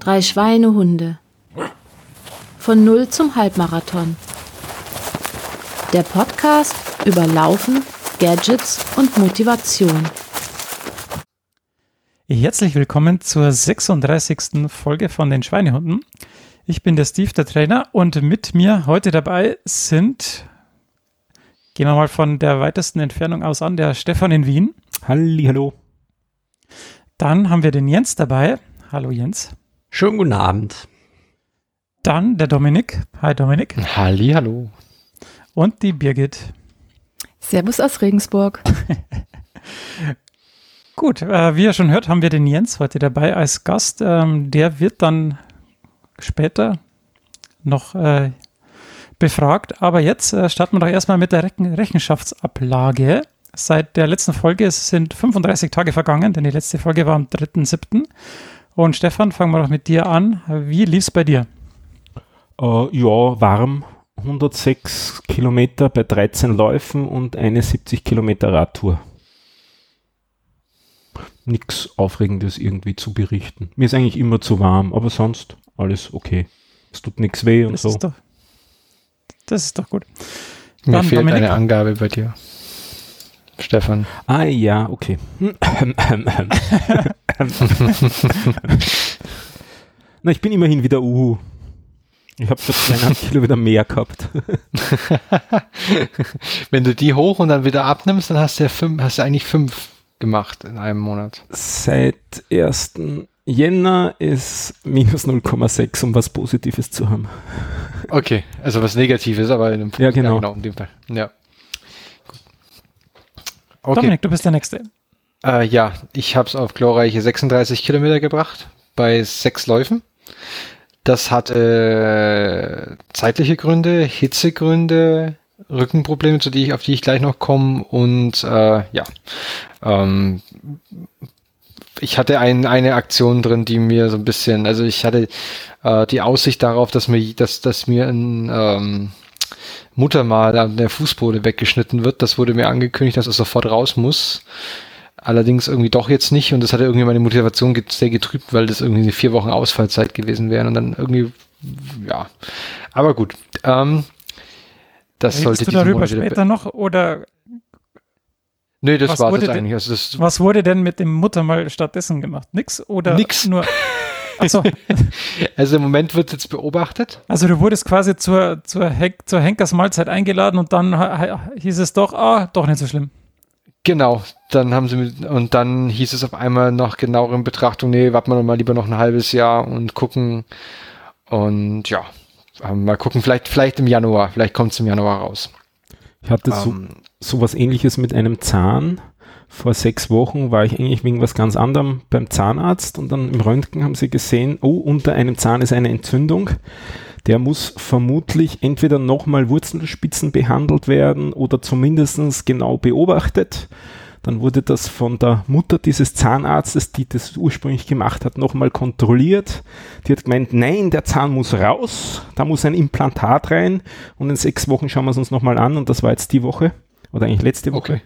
Drei Schweinehunde. Von Null zum Halbmarathon. Der Podcast über Laufen, Gadgets und Motivation. Herzlich willkommen zur 36. Folge von den Schweinehunden. Ich bin der Steve, der Trainer, und mit mir heute dabei sind, gehen wir mal von der weitesten Entfernung aus an, der Stefan in Wien. Halli, hallo. Dann haben wir den Jens dabei. Hallo Jens. Schönen guten Abend. Dann der Dominik. Hi Dominik. Halli, hallo. Und die Birgit. Servus aus Regensburg. Gut, äh, wie ihr schon hört, haben wir den Jens heute dabei als Gast. Ähm, der wird dann später noch äh, befragt. Aber jetzt äh, starten wir doch erstmal mit der Rechen Rechenschaftsablage. Seit der letzten Folge sind 35 Tage vergangen, denn die letzte Folge war am 3.7. Und Stefan, fangen wir doch mit dir an. Wie lief es bei dir? Äh, ja, warm. 106 Kilometer bei 13 Läufen und eine 70 Kilometer Radtour. Nichts Aufregendes irgendwie zu berichten. Mir ist eigentlich immer zu warm, aber sonst alles okay. Es tut nichts weh und das so. Ist doch, das ist doch gut. Mir Dann fehlt Dominik. eine Angabe bei dir. Stefan. Ah ja, okay. Na, ich bin immerhin wieder Uhu. Ich habe vor zweieinhalb Kilo wieder mehr gehabt. Wenn du die hoch und dann wieder abnimmst, dann hast du ja fünf, hast du eigentlich fünf gemacht in einem Monat. Seit 1. Jänner ist minus 0,6, um was Positives zu haben. Okay, also was Negatives, aber in dem Ja, genau. in dem Fall. Ja. Okay. Dominik, du bist der Nächste. Äh, ja, ich habe es auf glorreiche 36 Kilometer gebracht bei sechs Läufen. Das hatte äh, zeitliche Gründe, Hitzegründe, Rückenprobleme, zu die ich, auf die ich gleich noch komme und äh, ja, ähm, ich hatte ein, eine Aktion drin, die mir so ein bisschen, also ich hatte äh, die Aussicht darauf, dass mir, dass, dass mir ein ähm, Muttermal an der Fußboden weggeschnitten wird. Das wurde mir angekündigt, dass es sofort raus muss. Allerdings irgendwie doch jetzt nicht und das hatte irgendwie meine Motivation sehr getrübt, weil das irgendwie eine vier Wochen Ausfallzeit gewesen wäre und dann irgendwie, ja. Aber gut. Ähm, das sollte Redest du diesen darüber später noch oder Nee, das war denn- eigentlich. Also das, was wurde denn mit dem Muttermal stattdessen gemacht? Nix oder Nix. nur? Achso, also im Moment wird jetzt beobachtet. also du wurdest quasi zur, zur, Henk, zur Henkersmahlzeit eingeladen und dann hieß es doch, ah, doch nicht so schlimm. Genau, dann haben sie mit, und dann hieß es auf einmal nach genaueren Betrachtung, nee, warten wir noch mal lieber noch ein halbes Jahr und gucken. Und ja, ähm, mal gucken, vielleicht, vielleicht im Januar, vielleicht kommt es im Januar raus. Ich hatte so, Ähm, sowas ähnliches mit einem Zahn. Vor sechs Wochen war ich eigentlich wegen was ganz anderem beim Zahnarzt und dann im Röntgen haben sie gesehen, oh, unter einem Zahn ist eine Entzündung. Der muss vermutlich entweder nochmal Wurzelspitzen behandelt werden oder zumindest genau beobachtet. Dann wurde das von der Mutter dieses Zahnarztes, die das ursprünglich gemacht hat, nochmal kontrolliert. Die hat gemeint, nein, der Zahn muss raus, da muss ein Implantat rein und in sechs Wochen schauen wir es uns nochmal an und das war jetzt die Woche oder eigentlich letzte Woche. Okay.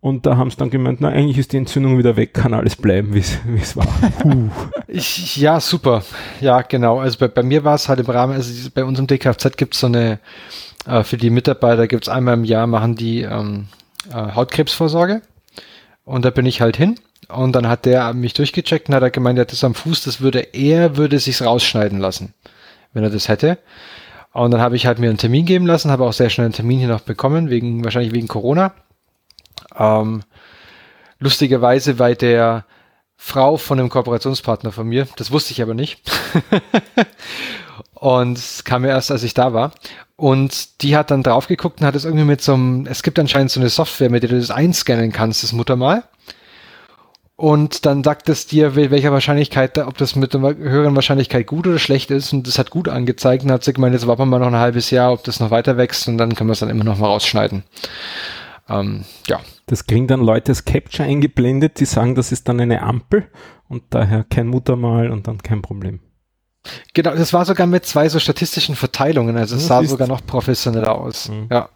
Und da haben sie dann gemeint, na eigentlich ist die Entzündung wieder weg, kann alles bleiben, wie es war. Puh. Ich, ja, super. Ja, genau. Also bei, bei mir war es halt im Rahmen, also bei unserem DKFZ gibt es so eine, äh, für die Mitarbeiter gibt es einmal im Jahr, machen die ähm, äh, Hautkrebsvorsorge. Und da bin ich halt hin. Und dann hat der mich durchgecheckt und hat er gemeint, er hat das am Fuß, das würde er, würde sich's rausschneiden lassen, wenn er das hätte. Und dann habe ich halt mir einen Termin geben lassen, habe auch sehr schnell einen Termin hier noch bekommen, wegen, wahrscheinlich wegen Corona. Ähm, lustigerweise bei der Frau von einem Kooperationspartner von mir, das wusste ich aber nicht. und kam mir erst, als ich da war. Und die hat dann drauf geguckt und hat es irgendwie mit so einem, es gibt anscheinend so eine Software, mit der du das einscannen kannst, das Muttermal. Und dann sagt es dir, wel- welcher Wahrscheinlichkeit, ob das mit einer höheren Wahrscheinlichkeit gut oder schlecht ist. Und das hat gut angezeigt und hat sie gemeint, jetzt warten wir mal noch ein halbes Jahr, ob das noch weiter wächst und dann können wir es dann immer noch mal rausschneiden. Ähm, ja, Das kriegen dann Leute als Capture eingeblendet, die sagen, das ist dann eine Ampel und daher kein Muttermal und dann kein Problem. Genau, das war sogar mit zwei so statistischen Verteilungen, also es Das sah sogar noch professioneller aus. Mhm. Ja,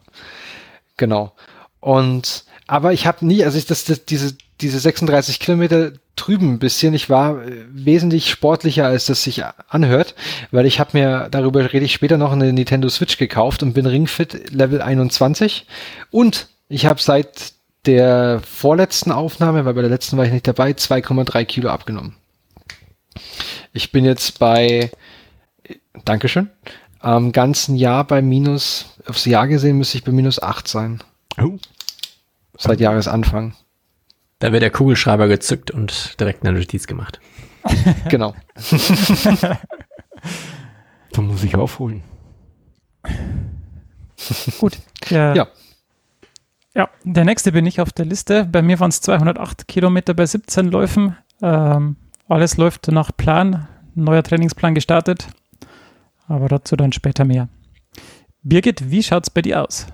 genau. Und aber ich habe nie, also ich das, das diese diese 36 Kilometer trüben ein bisschen. Ich war äh, wesentlich sportlicher, als das sich anhört, weil ich habe mir, darüber rede ich später noch, eine Nintendo Switch gekauft und bin Ringfit Level 21. Und ich habe seit der vorletzten Aufnahme, weil bei der letzten war ich nicht dabei, 2,3 Kilo abgenommen. Ich bin jetzt bei, Dankeschön, am ganzen Jahr bei minus, aufs Jahr gesehen müsste ich bei minus 8 sein. Oh. Seit Jahresanfang. Da wird der Kugelschreiber gezückt und direkt eine Notiz gemacht. genau. da muss ich aufholen. Gut. Der, ja. Ja, der nächste bin ich auf der Liste. Bei mir waren es 208 Kilometer bei 17 Läufen. Ähm, alles läuft nach Plan. Neuer Trainingsplan gestartet. Aber dazu dann später mehr. Birgit, wie schaut es bei dir aus?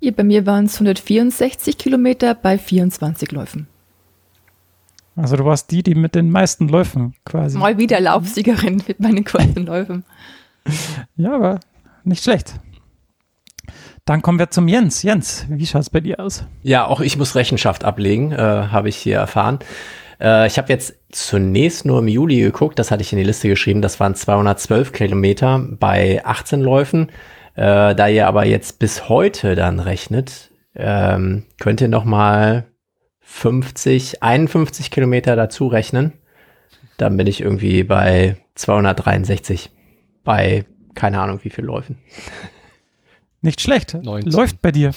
Ja, bei mir waren es 164 Kilometer bei 24 Läufen. Also du warst die, die mit den meisten Läufen quasi. Mal wieder Laufsiegerin mit meinen kurzen Läufen. Ja, aber nicht schlecht. Dann kommen wir zum Jens. Jens, wie schaut es bei dir aus? Ja, auch ich muss Rechenschaft ablegen, äh, habe ich hier erfahren. Äh, ich habe jetzt zunächst nur im Juli geguckt, das hatte ich in die Liste geschrieben, das waren 212 Kilometer bei 18 Läufen. Äh, da ihr aber jetzt bis heute dann rechnet, ähm, könnt ihr noch mal 50, 51 Kilometer dazu rechnen. Dann bin ich irgendwie bei 263 bei keine Ahnung wie viel Läufen. Nicht schlecht. 19. Läuft bei dir.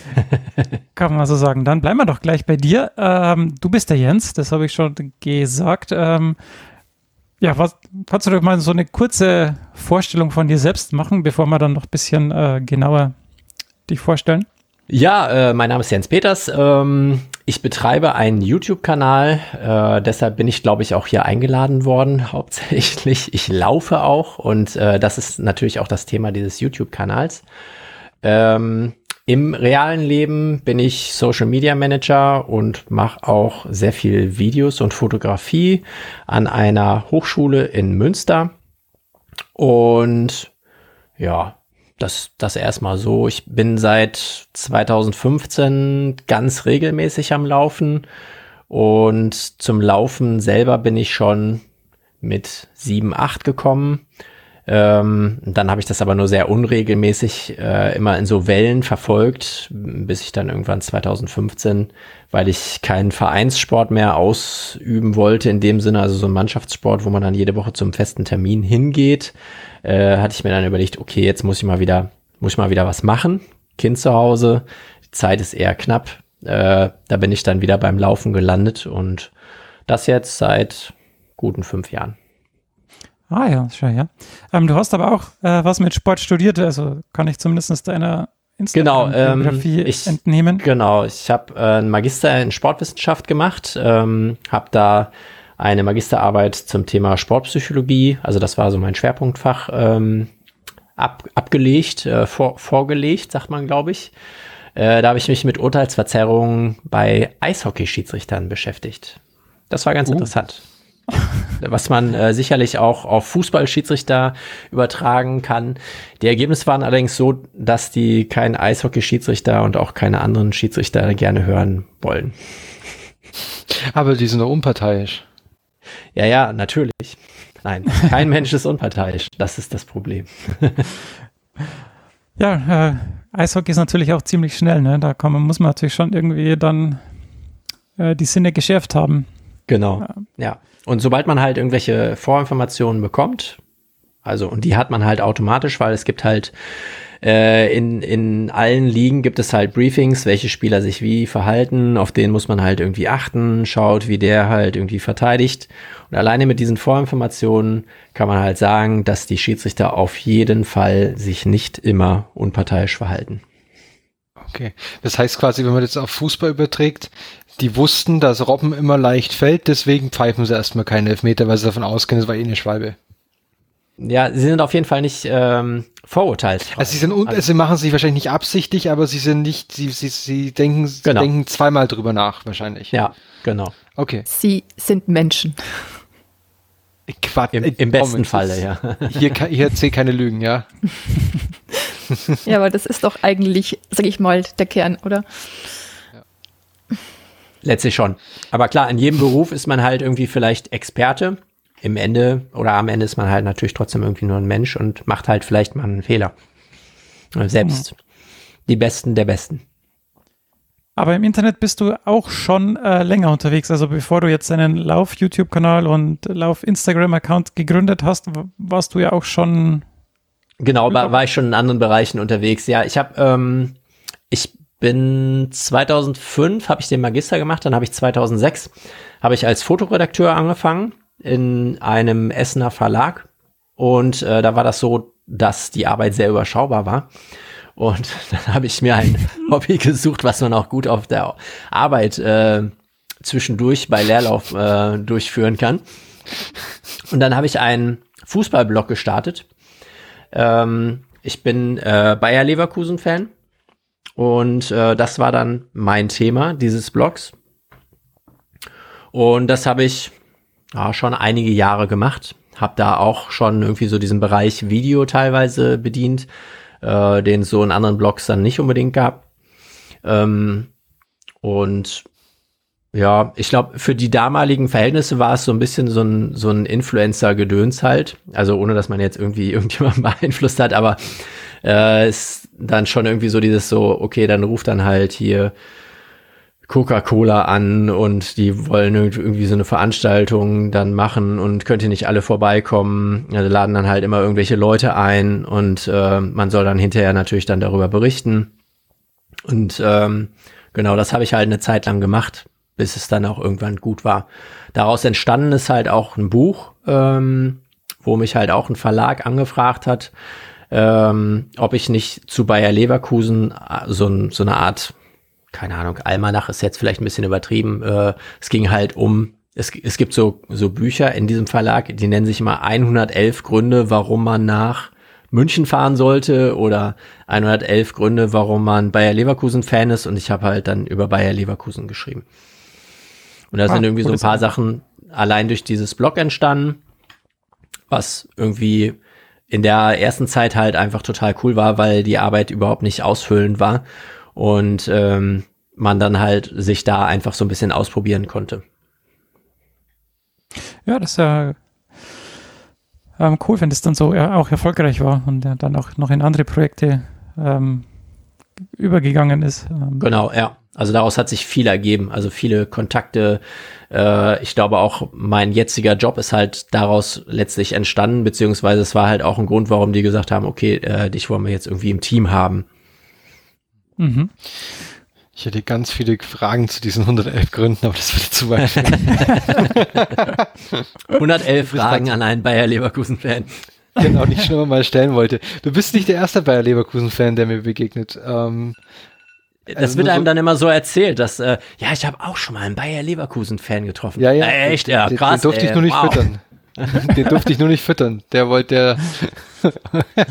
Kann man so sagen. Dann bleiben wir doch gleich bei dir. Ähm, du bist der Jens, das habe ich schon gesagt. Ähm, ja, was, kannst du doch mal so eine kurze Vorstellung von dir selbst machen, bevor wir dann noch ein bisschen äh, genauer dich vorstellen? Ja, äh, mein Name ist Jens Peters. Ähm, ich betreibe einen YouTube-Kanal, äh, deshalb bin ich, glaube ich, auch hier eingeladen worden, hauptsächlich. Ich laufe auch und äh, das ist natürlich auch das Thema dieses YouTube-Kanals. Ähm, Im realen Leben bin ich Social Media Manager und mache auch sehr viel Videos und Fotografie an einer Hochschule in Münster. Und ja, das, das erstmal so. Ich bin seit 2015 ganz regelmäßig am Laufen und zum Laufen selber bin ich schon mit 7, 8 gekommen. Ähm, dann habe ich das aber nur sehr unregelmäßig äh, immer in so Wellen verfolgt, bis ich dann irgendwann 2015, weil ich keinen Vereinssport mehr ausüben wollte, in dem Sinne, also so ein Mannschaftssport, wo man dann jede Woche zum festen Termin hingeht, äh, hatte ich mir dann überlegt, okay, jetzt muss ich mal wieder, muss ich mal wieder was machen. Kind zu Hause, die Zeit ist eher knapp. Äh, da bin ich dann wieder beim Laufen gelandet und das jetzt seit guten fünf Jahren. Ah ja, schön, ja. Ähm, du hast aber auch äh, was mit Sport studiert, also kann ich zumindest deiner Genau, ähm, Instagram-Biografie ich- entnehmen. Genau, ich habe äh, einen Magister in Sportwissenschaft gemacht, ähm, habe da eine Magisterarbeit zum Thema Sportpsychologie, also das war so mein Schwerpunktfach, ähm, ab, abgelegt, äh, vor, vorgelegt, sagt man, glaube ich. Äh, da habe ich mich mit Urteilsverzerrungen bei Eishockeyschiedsrichtern beschäftigt. Das war ganz interessant. Was man äh, sicherlich auch auf Fußballschiedsrichter übertragen kann. Die Ergebnisse waren allerdings so, dass die keinen Eishockeyschiedsrichter und auch keine anderen Schiedsrichter gerne hören wollen. Aber die sind doch unparteiisch. Ja, ja, natürlich. Nein, kein Mensch ist unparteiisch. Das ist das Problem. Ja, äh, Eishockey ist natürlich auch ziemlich schnell, ne? Da kann man, muss man natürlich schon irgendwie dann äh, die Sinne geschärft haben. Genau. Ja. Und sobald man halt irgendwelche Vorinformationen bekommt, also, und die hat man halt automatisch, weil es gibt halt äh, in, in allen Ligen gibt es halt Briefings, welche Spieler sich wie verhalten, auf denen muss man halt irgendwie achten, schaut, wie der halt irgendwie verteidigt. Und alleine mit diesen Vorinformationen kann man halt sagen, dass die Schiedsrichter auf jeden Fall sich nicht immer unparteiisch verhalten. Okay. Das heißt quasi, wenn man das auf Fußball überträgt, die wussten, dass Robben immer leicht fällt, deswegen pfeifen sie erstmal keine Elfmeter, weil sie davon ausgehen, es war eh eine Schwalbe. Ja, sie sind auf jeden Fall nicht ähm, vorurteilsfrei. Also sie sind un sie machen sich wahrscheinlich nicht absichtlich, aber sie sind nicht, sie, sie, sie denken, sie Genau. denken zweimal drüber nach, wahrscheinlich. ja, genau. Okay. Sie sind Menschen. Quatsch. Im, im besten Falle, ja. Hier, hier erzähl keine Lügen, ja. ja, aber das ist doch eigentlich, sag ich mal, der Kern, oder? Letztlich schon. Aber klar, in jedem Beruf ist man halt irgendwie vielleicht Experte. Im Ende oder am Ende ist man halt natürlich trotzdem irgendwie nur ein Mensch und macht halt vielleicht mal einen Fehler. Selbst mhm. die Besten der Besten. Aber im Internet bist du auch schon äh, länger unterwegs. Also bevor du jetzt einen Lauf-YouTube-Kanal und Lauf-Instagram-Account gegründet hast, warst du ja auch schon. Genau, war, war ich schon in anderen Bereichen unterwegs. Ja, ich habe, ähm, ich bin 2005 habe ich den Magister gemacht, dann habe ich 2006 habe ich als Fotoredakteur angefangen in einem Essener Verlag und äh, da war das so, dass die Arbeit sehr überschaubar war. Und dann habe ich mir ein Hobby gesucht, was man auch gut auf der Arbeit äh, zwischendurch bei Leerlauf äh, durchführen kann. Und dann habe ich einen Fußballblog gestartet. Ähm, ich bin äh, Bayer Leverkusen-Fan und äh, das war dann mein Thema dieses Blogs. Und das habe ich ja, schon einige Jahre gemacht. Hab da auch schon irgendwie so diesen Bereich Video teilweise bedient, äh, den es so in anderen Blogs dann nicht unbedingt gab. Ähm, und ja, ich glaube, für die damaligen Verhältnisse war es so ein bisschen so ein, so ein Influencer-Gedöns halt. Also ohne, dass man jetzt irgendwie irgendjemanden beeinflusst hat, aber äh, ist dann schon irgendwie so dieses so, okay, dann ruft dann halt hier Coca-Cola an und die wollen irgendwie so eine Veranstaltung dann machen und könnt ihr nicht alle vorbeikommen. Also laden dann halt immer irgendwelche Leute ein und äh, man soll dann hinterher natürlich dann darüber berichten. Und ähm, genau, das habe ich halt eine Zeit lang gemacht, bis es dann auch irgendwann gut war. Daraus entstanden ist halt auch ein Buch, ähm, wo mich halt auch ein Verlag angefragt hat, ähm, ob ich nicht zu Bayer Leverkusen äh, so, so eine Art, keine Ahnung, Almanach ist jetzt vielleicht ein bisschen übertrieben. Äh, es ging halt um, es, es gibt so, so Bücher in diesem Verlag, die nennen sich immer 111 Gründe, warum man nach München fahren sollte oder 111 Gründe, warum man Bayer Leverkusen Fan ist und ich habe halt dann über Bayer Leverkusen geschrieben. Und da ah, sind irgendwie so ein paar Sachen allein durch dieses Blog entstanden, was irgendwie in der ersten Zeit halt einfach total cool war, weil die Arbeit überhaupt nicht ausfüllend war und ähm, man dann halt sich da einfach so ein bisschen ausprobieren konnte. Ja, das ist ja ähm, cool, wenn das dann so ja, auch erfolgreich war und ja, dann auch noch in andere Projekte ähm, übergegangen ist. Ähm. Genau, ja. Also daraus hat sich viel ergeben. Also viele Kontakte. Äh, ich glaube auch mein jetziger Job ist halt daraus letztlich entstanden, beziehungsweise es war halt auch ein Grund, warum die gesagt haben, okay, äh, dich wollen wir jetzt irgendwie im Team haben. Mhm. Ich hätte ganz viele Fragen zu diesen 111 Gründen, aber das würde zu weit. 111 Fragen an einen Bayer Leverkusen-Fan. Genau, die ich schon mal stellen wollte. Du bist nicht der erste Bayer Leverkusen-Fan, der mir begegnet. Ähm, das also wird einem so dann immer so erzählt, dass, äh, ja, ich habe auch schon mal einen Bayer Leverkusen-Fan getroffen. Ja, ja. Äh, echt, ja, krass. Den, den durfte ey, ich nur nicht wow. füttern. den durfte ich nur nicht füttern. Der wollte, der.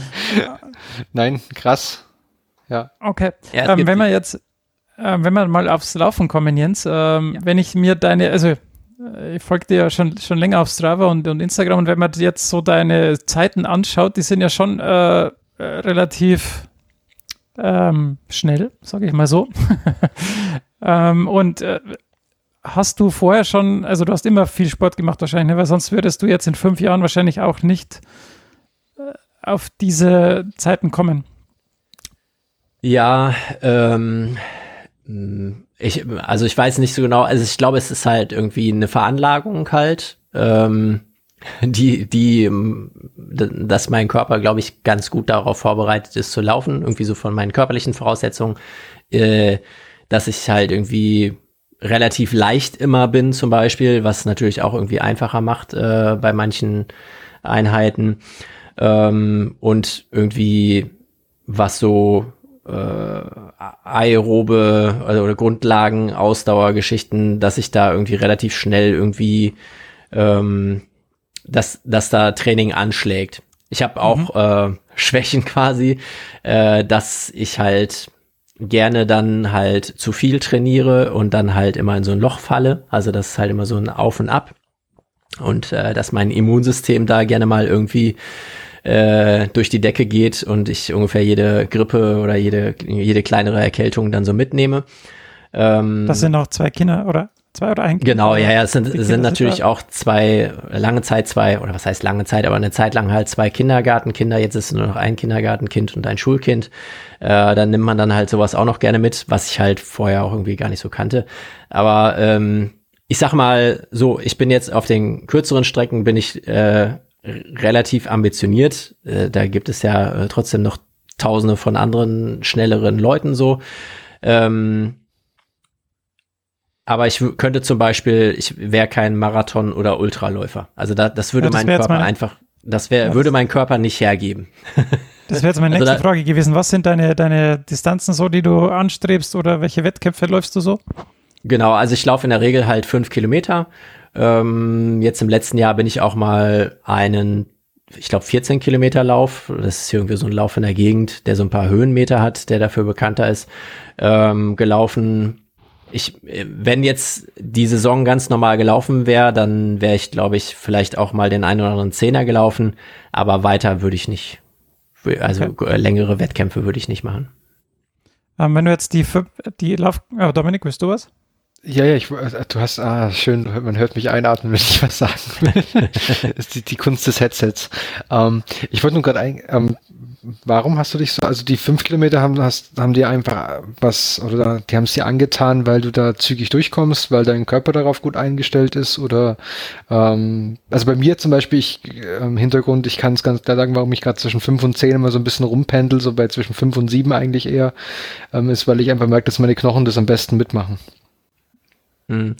Nein, krass. Ja. Okay. Ja, ähm, wenn wir jetzt, äh, wenn wir mal aufs Laufen kommen, Jens, ähm, ja. wenn ich mir deine, also äh, ich folge dir ja schon, schon länger auf Strava und, und Instagram und wenn man jetzt so deine Zeiten anschaut, die sind ja schon äh, äh relativ ähm, schnell, sage ich mal so. ähm, und äh, hast du vorher schon, also du hast immer viel Sport gemacht wahrscheinlich, ne? weil sonst würdest du jetzt in fünf Jahren wahrscheinlich auch nicht äh, auf diese Zeiten kommen. Ja, ähm, ich, also ich weiß nicht so genau, also ich glaube, es ist halt irgendwie eine Veranlagung halt. Ähm, die, die, dass mein Körper, glaube ich, ganz gut darauf vorbereitet ist zu laufen, irgendwie so von meinen körperlichen Voraussetzungen, äh, dass ich halt irgendwie relativ leicht immer bin zum Beispiel, was natürlich auch irgendwie einfacher macht äh, bei manchen Einheiten. Ähm, und irgendwie was so äh, aerobe also, oder Grundlagen, Ausdauergeschichten, dass ich da irgendwie relativ schnell irgendwie ähm, dass, dass da Training anschlägt. Ich habe auch mhm. äh, Schwächen quasi, äh, dass ich halt gerne dann halt zu viel trainiere und dann halt immer in so ein Loch falle. Also das ist halt immer so ein Auf und Ab. Und äh, dass mein Immunsystem da gerne mal irgendwie äh, durch die Decke geht und ich ungefähr jede Grippe oder jede, jede kleinere Erkältung dann so mitnehme. Ähm, Das sind noch zwei Kinder oder zwei oder ein Kind? Genau, ja, ja, es sind, viele sind natürlich auch zwei, lange Zeit zwei, oder was heißt lange Zeit, aber eine Zeit lang halt zwei Kindergartenkinder, jetzt ist es nur noch ein Kindergartenkind und ein Schulkind. Äh, dann nimmt man dann halt sowas auch noch gerne mit, was ich halt vorher auch irgendwie gar nicht so kannte. Aber ähm, ich sag mal so, ich bin jetzt auf den kürzeren Strecken, bin ich äh, relativ ambitioniert. Äh, da gibt es ja äh, trotzdem noch tausende von anderen schnelleren Leuten so. Ähm, aber ich könnte zum Beispiel, ich wäre kein Marathon- oder Ultraläufer. Also da, das würde Ja, das mein Körper meine- einfach, das wäre, Ja, würde mein Körper nicht hergeben. Das wäre jetzt meine Also nächste da- Frage gewesen. Was sind deine, deine Distanzen so, die du anstrebst oder welche Wettkämpfe läufst du so? Genau, also ich laufe in der Regel halt fünf Kilometer. Ähm, jetzt im letzten Jahr bin ich auch mal einen, ich glaube 14 Kilometer Lauf. Das ist irgendwie so ein Lauf in der Gegend, der so ein paar Höhenmeter hat, der dafür bekannter ist, ähm, gelaufen. Ich, äh, wenn jetzt die Saison ganz normal gelaufen wäre, dann wäre ich, glaube ich, vielleicht auch mal den einen oder anderen Zehner gelaufen, aber weiter würde ich nicht. Also äh, längere Wettkämpfe würde ich nicht machen. Ähm, wenn du jetzt die, die Lauf... Oh, Dominik, willst du was? Ja, ja, ich, äh, du hast, ah, schön, man hört mich einatmen, wenn ich was sagen will. ist die, die Kunst des Headsets. Ähm, ich wollte nur gerade ein, ähm, warum hast du dich so, also die fünf Kilometer haben, hast, haben dir einfach was, oder die haben es dir angetan, weil du da zügig durchkommst, weil dein Körper darauf gut eingestellt ist, oder, ähm, also bei mir zum Beispiel, ich, ähm, Hintergrund, ich kann es ganz klar sagen, warum ich gerade zwischen fünf und zehn immer so ein bisschen rumpendel, so bei zwischen fünf und sieben eigentlich eher, ähm, ist, weil ich einfach merke, dass meine Knochen das am besten mitmachen. Hm.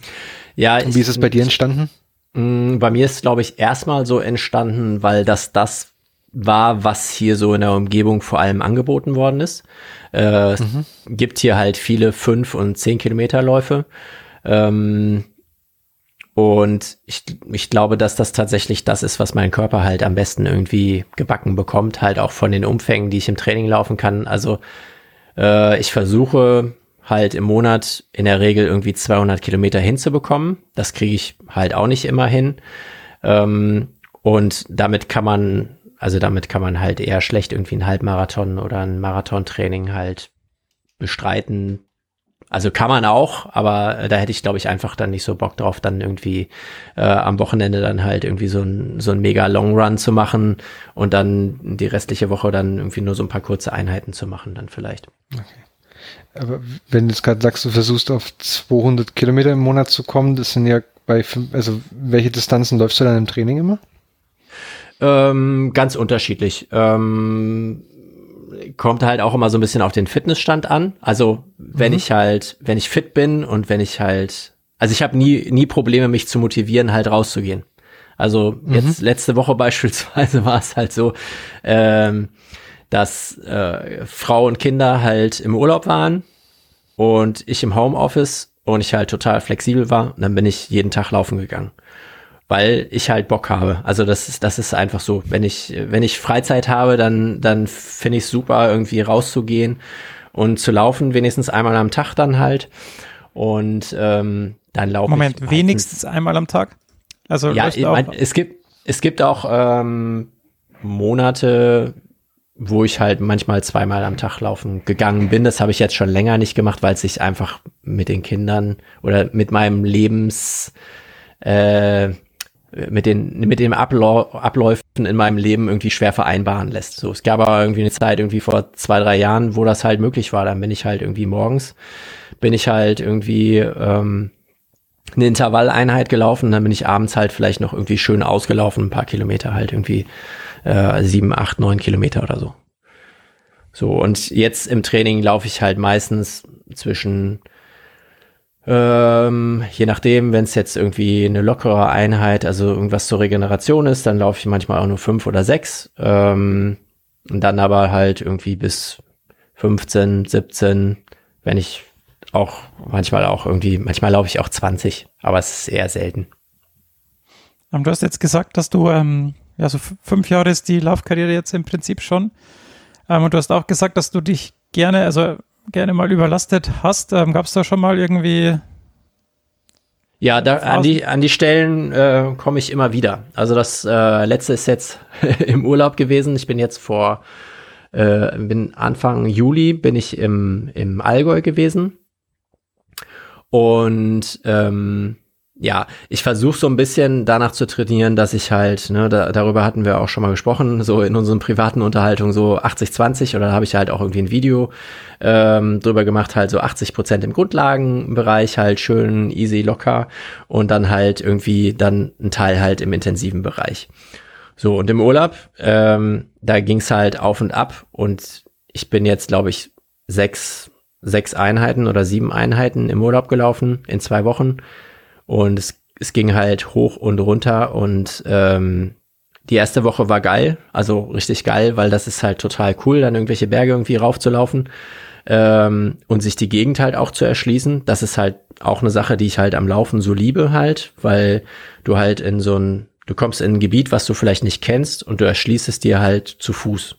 Ja, Und wie ist es bei dir entstanden? Mm, Bei mir ist, glaube ich, erstmal so entstanden, weil das das war, was hier so in der Umgebung vor allem angeboten worden ist. Äh, Es gibt hier halt viele fünf und zehn Kilometer Läufe. Ähm, und ich, ich glaube, dass das tatsächlich das ist, was mein Körper halt am besten irgendwie gebacken bekommt, halt auch von den Umfängen, die ich im Training laufen kann. Also äh, ich versuche halt im Monat in der Regel irgendwie 200 Kilometer hinzubekommen. Das kriege ich halt auch nicht immer hin. Ähm, und damit kann man, also damit kann man halt eher schlecht irgendwie einen Halbmarathon oder ein Marathontraining halt bestreiten. Also kann man auch, aber äh, da hätte ich, glaube ich, einfach dann nicht so Bock drauf, dann irgendwie äh, am Wochenende dann halt irgendwie so ein, so ein mega Long Run zu machen und dann die restliche Woche dann irgendwie nur so ein paar kurze Einheiten zu machen, dann vielleicht. Aber wenn du jetzt gerade sagst, du versuchst auf 200 Kilometer im Monat zu kommen, das sind ja bei, fünf, also welche Distanzen läufst du dann im Training immer? Ähm, ganz unterschiedlich. Ähm, kommt halt auch immer so ein bisschen auf den Fitnessstand an. Also wenn ich halt, wenn ich fit bin und wenn ich halt, also ich habe nie, nie Probleme, mich zu motivieren, halt rauszugehen. Also jetzt letzte Woche beispielsweise war es halt so, ähm, dass äh, Frau und Kinder halt im Urlaub waren und ich im Homeoffice und ich halt total flexibel war. Und dann bin ich jeden Tag laufen gegangen weil ich halt Bock habe. Also das ist, das ist einfach so. Wenn ich, wenn ich Freizeit habe, dann, dann finde ich super, irgendwie rauszugehen und zu laufen, wenigstens einmal am Tag dann halt. Und ähm, dann laufe ich. Moment, meistens- wenigstens einmal am Tag? Also Ja, ich mein, es gibt, es gibt auch ähm, Monate, wo ich halt manchmal zweimal am Tag laufen gegangen bin. Das habe ich jetzt schon länger nicht gemacht, weil es sich einfach mit den Kindern oder mit meinem Lebens äh, mit den mit dem Ablau Abläufen in meinem Leben irgendwie schwer vereinbaren lässt. So, es gab aber irgendwie eine Zeit irgendwie vor zwei drei Jahren, wo das halt möglich war. Dann bin ich halt irgendwie morgens bin ich halt irgendwie ähm, eine Intervalleinheit gelaufen, dann bin ich abends halt vielleicht noch irgendwie schön ausgelaufen, ein paar Kilometer halt irgendwie äh, sieben, acht, neun Kilometer oder so. So und jetzt im Training laufe ich halt meistens zwischen ähm, je nachdem, wenn es jetzt irgendwie eine lockere Einheit, also irgendwas zur Regeneration ist, dann laufe ich manchmal auch nur fünf oder sechs. Ähm, und dann aber halt irgendwie bis 15, 17, wenn ich auch manchmal auch irgendwie, manchmal laufe ich auch 20, aber es ist eher selten. Ähm, Du hast jetzt gesagt, dass du, ähm, ja, so fünf Jahre ist die Laufkarriere jetzt im Prinzip schon. Ähm, und du hast auch gesagt, dass du dich gerne, also gerne mal überlastet hast. Ähm, Gab es da schon mal irgendwie Ja, da, an, die, an die Stellen äh, komme ich immer wieder. Also das äh, letzte ist jetzt im Urlaub gewesen. Ich bin jetzt vor, äh, bin Anfang Juli bin ich im, im Allgäu gewesen. Und ähm, ja, ich versuche so ein bisschen danach zu trainieren, dass ich halt, ne, da, darüber hatten wir auch schon mal gesprochen, so in unseren privaten Unterhaltungen so 80-20 oder da habe ich halt auch irgendwie ein Video ähm, drüber gemacht, halt so 80 Prozent im Grundlagenbereich, halt schön easy, locker und dann halt irgendwie dann ein Teil halt im intensiven Bereich. So, und im Urlaub, ähm, da ging's halt auf und ab und ich bin jetzt, glaube ich, sechs, sechs Einheiten oder sieben Einheiten im Urlaub gelaufen in zwei Wochen und es, es ging halt hoch und runter und ähm, die erste Woche war geil, also richtig geil, weil das ist halt total cool, dann irgendwelche Berge irgendwie raufzulaufen ähm, und sich die Gegend halt auch zu erschließen. Das ist halt auch eine Sache, die ich halt am Laufen so liebe halt, weil du halt in so ein, du kommst in ein Gebiet, was du vielleicht nicht kennst und du erschließt es dir halt zu Fuß.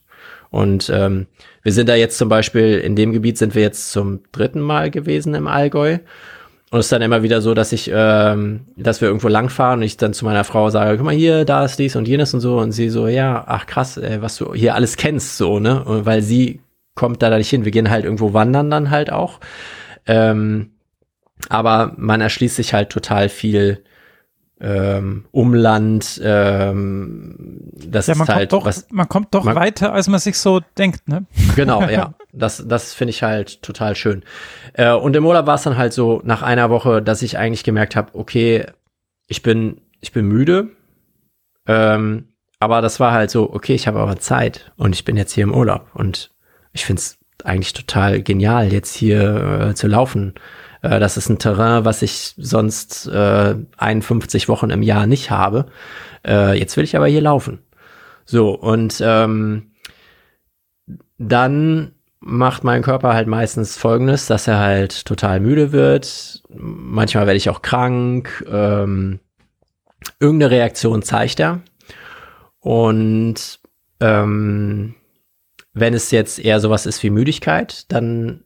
Und ähm, wir sind da jetzt zum Beispiel, in dem Gebiet sind wir jetzt zum dritten Mal gewesen im Allgäu. Und es ist dann immer wieder so, dass ich, ähm, dass wir irgendwo langfahren und ich dann zu meiner Frau sage, guck mal hier, da ist dies und jenes und so. Und sie so, ja, ach krass, ey, was du hier alles kennst, so, ne? Und weil sie kommt da nicht hin. Wir gehen halt irgendwo wandern dann halt auch. Ähm, aber man erschließt sich halt total viel ähm, Umland. Ähm, das ja, man ist halt kommt doch, was. man kommt doch man- weiter, als man sich so denkt, ne? Genau, ja. Das, das finde ich halt total schön. Äh, und im Urlaub war es dann halt so nach einer Woche, dass ich eigentlich gemerkt habe, okay, ich bin, ich bin müde. Ähm, aber das war halt so, okay, ich habe aber Zeit und ich bin jetzt hier im Urlaub und ich finde es eigentlich total genial, jetzt hier äh, zu laufen. Äh, das ist ein Terrain, was ich sonst äh, 51 Wochen im Jahr nicht habe. Äh, jetzt will ich aber hier laufen. So, und ähm, dann macht mein Körper halt meistens folgendes, dass er halt total müde wird. Manchmal werde ich auch krank. Ähm, irgendeine Reaktion zeigt er. Und ähm, wenn es jetzt eher sowas ist wie Müdigkeit, dann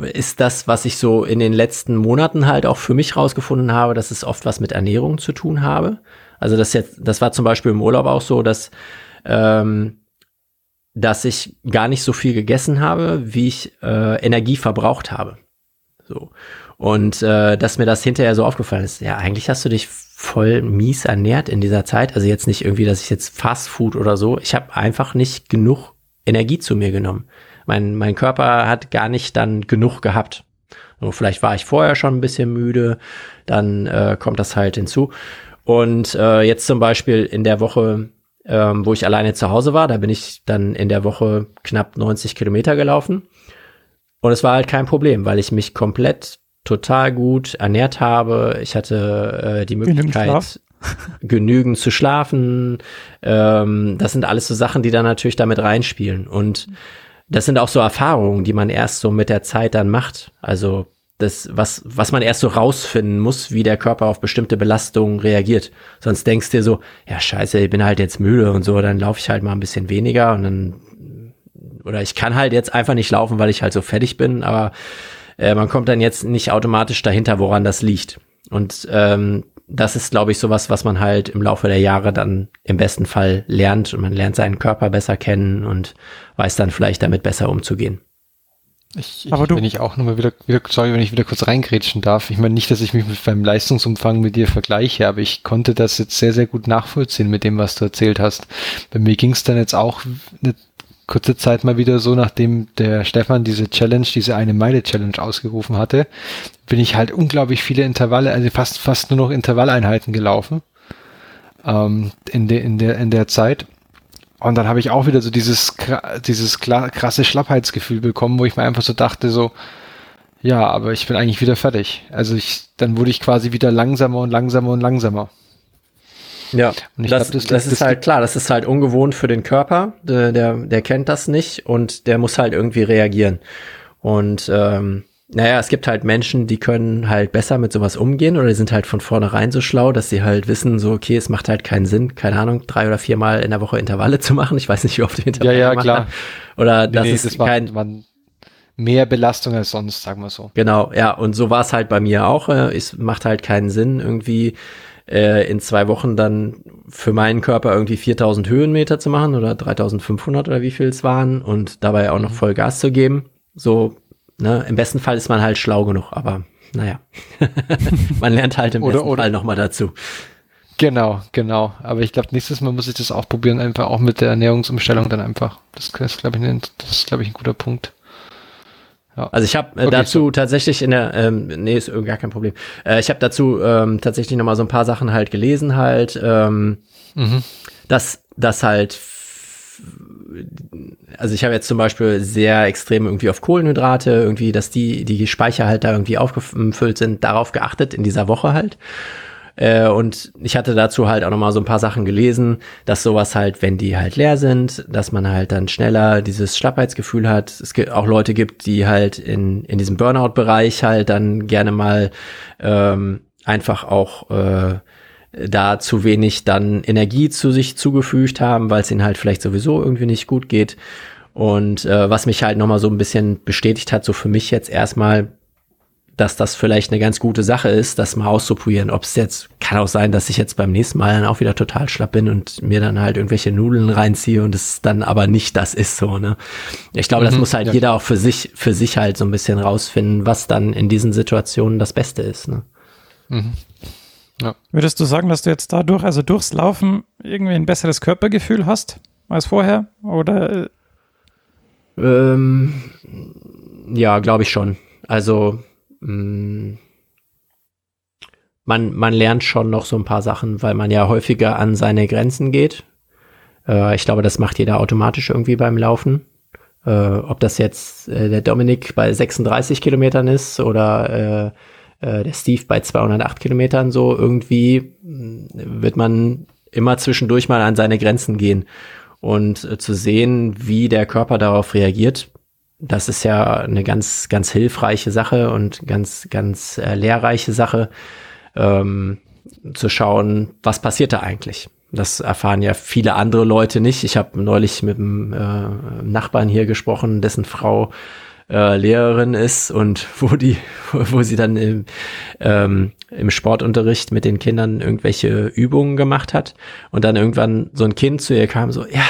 ist das, was ich so in den letzten Monaten halt auch für mich rausgefunden habe, dass es oft was mit Ernährung zu tun habe. Also das jetzt, das war zum Beispiel im Urlaub auch so, dass ähm, dass ich gar nicht so viel gegessen habe, wie ich äh, Energie verbraucht habe. So. Und äh, dass mir das hinterher so aufgefallen ist, ja, eigentlich hast du dich voll mies ernährt in dieser Zeit. Also jetzt nicht irgendwie, dass ich jetzt Fast Food oder so. Ich habe einfach nicht genug Energie zu mir genommen. Mein, mein Körper hat gar nicht dann genug gehabt. So, vielleicht war ich vorher schon ein bisschen müde, dann äh, kommt das halt hinzu. Und äh, jetzt zum Beispiel in der Woche, ähm, wo ich alleine zu Hause war, da bin ich dann in der Woche knapp 90 Kilometer gelaufen. Und es war halt kein Problem, weil ich mich komplett total gut ernährt habe. Ich hatte äh, die Möglichkeit, genügend zu schlafen. Ähm, das sind alles so Sachen, die da natürlich damit reinspielen. Und das sind auch so Erfahrungen, die man erst so mit der Zeit dann macht. Also das, was, was man erst so rausfinden muss, wie der Körper auf bestimmte Belastungen reagiert. Sonst denkst du dir so, ja scheiße, ich bin halt jetzt müde und so, dann laufe ich halt mal ein bisschen weniger und dann, oder ich kann halt jetzt einfach nicht laufen, weil ich halt so fertig bin, aber äh, man kommt dann jetzt nicht automatisch dahinter, woran das liegt. Und ähm, das ist, glaube ich, sowas, was man halt im Laufe der Jahre dann im besten Fall lernt und man lernt seinen Körper besser kennen und weiß dann vielleicht damit besser umzugehen. Ich, ich, Aber du- wenn ich auch nochmal wieder, wieder, sorry, wenn ich wieder kurz reingrätschen darf. Ich meine nicht, dass ich mich mit beim Leistungsumfang mit dir vergleiche, aber ich konnte das jetzt sehr, sehr gut nachvollziehen mit dem, was du erzählt hast. Bei mir ging es dann jetzt auch eine kurze Zeit mal wieder so, nachdem der Stefan diese Challenge, diese eine Meile Challenge ausgerufen hatte, bin ich halt unglaublich viele Intervalle, also fast, fast nur noch Intervalleinheiten gelaufen. Ähm, in der, in der, in der Zeit. Und dann habe ich auch wieder so dieses, dieses krasse Schlappheitsgefühl bekommen, wo ich mir einfach so dachte, so, ja, aber ich bin eigentlich wieder fertig. Also ich, dann wurde ich quasi wieder langsamer und langsamer und langsamer. Ja, Und ich das, glaub, das das, liegt- ist das halt klar, das ist halt ungewohnt für den Körper, der, der, der kennt das nicht und der muss halt irgendwie reagieren. Und ähm, naja, es gibt halt Menschen, die können halt besser mit sowas umgehen oder die sind halt von vornherein so schlau, dass sie halt wissen, so, okay, es macht halt keinen Sinn, keine Ahnung, drei oder viermal in der Woche Intervalle zu machen. Ich weiß nicht, wie oft Ja, Intervalle ja, gemacht klar. hast. Oder das Nee, nee, ist war, kein, waren, mehr Belastung als sonst, sagen wir so. Genau, ja, und so war es halt bei mir auch. Äh, es macht halt keinen Sinn, irgendwie äh, in zwei Wochen dann für meinen Körper irgendwie 4000 Höhenmeter zu machen oder 3500 oder wie viel es waren und dabei auch noch mhm. voll Gas zu geben. So, ne, im besten Fall ist man halt schlau genug, aber naja, man lernt halt im oder, besten oder, Fall nochmal dazu. Genau, genau. Aber ich glaube, nächstes Mal muss ich das auch probieren, einfach auch mit der Ernährungsumstellung dann einfach. Das ist, glaube ich, ein, das ist, glaube ich, ein guter Punkt. Ja. Also ich habe äh, okay, dazu so. tatsächlich in der, ähm, nee, ist gar kein Problem. Äh, ich habe dazu ähm, tatsächlich noch mal so ein paar Sachen halt gelesen halt, ähm, mhm. dass das halt, also ich habe jetzt zum Beispiel sehr extrem irgendwie auf Kohlenhydrate irgendwie, dass die die Speicher halt da irgendwie aufgefüllt sind, darauf geachtet in dieser Woche halt. Äh, und ich hatte dazu halt auch nochmal so ein paar Sachen gelesen, dass sowas halt, wenn die halt leer sind, dass man halt dann schneller dieses Schlappheitsgefühl hat. Es gibt auch Leute gibt, die halt in, in diesem Burnout-Bereich halt dann gerne mal ähm, einfach auch äh, da zu wenig dann Energie zu sich zugefügt haben, weil es ihnen halt vielleicht sowieso irgendwie nicht gut geht. Und äh, was mich halt nochmal so ein bisschen bestätigt hat, so für mich jetzt erstmal, dass das vielleicht eine ganz gute Sache ist, das mal auszuprobieren. Ob es jetzt, kann auch sein, dass ich jetzt beim nächsten Mal dann auch wieder total schlapp bin und mir dann halt irgendwelche Nudeln reinziehe und es dann aber nicht das ist so, ne? Ich glaube, mhm, das muss halt ja. jeder auch für sich, für sich halt so ein bisschen rausfinden, was dann in diesen Situationen das Beste ist, ne? Mhm. Ja. Würdest du sagen, dass du jetzt dadurch, also durchs Laufen, irgendwie ein besseres Körpergefühl hast als vorher? Oder? Ähm, ja, glaube ich schon. Also, Mm. man, man lernt schon noch so ein paar Sachen, weil man ja häufiger an seine Grenzen geht. Äh, ich glaube, das macht jeder automatisch irgendwie beim Laufen. Äh, ob das jetzt äh, der Dominik bei 36 Kilometern ist oder äh, äh, der Steve bei 208 Kilometern, so irgendwie mm, wird man immer zwischendurch mal an seine Grenzen gehen. Und äh, zu sehen, wie der Körper darauf reagiert, das ist ja eine ganz, ganz hilfreiche Sache und ganz, ganz äh, lehrreiche Sache, ähm, zu schauen, was passiert da eigentlich. Das erfahren ja viele andere Leute nicht. Ich habe neulich mit einem äh, Nachbarn hier gesprochen, dessen Frau äh, Lehrerin ist und wo die, wo sie dann im, ähm, im Sportunterricht mit den Kindern irgendwelche Übungen gemacht hat und dann irgendwann so ein Kind zu ihr kam, so, ja,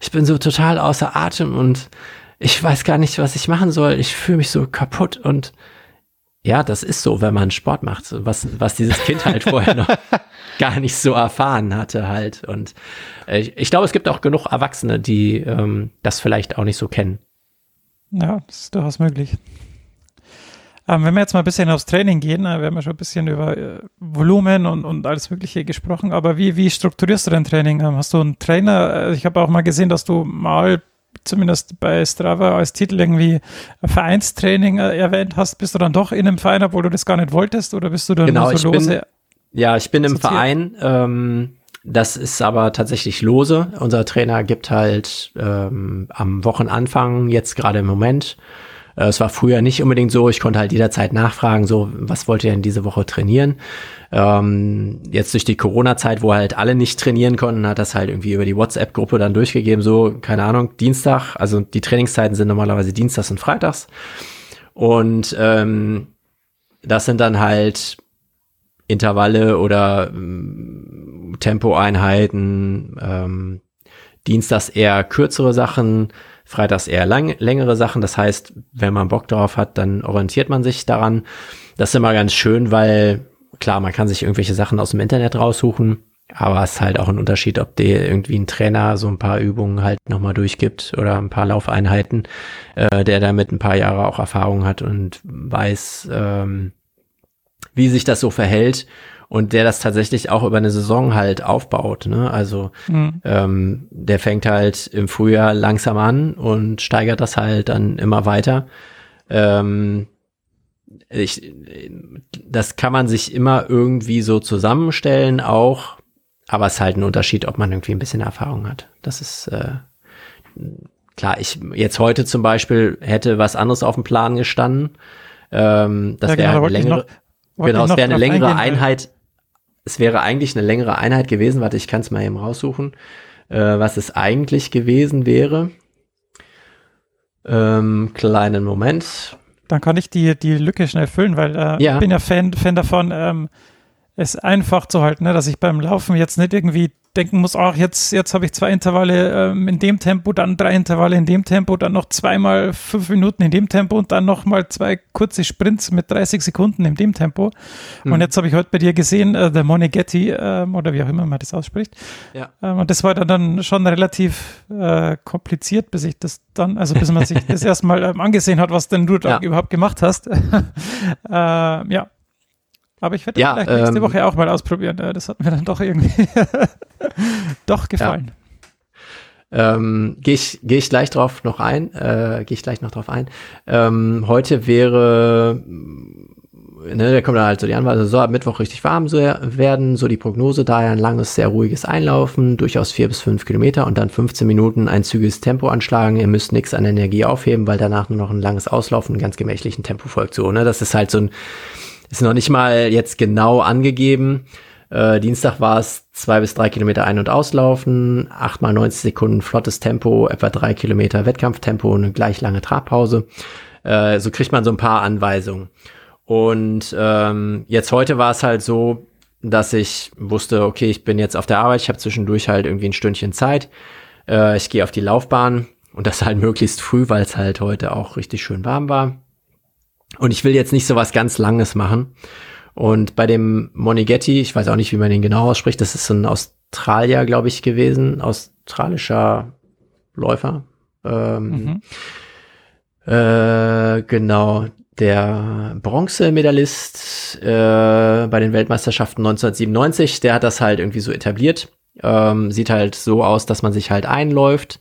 ich bin so total außer Atem und ich weiß gar nicht, was ich machen soll. Ich fühle mich so kaputt und ja, das ist so, wenn man Sport macht, was, was dieses Kind halt vorher noch gar nicht so erfahren hatte halt. Und äh, ich, ich glaube, es gibt auch genug Erwachsene, die ähm, das vielleicht auch nicht so kennen. Ja, das ist durchaus möglich. Ähm, wenn wir jetzt mal ein bisschen aufs Training gehen, äh, wir haben ja schon ein bisschen über äh, Volumen und, und alles Mögliche gesprochen, aber wie, wie strukturierst du dein Training? Ähm, hast du einen Trainer? Äh, ich habe auch mal gesehen, dass du mal zumindest bei Strava als Titel irgendwie Vereinstraining äh, erwähnt hast, bist du dann doch in einem Verein, obwohl du das gar nicht wolltest, oder bist du dann genau, nur so lose? Bin, ja, ich bin im Verein. Ähm, das ist aber tatsächlich lose. Unser Trainer gibt halt ähm, am Wochenanfang, jetzt gerade im Moment, es war früher nicht unbedingt so. Ich konnte halt jederzeit nachfragen, so, was wollt ihr denn diese Woche trainieren? Ähm, jetzt durch die Corona-Zeit, wo halt alle nicht trainieren konnten, hat das halt irgendwie über die WhatsApp-Gruppe dann durchgegeben, so, keine Ahnung, Dienstag, also die Trainingszeiten sind normalerweise Dienstags und Freitags. Und ähm, das sind dann halt Intervalle oder ähm, Tempoeinheiten, ähm, Dienstags eher kürzere Sachen, freitags eher lang, längere Sachen. Das heißt, wenn man Bock drauf hat, dann orientiert man sich daran. Das ist immer ganz schön, weil klar, man kann sich irgendwelche Sachen aus dem Internet raussuchen, aber es ist halt auch ein Unterschied, ob dir irgendwie ein Trainer so ein paar Übungen halt nochmal durchgibt oder ein paar Laufeinheiten, äh, der damit ein paar Jahre auch Erfahrung hat und weiß, ähm, wie sich das so verhält und der das tatsächlich auch über eine Saison halt aufbaut. Ne? Also mhm. ähm, der fängt halt im Frühjahr langsam an und steigert das halt dann immer weiter. Ähm, ich, das kann man sich immer irgendwie so zusammenstellen auch, aber es ist halt ein Unterschied, ob man irgendwie ein bisschen Erfahrung hat. Das ist äh, klar. Ich jetzt heute zum Beispiel hätte was anderes auf dem Plan gestanden. Ähm, das ja, wäre genau, eine längere, genau, es wäre eine längere Einheit es wäre eigentlich eine längere Einheit gewesen. Warte, ich kann es mal eben raussuchen, äh, was es eigentlich gewesen wäre. Ähm, kleinen Moment. Dann kann ich die, die Lücke schnell füllen, weil äh, Ja. ich bin ja Fan, Fan davon, ähm, es einfach zu halten, ne? dass ich beim Laufen jetzt nicht irgendwie denken muss, ach, jetzt, jetzt habe ich zwei Intervalle ähm, in dem Tempo, dann drei Intervalle in dem Tempo, dann noch zweimal fünf Minuten in dem Tempo und dann nochmal zwei kurze Sprints mit 30 Sekunden in dem Tempo. Mhm. Und jetzt habe ich heute bei dir gesehen, äh, der Moneghetti, ähm, oder wie auch immer man das ausspricht. Ja. Ähm, und das war dann, dann schon relativ äh, kompliziert, bis ich das dann, also bis man sich das erstmal ähm, angesehen hat, was denn du da Ja. überhaupt gemacht hast. äh, ja. Aber ich werde Ja, vielleicht nächste ähm, Woche auch mal ausprobieren. Äh, das hat mir dann doch irgendwie doch gefallen. Ähm, Gehe ich, geh ich gleich drauf noch ein. Äh, Gehe ich gleich noch drauf ein. Ähm, heute wäre, ne, da kommt dann halt so die Anweisung, soll ab Mittwoch richtig warm so werden. So die Prognose daher ein langes, sehr ruhiges Einlaufen, durchaus vier bis fünf Kilometer und dann 15 Minuten ein zügiges Tempo anschlagen. Ihr müsst nichts an Energie aufheben, weil danach nur noch ein langes Auslaufen, ganz gemächlichen Tempo folgt. So, ne, das ist halt so ein, ist noch nicht mal jetzt genau angegeben. Äh, Dienstag war es zwei bis drei Kilometer ein- und auslaufen, acht mal 90 Sekunden flottes Tempo, etwa drei Kilometer Wettkampftempo, eine gleich lange Trabpause. Äh, so kriegt man so ein paar Anweisungen. Und ähm, jetzt heute war es halt so, dass ich wusste, okay, ich bin jetzt auf der Arbeit, ich habe zwischendurch halt irgendwie ein Stündchen Zeit. Äh, ich gehe auf die Laufbahn und das halt möglichst früh, weil es halt heute auch richtig schön warm war. Und ich will jetzt nicht so was ganz Langes machen. Und bei dem Monighetti, ich weiß auch nicht, wie man den genau ausspricht, das ist ein Australier, glaube ich, gewesen, australischer Läufer. Ähm, Mhm. äh, genau, der Bronzemedaillist äh, bei den Weltmeisterschaften 1997, der hat das halt irgendwie so etabliert. Ähm, sieht halt so aus, dass man sich halt einläuft,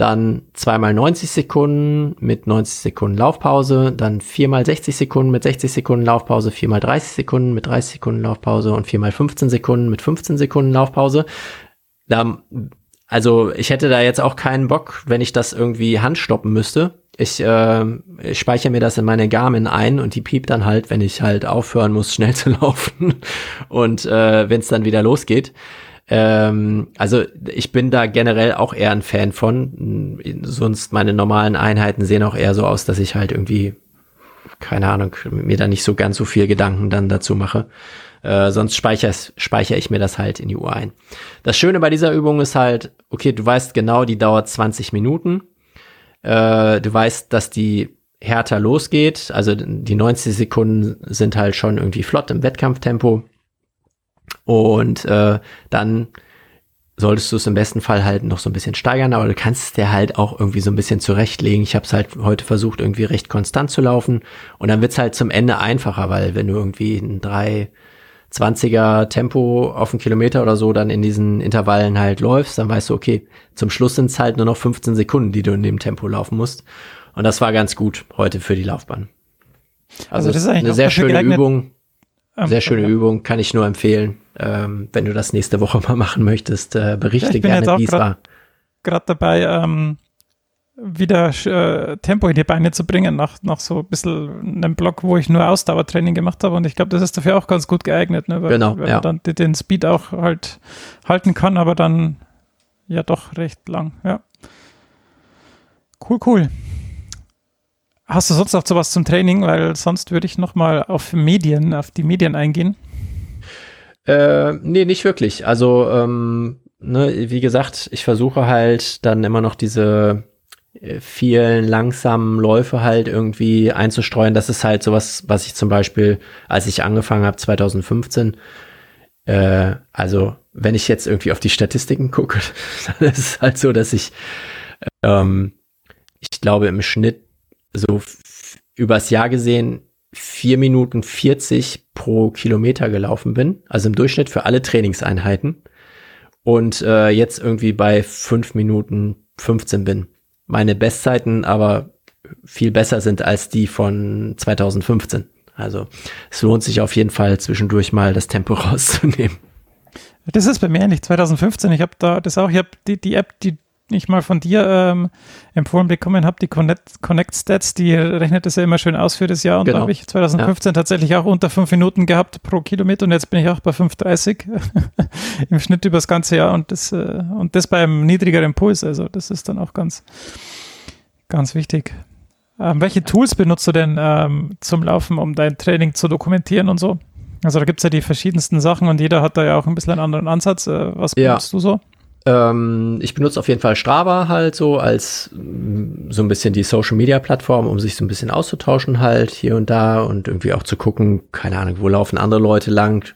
dann zweimal 90 Sekunden mit 90 Sekunden Laufpause, dann viermal 60 Sekunden mit 60 Sekunden Laufpause, viermal 30 Sekunden mit 30 Sekunden Laufpause und viermal 15 Sekunden mit 15 Sekunden Laufpause. Da, also ich hätte da jetzt auch keinen Bock, wenn ich das irgendwie handstoppen müsste. Ich, äh, ich speichere mir das in meine Garmin ein und die piept dann halt, wenn ich halt aufhören muss, schnell zu laufen und äh, wenn es dann wieder losgeht. Ähm, also ich bin da generell auch eher ein Fan von. Sonst meine normalen Einheiten sehen auch eher so aus, dass ich halt irgendwie, keine Ahnung, mir da nicht so ganz so viel Gedanken dann dazu mache. Äh, sonst speichere speichere ich mir das halt in die Uhr ein. Das Schöne bei dieser Übung ist halt, okay, du weißt genau, die dauert 20 Minuten. Äh, du weißt, dass die härter losgeht. Also die 90 Sekunden sind halt schon irgendwie flott im Wettkampftempo. Und äh, dann solltest du es im besten Fall halt noch so ein bisschen steigern, aber du kannst es dir halt auch irgendwie so ein bisschen zurechtlegen. Ich habe es halt heute versucht, irgendwie recht konstant zu laufen und dann wird's halt zum Ende einfacher, weil wenn du irgendwie ein 320er Tempo auf einen Kilometer oder so dann in diesen Intervallen halt läufst, dann weißt du, okay, zum Schluss sind's halt nur noch 15 Sekunden, die du in dem Tempo laufen musst. Und das war ganz gut heute für die Laufbahn. Also, Also das ist eigentlich eine sehr schöne Übung. Ähm, Sehr schöne. Übung, kann ich nur empfehlen. Ähm, wenn du das nächste Woche mal machen möchtest, äh, berichte Ja, gerne, wie es war. Gerade dabei, ähm, wieder äh, Tempo in die Beine zu bringen, nach, nach so ein bisschen einem Block, wo ich nur Ausdauertraining gemacht habe. Und ich glaube, das ist dafür auch ganz gut geeignet, ne? weil, Genau, weil ja. man dann den Speed auch halt halten kann, aber dann ja doch recht lang. Ja. Cool, cool. Hast du sonst noch sowas zum Training? Weil sonst würde ich noch mal auf Medien, auf die Medien eingehen. Äh, nee, nicht wirklich. Also, ähm, ne, wie gesagt, ich versuche halt dann immer noch diese äh, vielen langsamen Läufe halt irgendwie einzustreuen. Das ist halt sowas, was ich zum Beispiel, als ich angefangen habe, 2015, äh, also wenn ich jetzt irgendwie auf die Statistiken gucke, dann ist es halt so, dass ich, ähm, ich glaube, im Schnitt so übers Jahr gesehen vier Minuten 40 pro Kilometer gelaufen bin, also im Durchschnitt für alle Trainingseinheiten und äh, jetzt irgendwie bei fünf Minuten 15 bin. Meine Bestzeiten aber viel besser sind als die von 2015. Also es lohnt sich auf jeden Fall zwischendurch mal das Tempo rauszunehmen. Das ist bei mir ähnlich. 2015, ich habe da das auch, ich habe die, die App, die ich mal von dir ähm, empfohlen bekommen habe, die Connect, Connect Stats, die rechnet das ja immer schön aus für das Jahr. Und da Genau. habe ich 2015 tatsächlich auch unter fünf Minuten gehabt pro Kilometer und jetzt bin ich auch bei 5,30 im Schnitt über das ganze Jahr und das, äh, und das beim niedrigeren Puls. Also das ist dann auch ganz, Ganz wichtig. Ähm, welche Tools benutzt du denn ähm, zum Laufen, um dein Training zu dokumentieren und so? Also da gibt es ja die verschiedensten Sachen und jeder hat da ja auch ein bisschen einen anderen Ansatz. Äh, was Ja. benutzt du so? Ähm, ich benutze auf jeden Fall Strava halt so als mm, so ein bisschen die Social Media Plattform, um sich so ein bisschen auszutauschen halt hier und da und irgendwie auch zu gucken, keine Ahnung, wo laufen andere Leute lang.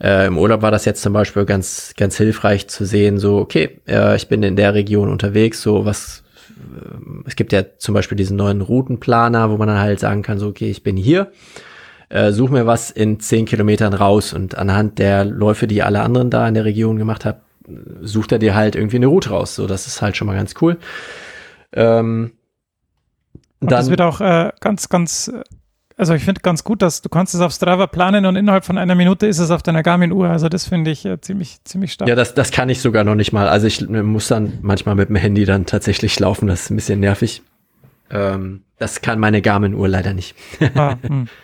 Äh, Im Urlaub war das jetzt zum Beispiel ganz, ganz hilfreich zu sehen, so, okay, äh, ich bin in der Region unterwegs, so was, äh, es gibt ja zum Beispiel diesen neuen Routenplaner, wo man dann halt sagen kann, so, okay, ich bin hier, äh, such mir was in zehn Kilometern raus und anhand der Läufe, die alle anderen da in der Region gemacht haben, sucht er dir halt irgendwie eine Route raus. So, das ist halt schon mal ganz cool. Ähm, Und das wird auch äh, ganz, ganz, äh, also ich finde ganz gut, dass du kannst es auf Strava planen und innerhalb von einer Minute ist es auf deiner Garmin-Uhr. Also das finde ich äh, ziemlich, ziemlich stark. ja, das, das kann ich sogar noch nicht mal. Also ich muss dann manchmal mit dem Handy dann tatsächlich laufen. Das ist ein bisschen nervig. Ähm, das kann meine Garmin-Uhr leider nicht. Ah, hm.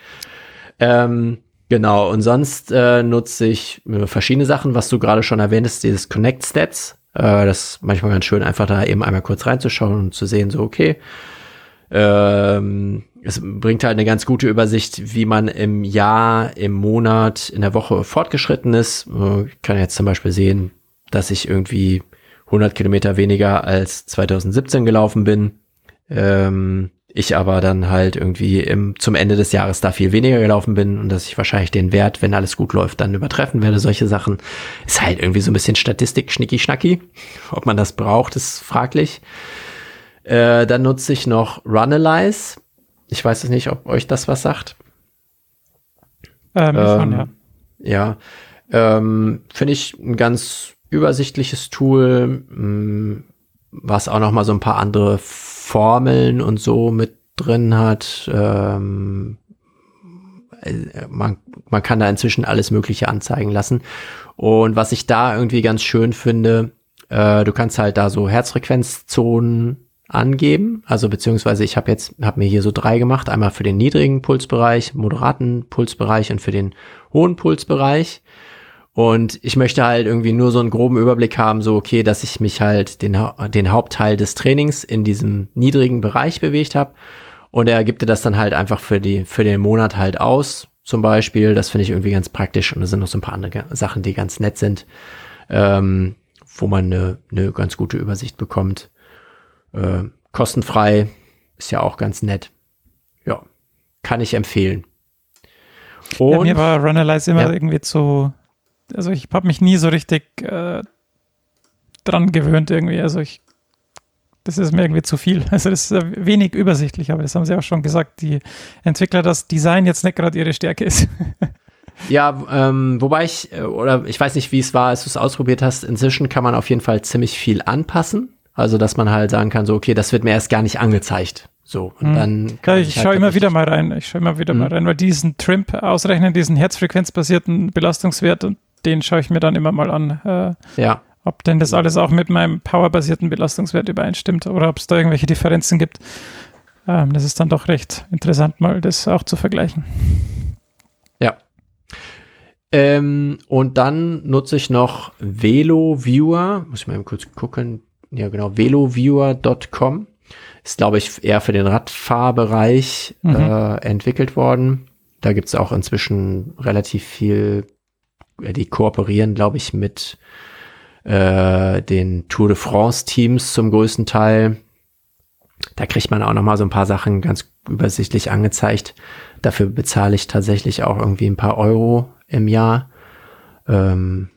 Ähm, genau, und sonst äh, nutze ich äh, verschiedene Sachen, was du gerade schon erwähntest, dieses Connect Stats. Äh, das ist manchmal ganz schön, einfach da eben einmal kurz reinzuschauen und zu sehen, so, okay. Ähm, es bringt halt eine ganz gute Übersicht, wie man im Jahr, im Monat, in der Woche fortgeschritten ist. Äh, Ich kann jetzt zum Beispiel sehen, dass ich irgendwie 100 Kilometer weniger als 2017 gelaufen bin. Ähm, ich aber dann halt irgendwie im, zum Ende des Jahres da viel weniger gelaufen bin und dass ich wahrscheinlich den Wert, wenn alles gut läuft, dann übertreffen werde. Solche Sachen ist halt irgendwie so ein bisschen Statistik, schnicki schnacki. Ob man das braucht, ist fraglich. Äh, dann nutze ich noch Runalyze. Ich weiß es nicht, ob euch das was sagt. ähm, schon, ja. Ja, ähm, finde ich ein ganz übersichtliches Tool, mh, was auch noch mal so ein paar andere Formeln und so mit drin hat. Ähm, äh, man, man kann da inzwischen alles Mögliche anzeigen lassen. Und was ich da irgendwie ganz schön finde, äh, du kannst halt da so Herzfrequenzzonen angeben. Also beziehungsweise ich habe jetzt habe mir hier so drei gemacht, einmal für den niedrigen Pulsbereich, moderaten Pulsbereich und für den hohen Pulsbereich. Und ich möchte halt irgendwie nur so einen groben Überblick haben, so okay, dass ich mich halt den, den Hauptteil des Trainings in diesem niedrigen Bereich bewegt habe. Und er gibt dir das dann halt einfach für die für den Monat halt aus, zum Beispiel. Das finde ich irgendwie ganz praktisch. Und es sind noch so ein paar andere Sachen, die ganz nett sind, ähm, wo man eine, eine ganz gute Übersicht bekommt. Äh, kostenfrei ist ja auch ganz nett. Ja, kann ich empfehlen. ja. Und Mir war Runalyze immer Ja. irgendwie zu, also ich habe mich nie so richtig äh, dran gewöhnt irgendwie. Also ich, das ist mir irgendwie zu viel. Also das ist wenig übersichtlich, aber das haben sie auch schon gesagt, die Entwickler, dass Design jetzt nicht gerade ihre Stärke ist. Ja, ähm, wobei ich, äh, oder ich weiß nicht, wie es war, als du es ausprobiert hast, inzwischen kann man auf jeden Fall ziemlich viel anpassen. Also, dass man halt sagen kann, so, okay, das wird mir erst gar nicht angezeigt. So, und Hm. dann. Ja, kann ich halt schaue immer wieder mal rein. Ich schaue immer wieder mal Mhm. rein, weil diesen Trimp ausrechnen, diesen herzfrequenzbasierten Belastungswert, und den schaue ich mir dann immer mal an, äh, Ja, ob denn das alles auch mit meinem powerbasierten Belastungswert übereinstimmt oder ob es da irgendwelche Differenzen gibt. Ähm, das ist dann doch recht interessant, mal das auch zu vergleichen. ja. Ähm, und dann nutze ich noch Velo Viewer. Muss ich mal eben kurz gucken. Ja, genau. Veloviewer.com. Ist, glaube ich, eher für den Radfahrbereich Mhm. äh, entwickelt worden. Da gibt es auch inzwischen relativ viel, die kooperieren, glaube ich, mit äh, den Tour de France Teams zum größten Teil. Da kriegt man auch noch mal so ein paar Sachen ganz übersichtlich angezeigt. Dafür bezahle ich tatsächlich auch irgendwie ein paar Euro im Jahr. Ähm,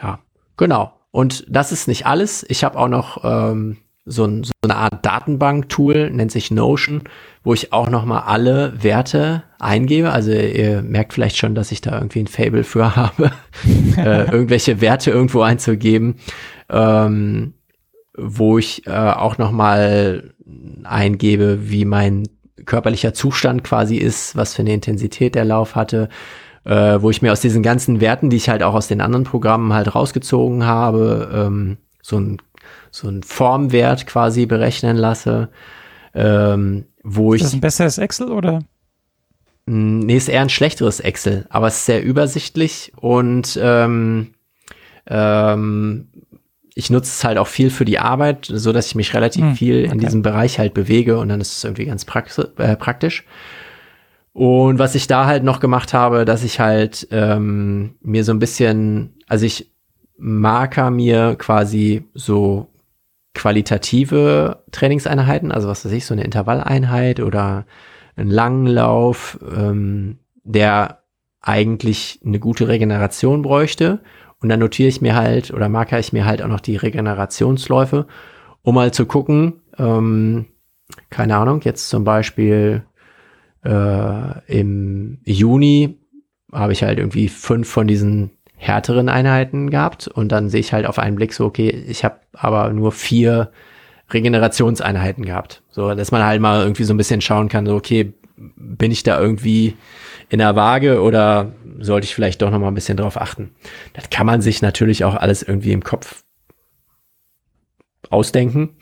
ja, genau. Und das ist nicht alles. Ich habe auch noch ähm, so, ein, so eine Art Datenbank-Tool, nennt sich Notion, wo ich auch noch mal alle Werte eingebe. Also ihr merkt vielleicht schon, dass ich da irgendwie ein Fable für habe, äh, irgendwelche Werte irgendwo einzugeben, ähm, wo ich äh, auch noch mal eingebe, wie mein körperlicher Zustand quasi ist, was für eine Intensität der Lauf hatte, äh, wo ich mir aus diesen ganzen Werten, die ich halt auch aus den anderen Programmen halt rausgezogen habe, ähm, so ein so ein Formwert quasi berechnen lasse, ähm, wo Ist ich das ein besseres Excel oder? Mm, Nee, ist eher ein schlechteres Excel, aber es ist sehr übersichtlich und ähm, ähm, ich nutze es halt auch viel für die Arbeit, so dass ich mich relativ Hm, viel in okay. diesem Bereich halt bewege und dann ist es irgendwie ganz äh, praktisch. Und was ich da halt noch gemacht habe, dass ich halt ähm, mir so ein bisschen, also ich marker mir quasi so qualitative Trainingseinheiten, also was weiß ich, so eine Intervalleinheit oder einen langen Lauf, ähm, der eigentlich eine gute Regeneration bräuchte. Und dann notiere ich mir halt oder marker ich mir halt auch noch die Regenerationsläufe, um mal zu gucken, ähm, keine Ahnung, jetzt zum Beispiel äh, im Juni habe ich halt irgendwie fünf von diesen härteren Einheiten gehabt und dann sehe ich halt auf einen Blick so, okay, ich habe aber nur vier Regenerationseinheiten gehabt. So, dass man halt mal irgendwie so ein bisschen schauen kann, so, okay, bin ich da irgendwie in der Waage oder sollte ich vielleicht doch noch mal ein bisschen drauf achten? Das kann man sich natürlich auch alles irgendwie im Kopf ausdenken.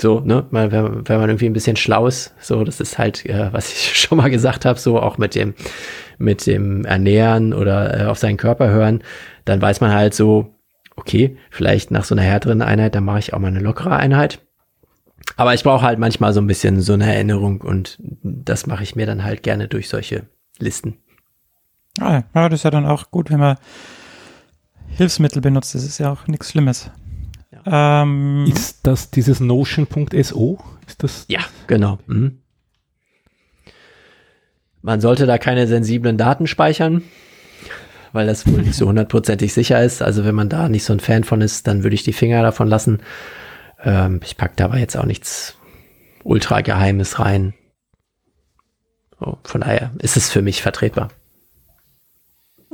So, ne, wenn, wenn man irgendwie ein bisschen schlau ist, so, das ist halt, äh, was ich schon mal gesagt habe, so auch mit dem, mit dem Ernähren oder äh, auf seinen Körper hören, dann weiß man halt so, okay, vielleicht nach so einer härteren Einheit, dann mache ich auch mal eine lockere Einheit. Aber ich brauche halt manchmal so ein bisschen so eine Erinnerung und das mache ich mir dann halt gerne durch solche Listen. Ah, ja. ja, das ist ja dann auch gut, wenn man Hilfsmittel benutzt. Das ist ja auch nichts Schlimmes. Ähm, Ist das dieses Notion.so? Ist das? Ja, genau. Mhm. Man sollte da keine sensiblen Daten speichern, weil das wohl nicht so hundertprozentig sicher ist. Also wenn man da nicht so ein Fan von ist, dann würde ich die Finger davon lassen. Ähm, ich packe da aber jetzt auch nichts ultra Geheimes rein. So, von daher ist es für mich vertretbar.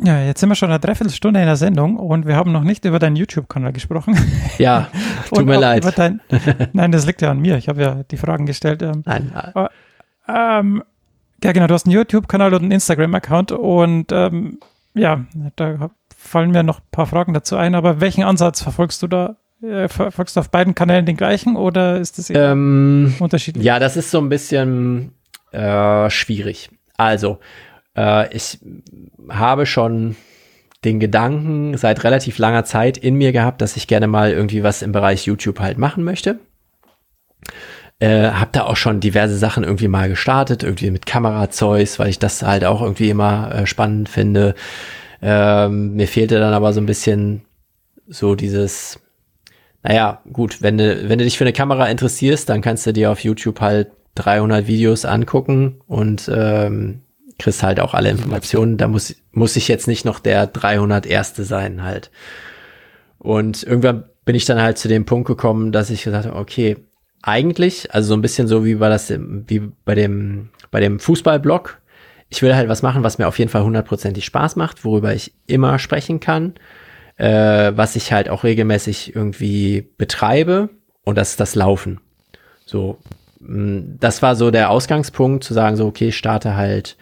ja, jetzt sind wir schon eine Dreiviertelstunde in der Sendung und wir haben noch nicht über deinen YouTube-Kanal gesprochen. Ja, tut mir leid. Dein, nein, das liegt ja an mir. Ich habe ja die Fragen gestellt. Ähm, Nein, ähm, ja, genau, du hast einen YouTube-Kanal und einen Instagram-Account und ähm, ja, da fallen mir noch ein paar Fragen dazu ein, aber welchen Ansatz verfolgst du da? Äh, verfolgst du auf beiden Kanälen den gleichen oder ist das ähm, unterschiedlich? Ja, das ist so ein bisschen äh, schwierig. Also, äh, ich habe schon den Gedanken seit relativ langer Zeit in mir gehabt, dass ich gerne mal irgendwie was im Bereich YouTube halt machen möchte. Äh, hab da auch schon diverse Sachen irgendwie mal gestartet, irgendwie mit Kamerazeugs, weil ich das halt auch irgendwie immer äh, spannend finde. Ähm, mir fehlte dann aber so ein bisschen so dieses, naja, gut, wenn du, wenn du dich für eine Kamera interessierst, dann kannst du dir auf YouTube halt 300 Videos angucken und ähm, kriegst halt auch alle Informationen. Da muss, muss ich jetzt nicht noch der 301. sein halt. Und irgendwann bin ich dann halt zu dem Punkt gekommen, dass ich gesagt habe, okay, eigentlich, also so ein bisschen so wie bei das, wie bei dem, bei dem Fußballblog. Ich will halt was machen, was mir auf jeden Fall hundertprozentig Spaß macht, worüber ich immer sprechen kann, äh, was ich halt auch regelmäßig irgendwie betreibe und das ist das Laufen. So, mh, das war so der Ausgangspunkt, zu sagen, so, okay, ich starte halt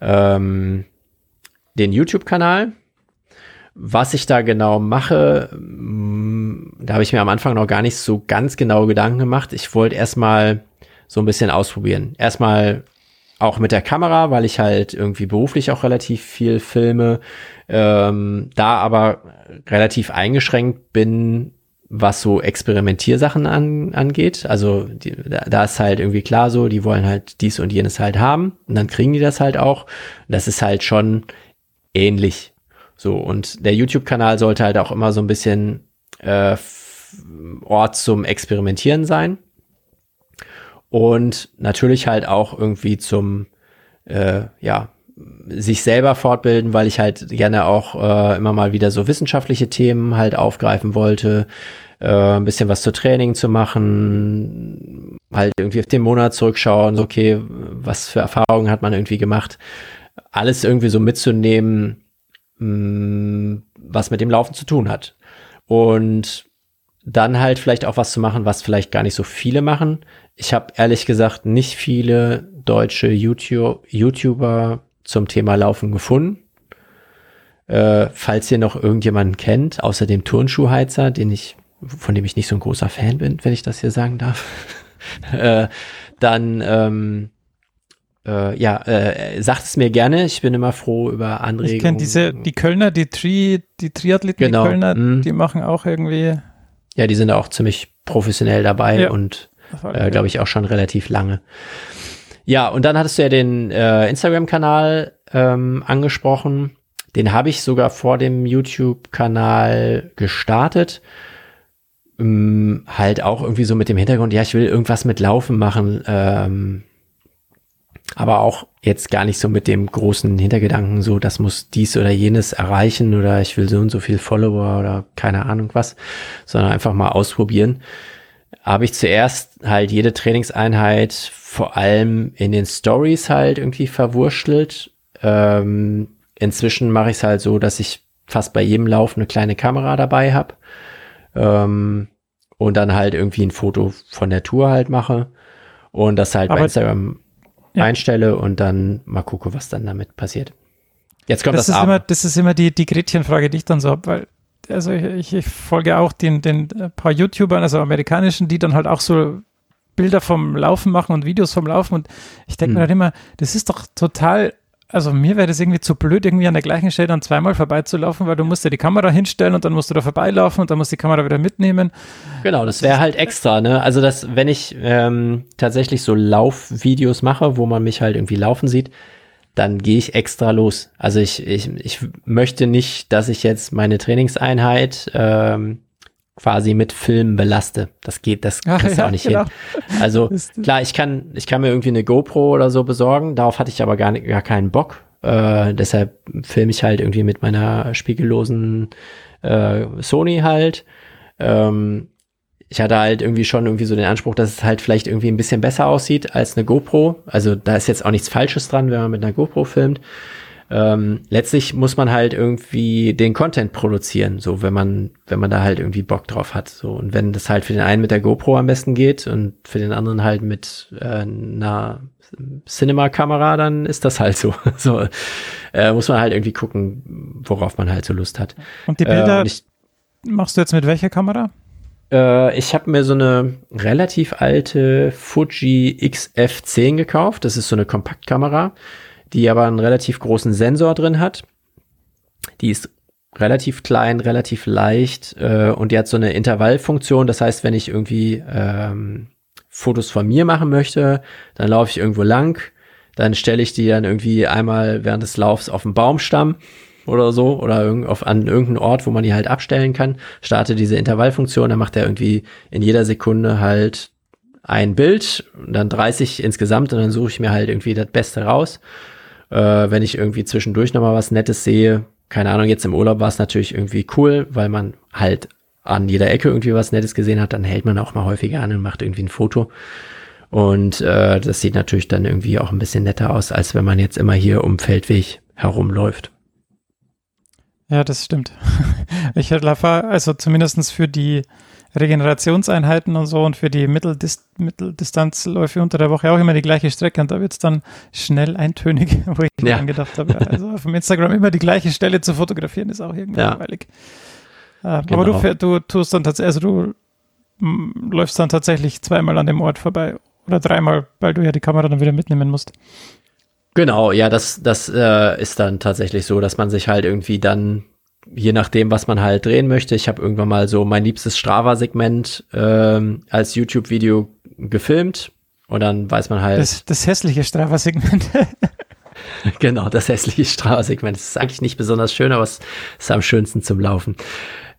ähm, den YouTube-Kanal. Was ich da genau mache, da habe ich mir am Anfang noch gar nicht so ganz genau Gedanken gemacht. Ich wollte erstmal so ein bisschen ausprobieren. Erstmal auch mit der Kamera, weil ich halt irgendwie beruflich auch relativ viel filme, ähm, da aber relativ eingeschränkt bin, was so Experimentiersachen an, angeht. Also die, da ist halt irgendwie klar so, die wollen halt dies und jenes halt haben und dann kriegen die das halt auch. Das ist halt schon ähnlich. So, und der YouTube-Kanal sollte halt auch immer so ein bisschen äh, Ort zum Experimentieren sein. Und natürlich halt auch irgendwie zum, äh, ja, sich selber fortbilden, weil ich halt gerne auch äh, immer mal wieder so wissenschaftliche Themen halt aufgreifen wollte, äh, ein bisschen was zu Training zu machen, halt irgendwie auf den Monat zurückschauen, so okay, was für Erfahrungen hat man irgendwie gemacht, alles irgendwie so mitzunehmen, mh, was mit dem Laufen zu tun hat. Und dann halt vielleicht auch was zu machen, was vielleicht gar nicht so viele machen. Ich habe ehrlich gesagt nicht viele deutsche YouTube YouTuber zum Thema Laufen gefunden. Äh, falls ihr noch irgendjemanden kennt, außer dem Turnschuhheizer, den ich, von dem ich nicht so ein großer Fan bin, wenn ich das hier sagen darf, äh, dann ähm, äh, ja, äh, sagt es mir gerne. Ich bin immer froh über Anregungen. Ich kenne diese, die Kölner, die Tri, die Triathleten, Genau, die Kölner, mhm. die machen auch irgendwie Ja, die sind auch ziemlich professionell dabei Ja. und äh, glaube ich auch schon relativ lange. Ja, und dann hattest du ja den äh, Instagram-Kanal ähm, angesprochen. Den habe ich sogar vor dem YouTube-Kanal gestartet. Ähm, halt auch irgendwie so mit dem Hintergrund, ja, ich will irgendwas mit Laufen machen. Ähm, aber auch jetzt gar nicht so mit dem großen Hintergedanken, so, das muss dies oder jenes erreichen oder ich will so und so viel Follower oder keine Ahnung was, sondern einfach mal ausprobieren. Habe ich zuerst halt jede Trainingseinheit vor allem in den Stories halt irgendwie verwurschtelt. Ähm, inzwischen mache ich es halt so, dass ich fast bei jedem Lauf eine kleine Kamera dabei habe ähm, und dann halt irgendwie ein Foto von der Tour halt mache und das halt bei Aber- Instagram Ja. einstelle und dann mal gucke, was dann damit passiert. Jetzt kommt das, das, ist immer, das ist immer die, die Gretchenfrage, die ich dann so habe, weil also ich, ich, folge auch den, den äh, paar YouTubern, also amerikanischen, die dann halt auch so Bilder vom Laufen machen und Videos vom Laufen und ich denke mir Hm. halt immer, das ist doch total, also mir wäre das irgendwie zu blöd, irgendwie an der gleichen Stelle dann zweimal vorbeizulaufen, weil du musst ja die Kamera hinstellen und dann musst du da vorbeilaufen und dann musst du die Kamera wieder mitnehmen. Genau, das wäre halt extra, ne? Also das, wenn ich ähm, tatsächlich so Laufvideos mache, wo man mich halt irgendwie laufen sieht, dann gehe ich extra los. Also ich, ich, ich möchte nicht, dass ich jetzt meine Trainingseinheit ähm, quasi mit Filmen belaste. Das geht, das Ach, kriegst du ja, auch nicht genau. hin. Also klar, ich kann, ich kann mir irgendwie eine GoPro oder so besorgen. Darauf hatte ich aber gar, nicht, gar keinen Bock. Äh, deshalb filme ich halt irgendwie mit meiner spiegellosen äh, Sony halt. Ähm, ich hatte halt irgendwie schon irgendwie so den Anspruch, dass es halt vielleicht irgendwie ein bisschen besser aussieht als eine GoPro. Also da ist jetzt auch nichts Falsches dran, wenn man mit einer GoPro filmt. Ähm, letztlich muss man halt irgendwie den Content produzieren, so wenn man, wenn man da halt irgendwie Bock drauf hat. So und wenn das halt für den einen mit der GoPro am besten geht und für den anderen halt mit äh, einer Cinema-Kamera, dann ist das halt so. so äh, muss man halt irgendwie gucken, worauf man halt so Lust hat. Und die Äh, Bilder und ich, machst du jetzt mit welcher Kamera? äh, ich habe mir so eine relativ alte Fuji XF10 gekauft. Das ist so eine Kompaktkamera, die aber einen relativ großen Sensor drin hat. Die ist relativ klein, relativ leicht äh, und die hat so eine Intervallfunktion. Das heißt, wenn ich irgendwie ähm, Fotos von mir machen möchte, dann laufe ich irgendwo lang, dann stelle ich die dann irgendwie einmal während des Laufs auf den Baumstamm oder so oder irgend- auf, an irgendeinen Ort, wo man die halt abstellen kann, starte diese Intervallfunktion, dann macht er irgendwie in jeder Sekunde halt ein Bild dann 30 insgesamt und dann suche ich mir halt irgendwie das Beste raus. Äh, wenn ich irgendwie zwischendurch nochmal was Nettes sehe, keine Ahnung, jetzt im Urlaub war es natürlich irgendwie cool, weil man halt an jeder Ecke irgendwie was Nettes gesehen hat, dann hält man auch mal häufiger an und macht irgendwie ein Foto. Und äh, das sieht natürlich dann irgendwie auch ein bisschen netter aus, als wenn man jetzt immer hier um Feldweg herumläuft. Ja, das stimmt. Ich laufe also zumindestens für die Regenerationseinheiten und so und für die Mitteldis Mitteldistanzläufe unter der Woche auch immer die gleiche Strecke und da wird es dann schnell eintönig, wo ich mir Ja. dann gedacht habe, also auf dem Instagram immer die gleiche Stelle zu fotografieren, ist auch irgendwie Ja. langweilig. Äh, Aber du, Genau. du tust dann tatsächlich, also du mm, läufst dann tatsächlich zweimal an dem Ort vorbei oder dreimal, weil du ja die Kamera dann wieder mitnehmen musst. Genau, ja, das, das äh, ist dann tatsächlich so, dass man sich halt irgendwie dann, je nachdem, was man halt drehen möchte, ich habe irgendwann mal so mein liebstes Strava-Segment ähm, als YouTube-Video gefilmt und dann weiß man halt, Das, das hässliche Strava-Segment. genau, das hässliche Strava-Segment. Das ist eigentlich nicht besonders schön, aber es ist am schönsten zum Laufen.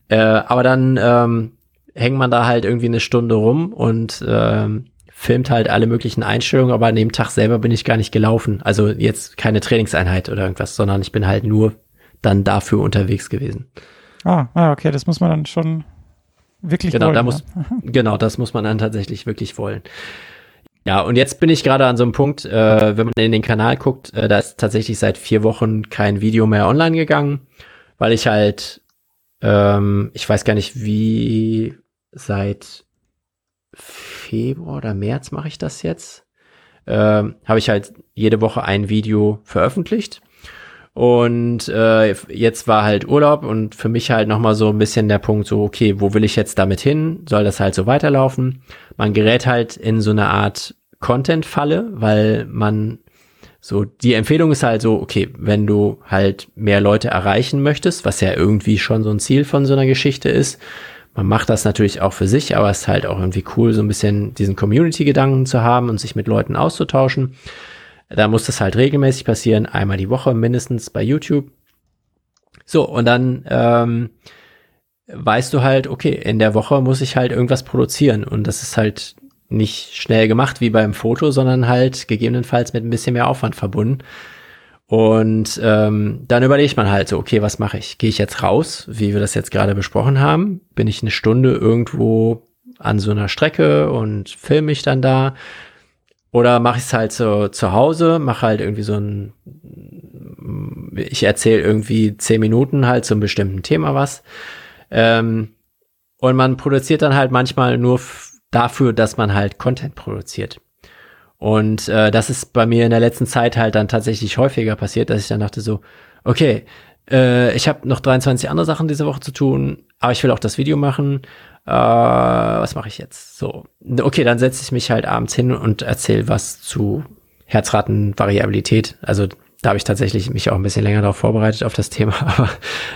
Äh, aber dann ähm, hängt man da halt irgendwie eine Stunde rum und ähm, filmt halt alle möglichen Einstellungen, aber an dem Tag selber bin ich gar nicht gelaufen. Also jetzt keine Trainingseinheit oder irgendwas, sondern ich bin halt nur dann dafür unterwegs gewesen. ah, ah, okay, das muss man dann schon wirklich Genau, wollen, da ja. muss, genau, das muss man dann tatsächlich wirklich wollen. Ja, und jetzt bin ich gerade an so einem Punkt, äh, wenn man in den Kanal guckt, äh, da ist tatsächlich seit vier Wochen kein Video mehr online gegangen, weil ich halt, ähm, ich weiß gar nicht wie, seit Februar oder März mache ich das jetzt, ähm, habe ich halt jede Woche ein Video veröffentlicht. Und äh, jetzt war halt Urlaub und für mich halt nochmal so ein bisschen der Punkt, so, okay, wo will ich jetzt damit hin? Soll das halt so weiterlaufen? Man gerät halt in so eine Art Content-Falle, weil man so, die Empfehlung ist halt so, okay, wenn du halt mehr Leute erreichen möchtest, was ja irgendwie schon so ein Ziel von so einer Geschichte ist, man macht das natürlich auch für sich, aber es ist halt auch irgendwie cool, so ein bisschen diesen Community-Gedanken zu haben und sich mit Leuten auszutauschen. Da muss das halt regelmäßig passieren, einmal die Woche mindestens bei YouTube. So, und dann ähm, weißt du halt, okay, in der Woche muss ich halt irgendwas produzieren und das ist halt nicht schnell gemacht wie beim Foto, sondern halt gegebenenfalls mit ein bisschen mehr Aufwand verbunden. Und ähm, dann überlegt man halt so, okay, was mache ich? Gehe ich jetzt raus, wie wir das jetzt gerade besprochen haben? Bin ich eine Stunde irgendwo an so einer Strecke und filme mich dann da? Oder mache ich es halt so zu Hause, mache halt irgendwie so ein, ich erzähle irgendwie zehn Minuten halt zu einem bestimmten Thema was. Ähm, und man produziert dann halt manchmal nur dafür, dass man halt Content produziert. Und äh, das ist bei mir in der letzten Zeit halt dann tatsächlich häufiger passiert, dass ich dann dachte so, okay, äh, ich habe noch 23 andere Sachen diese Woche zu tun, aber ich will auch das Video machen. Äh, was mache ich jetzt? So, okay, dann setze ich mich halt abends hin und erzähle was zu Herzratenvariabilität. Also da habe ich tatsächlich mich auch ein bisschen länger darauf vorbereitet auf das Thema. Aber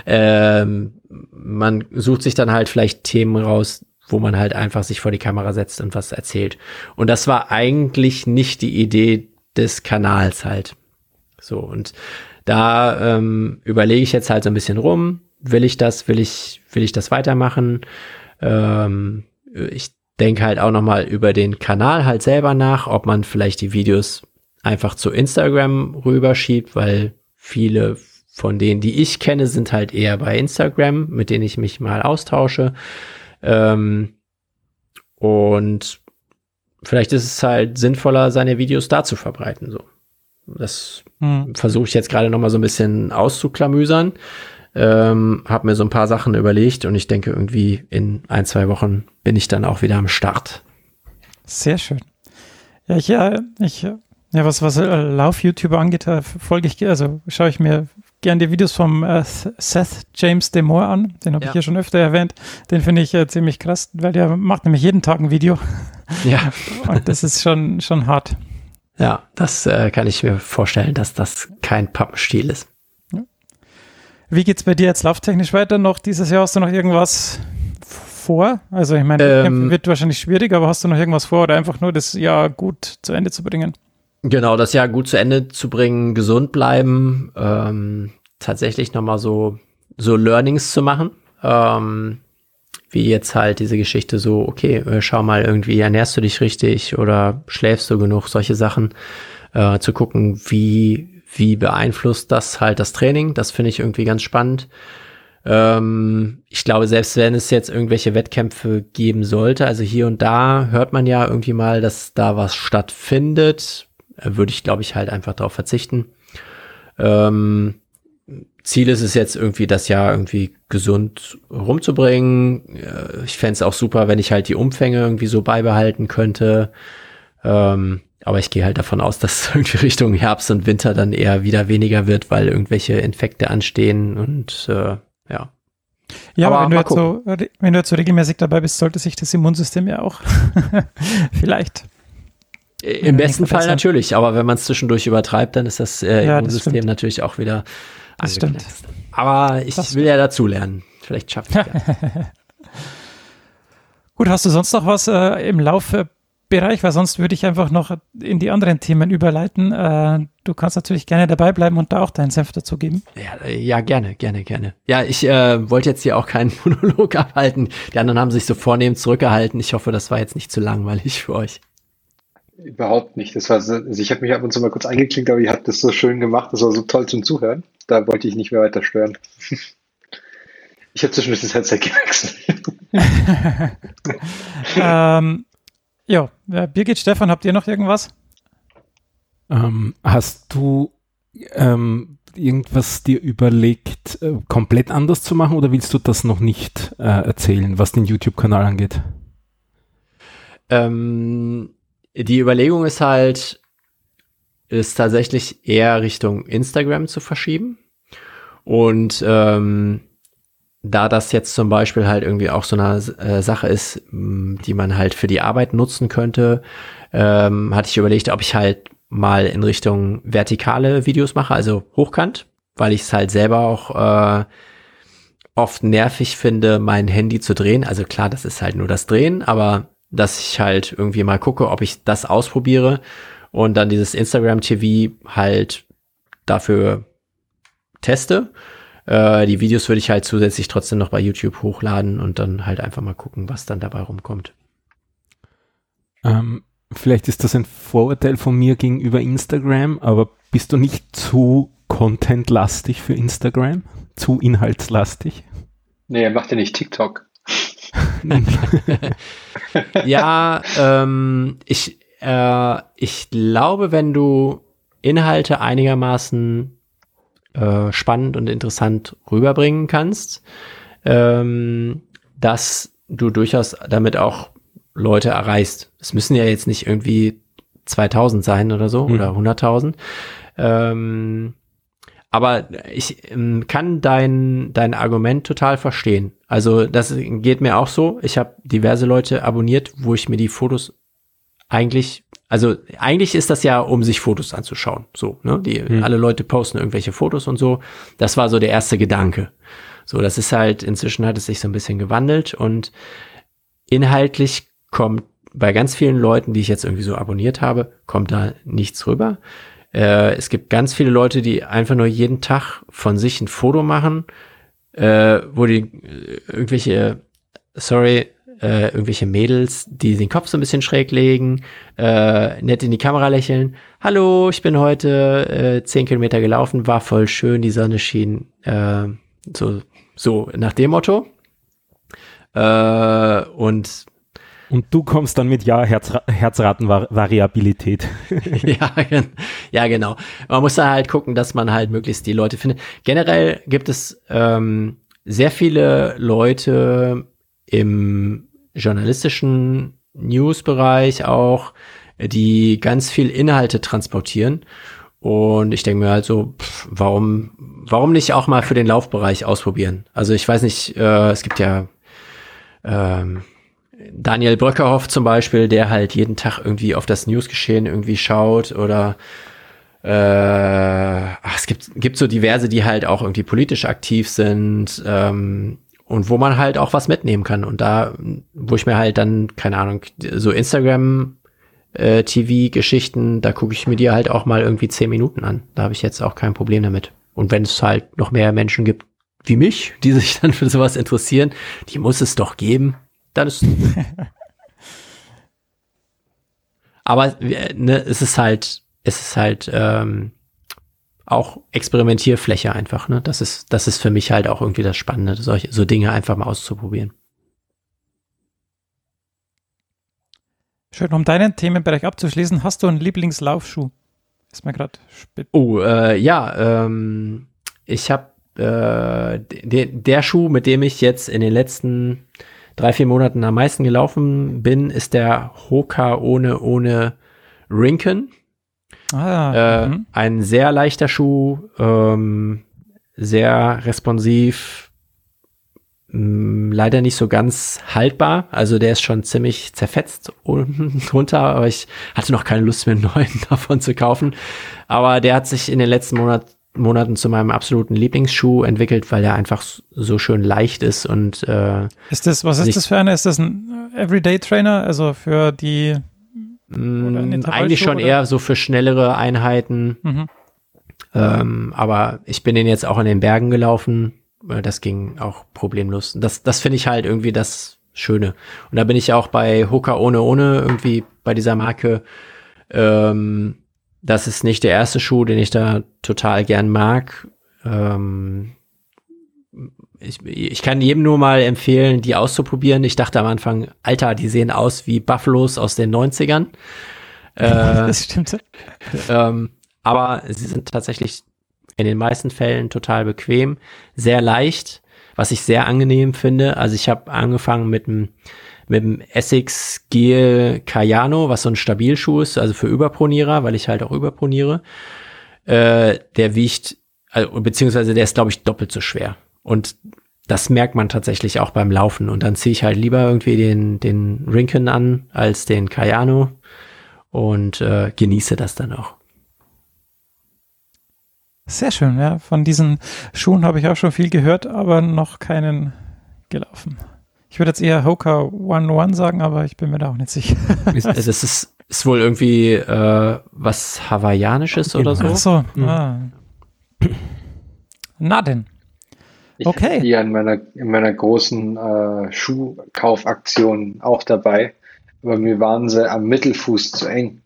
ähm, man sucht sich dann halt vielleicht Themen raus, wo man halt einfach sich vor die Kamera setzt und was erzählt. Und das war eigentlich nicht die Idee des Kanals halt. So, und da ähm, überlege ich jetzt halt so ein bisschen rum. Will ich das, will ich, will ich das weitermachen? Ähm, ich denke halt auch nochmal über den Kanal halt selber nach, ob man vielleicht die Videos einfach zu Instagram rüberschiebt, weil viele von denen, die ich kenne, sind halt eher bei Instagram, mit denen ich mich mal austausche. Ähm, und vielleicht ist es halt sinnvoller, seine Videos da zu verbreiten. So. Das hm. versuche ich jetzt gerade noch mal so ein bisschen auszuklamüsern. Ähm, habe mir so ein paar Sachen überlegt und ich denke irgendwie in ein, zwei Wochen bin ich dann auch wieder am Start. Sehr schön. Ja, ich, ja, ich, ja, was, was Lauf-YouTuber angeht, folge ich, also schaue ich mir gern die Videos vom äh, Seth James Demore an. Den habe ja. ich hier schon öfter erwähnt. Den finde ich äh, ziemlich krass, weil der macht nämlich jeden Tag ein Video. Ja. Und das ist schon, schon hart. Ja, das äh, kann ich mir vorstellen, dass das kein Pappenstiel ist. Wie geht's bei dir jetzt lauftechnisch weiter? Noch dieses Jahr hast du noch irgendwas vor? Also ich meine, ähm, wird wahrscheinlich schwierig, aber hast du noch irgendwas vor oder einfach nur das Jahr gut zu Ende zu bringen? Genau, das Jahr gut zu Ende zu bringen, gesund bleiben, ähm, tatsächlich nochmal so, so Learnings zu machen. Ähm, wie jetzt halt diese Geschichte so, okay, äh, schau mal irgendwie, ernährst du dich richtig oder schläfst du genug, solche Sachen, äh, zu gucken, wie, wie beeinflusst das halt das Training. Das finde ich irgendwie ganz spannend. Ähm, ich glaube, selbst wenn es jetzt irgendwelche Wettkämpfe geben sollte, also hier und da hört man ja irgendwie mal, dass da was stattfindet, würde ich, glaube ich, halt einfach darauf verzichten. Ähm, Ziel ist es jetzt irgendwie, das Jahr irgendwie gesund rumzubringen. Äh, ich fände es auch super, wenn ich halt die Umfänge irgendwie so beibehalten könnte. Ähm, aber ich gehe halt davon aus, dass irgendwie Richtung Herbst und Winter dann eher wieder weniger wird, weil irgendwelche Infekte anstehen und äh, ja. Ja, aber, aber wenn, du jetzt so, wenn du jetzt so regelmäßig dabei bist, sollte sich das Immunsystem ja auch vielleicht im besten Fall natürlich, aber wenn man es zwischendurch übertreibt, dann ist das äh, ja, Immunsystem das natürlich auch wieder das stimmt. Aber ich das will ja dazulernen. Vielleicht schafft es ja. Gut, hast du sonst noch was äh, im Laufbereich? Weil sonst würde ich einfach noch in die anderen Themen überleiten. Äh, du kannst natürlich gerne dabei bleiben und da auch deinen Senf dazu geben. Ja, äh, ja gerne, gerne, gerne. Ja, ich äh, wollte jetzt hier auch keinen Monolog abhalten. Die anderen haben sich so vornehm zurückgehalten. Ich hoffe, das war jetzt nicht zu langweilig für euch. Überhaupt nicht. Das war also ich habe mich ab und zu mal kurz eingeklinkt, aber ihr habt das so schön gemacht. Das war so toll zum Zuhören. Da wollte ich nicht mehr weiter stören. Ich habe zwischendurch das Headset gewechselt. ähm, ja, Birgit, Stefan, habt ihr noch irgendwas? Ähm, hast du ähm, irgendwas dir überlegt, äh, komplett anders zu machen oder willst du das noch nicht äh, erzählen, was den YouTube-Kanal angeht? Ähm, die Überlegung ist halt, ist tatsächlich eher Richtung Instagram zu verschieben. Und ähm, da das jetzt zum Beispiel halt irgendwie auch so eine äh, Sache ist, die man halt für die Arbeit nutzen könnte, ähm, hatte ich überlegt, ob ich halt mal in Richtung vertikale Videos mache, also hochkant, weil ich es halt selber auch äh, oft nervig finde, mein Handy zu drehen. Also klar, das ist halt nur das Drehen, aber dass ich halt irgendwie mal gucke, ob ich das ausprobiere und dann dieses Instagram TV halt dafür teste. Äh, die Videos würde ich halt zusätzlich trotzdem noch bei YouTube hochladen und dann halt einfach mal gucken, was dann dabei rumkommt. Ähm, vielleicht ist das ein Vorurteil von mir gegenüber Instagram, aber bist du nicht zu contentlastig für Instagram? Zu inhaltslastig? Nee, er macht ja nicht TikTok. ja, ähm, ich, äh, ich glaube, wenn du Inhalte einigermaßen äh, spannend und interessant rüberbringen kannst, ähm, dass du durchaus damit auch Leute erreichst. Es müssen ja jetzt nicht irgendwie 2000 sein oder so mhm. oder 100.000. Ähm, aber ich ähm, kann dein, dein Argument total verstehen. Also das geht mir auch so. Ich habe diverse Leute abonniert, wo ich mir die Fotos eigentlich, also eigentlich ist das ja, um sich Fotos anzuschauen. So, ne? Die hm. alle Leute posten irgendwelche Fotos und so. Das war so der erste Gedanke. So, das ist halt, inzwischen hat es sich so ein bisschen gewandelt und inhaltlich kommt bei ganz vielen Leuten, die ich jetzt irgendwie so abonniert habe, kommt da nichts rüber. Äh, es gibt ganz viele Leute, die einfach nur jeden Tag von sich ein Foto machen, äh, wo die äh, irgendwelche, sorry, äh, irgendwelche Mädels, die den Kopf so ein bisschen schräg legen, äh, nett in die Kamera lächeln. Hallo, ich bin heute äh, zehn Kilometer gelaufen, war voll schön, die Sonne schien. Äh, so, so nach dem Motto. Äh, und und du kommst dann mit Ja, Herz, Herzratenvariabilität. ja, ja, genau. Man muss da halt gucken, dass man halt möglichst die Leute findet. Generell gibt es ähm, sehr viele Leute im journalistischen News-Bereich auch, die ganz viel Inhalte transportieren. Und ich denke mir halt so, pff, warum, warum nicht auch mal für den Laufbereich ausprobieren? Also ich weiß nicht, äh, es gibt ja ähm, Daniel Bröckerhoff zum Beispiel, der halt jeden Tag irgendwie auf das Newsgeschehen irgendwie schaut oder äh, ach, es gibt, gibt so diverse, die halt auch irgendwie politisch aktiv sind ähm, und wo man halt auch was mitnehmen kann. Und da, wo ich mir halt dann, keine Ahnung, so Instagram äh, TV-Geschichten, da gucke ich mir die halt auch mal irgendwie zehn Minuten an. Da habe ich jetzt auch kein Problem damit. Und wenn es halt noch mehr Menschen gibt wie mich, die sich dann für sowas interessieren, die muss es doch geben dann ist. Aber äh, ne, es ist halt, es ist halt ähm, auch Experimentierfläche einfach. Ne? Das ist, das ist für mich halt auch irgendwie das Spannende, solche so Dinge einfach mal auszuprobieren. Schön, um deinen Themenbereich abzuschließen, hast du einen Lieblingslaufschuh? Ist mir gerade spät. Oh, äh, ja, ähm, ich habe äh, de der Schuh, mit dem ich jetzt in den letzten drei, vier Monaten am meisten gelaufen bin, ist der Hoka ohne, ohne Rinken. Ah, äh, mhm. ein sehr leichter Schuh, ähm, sehr responsiv, mh, mm, leider nicht so ganz haltbar. Also der ist schon ziemlich zerfetzt unten drunter, aber ich hatte noch keine Lust mehr, einen neuen davon zu kaufen. Aber der hat sich in den letzten Monaten Monaten zu meinem absoluten Lieblingsschuh entwickelt, weil er einfach so schön leicht ist und äh, ist das was ist das für einer? Ist das ein Everyday Trainer, also für die eigentlich schon oder? eher so für schnellere Einheiten. Mhm. Ähm, aber ich bin den jetzt auch in den Bergen gelaufen. Das ging auch problemlos. Das, das finde ich halt irgendwie das Schöne. Und da bin ich auch bei Hooker ohne ohne irgendwie bei dieser Marke ähm, das ist nicht der erste Schuh, den ich da total gern mag. Ähm, ich, ich kann jedem nur mal empfehlen, die auszuprobieren. Ich dachte am Anfang, Alter, die sehen aus wie Buffalos aus den 90ern. Äh, das stimmt. Ähm, aber sie sind tatsächlich in den meisten Fällen total bequem, sehr leicht, was ich sehr angenehm finde. Also ich habe angefangen mit einem mit dem Essex Gel Cayano, was so ein Stabilschuh ist, also für Überpronierer, weil ich halt auch überproniere. Äh, der wiegt, also, beziehungsweise der ist, glaube ich, doppelt so schwer. Und das merkt man tatsächlich auch beim Laufen. Und dann ziehe ich halt lieber irgendwie den, den Rinken an als den Cayano und äh, genieße das dann auch. Sehr schön, ja. Von diesen Schuhen habe ich auch schon viel gehört, aber noch keinen gelaufen. Ich würde jetzt eher Hoka One One sagen, aber ich bin mir da auch nicht sicher. Also es ist, ist wohl irgendwie äh, was Hawaiianisches oder so. Ach so. Mhm. Ah. Na denn. Ich Okay. hier in meiner, in meiner großen äh, Schuhkaufaktion auch dabei. Aber mir waren sie am Mittelfuß zu eng.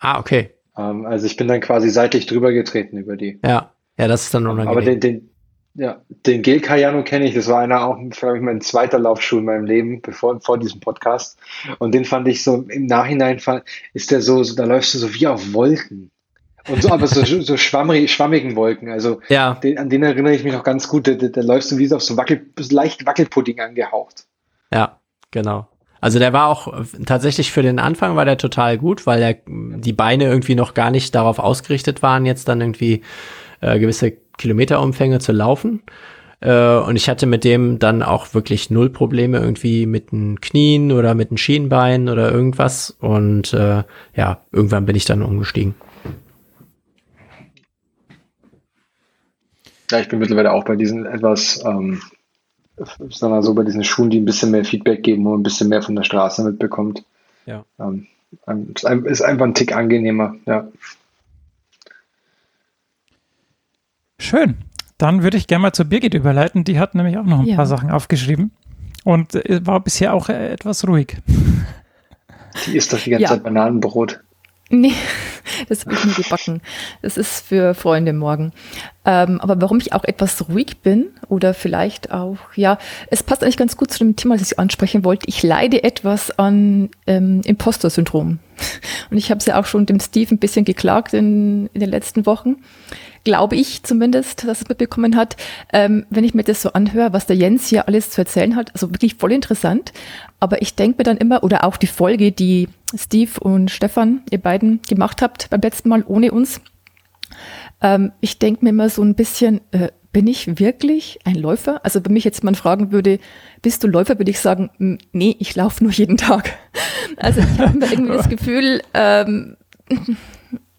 Ah, okay. Ähm, also ich bin dann quasi seitlich drüber getreten über die. Ja. Ja, das ist dann Aber unangenehm. den, den, ja, den Gel Cayano kenne ich. Das war einer auch, glaube ich, mein zweiter Laufschuh in meinem Leben, bevor, vor diesem Podcast. Und den fand ich so im Nachhinein, ist der so, so, da läufst du so wie auf Wolken. Und so, aber so, so schwammrig, schwammigen Wolken. Also, ja, den, an den erinnere ich mich noch ganz gut. Da, da, da läufst du wie so auf so Wackel, leicht Wackelpudding angehaucht. ja, genau. Also der war auch tatsächlich für den Anfang war der total gut, weil er die Beine irgendwie noch gar nicht darauf ausgerichtet waren, jetzt dann irgendwie äh, gewisse Kilometerumfänge zu laufen. Äh, und ich hatte mit dem dann auch wirklich null Probleme irgendwie mit den Knien oder mit den Schienbeinen oder irgendwas. Und äh, ja, irgendwann bin ich dann umgestiegen. Ja, ich bin mittlerweile auch bei diesen etwas, ähm, sagen wir mal so, bei diesen Schuhen, die ein bisschen mehr Feedback geben und ein bisschen mehr von der Straße mitbekommt. Ja. Ähm, ist einfach ein Tick angenehmer, ja. Schön. Dann würde ich gerne mal zu Birgit überleiten. Die hat nämlich auch noch ein Ja. paar Sachen aufgeschrieben und äh, war bisher auch äh, etwas ruhig. Die isst doch die ganze Ja. Zeit Bananenbrot. Nee, das habe ich nie gebacken. Das ist für Freunde morgen. Ähm, aber warum ich auch etwas ruhig bin oder vielleicht auch, ja, es passt eigentlich ganz gut zu dem Thema, das ich ansprechen wollte. Ich leide etwas an ähm, Imposter-Syndrom. Und ich habe es ja auch schon dem Steve ein bisschen geklagt in, in den letzten Wochen. Glaube ich zumindest, dass es mitbekommen hat. Ähm, wenn ich mir das so anhöre, was der Jens hier alles zu erzählen hat, also wirklich voll interessant. Aber ich denke mir dann immer, oder auch die Folge, die Steve und Stefan, ihr beiden gemacht habt beim letzten Mal ohne uns. Ähm, ich denke mir immer so ein bisschen, äh, bin ich wirklich ein Läufer? Also wenn mich jetzt jemand fragen würde, bist du Läufer, würde ich sagen, "Mm, nee, ich laufe nur jeden Tag. Also ich habe irgendwie das Gefühl, ähm,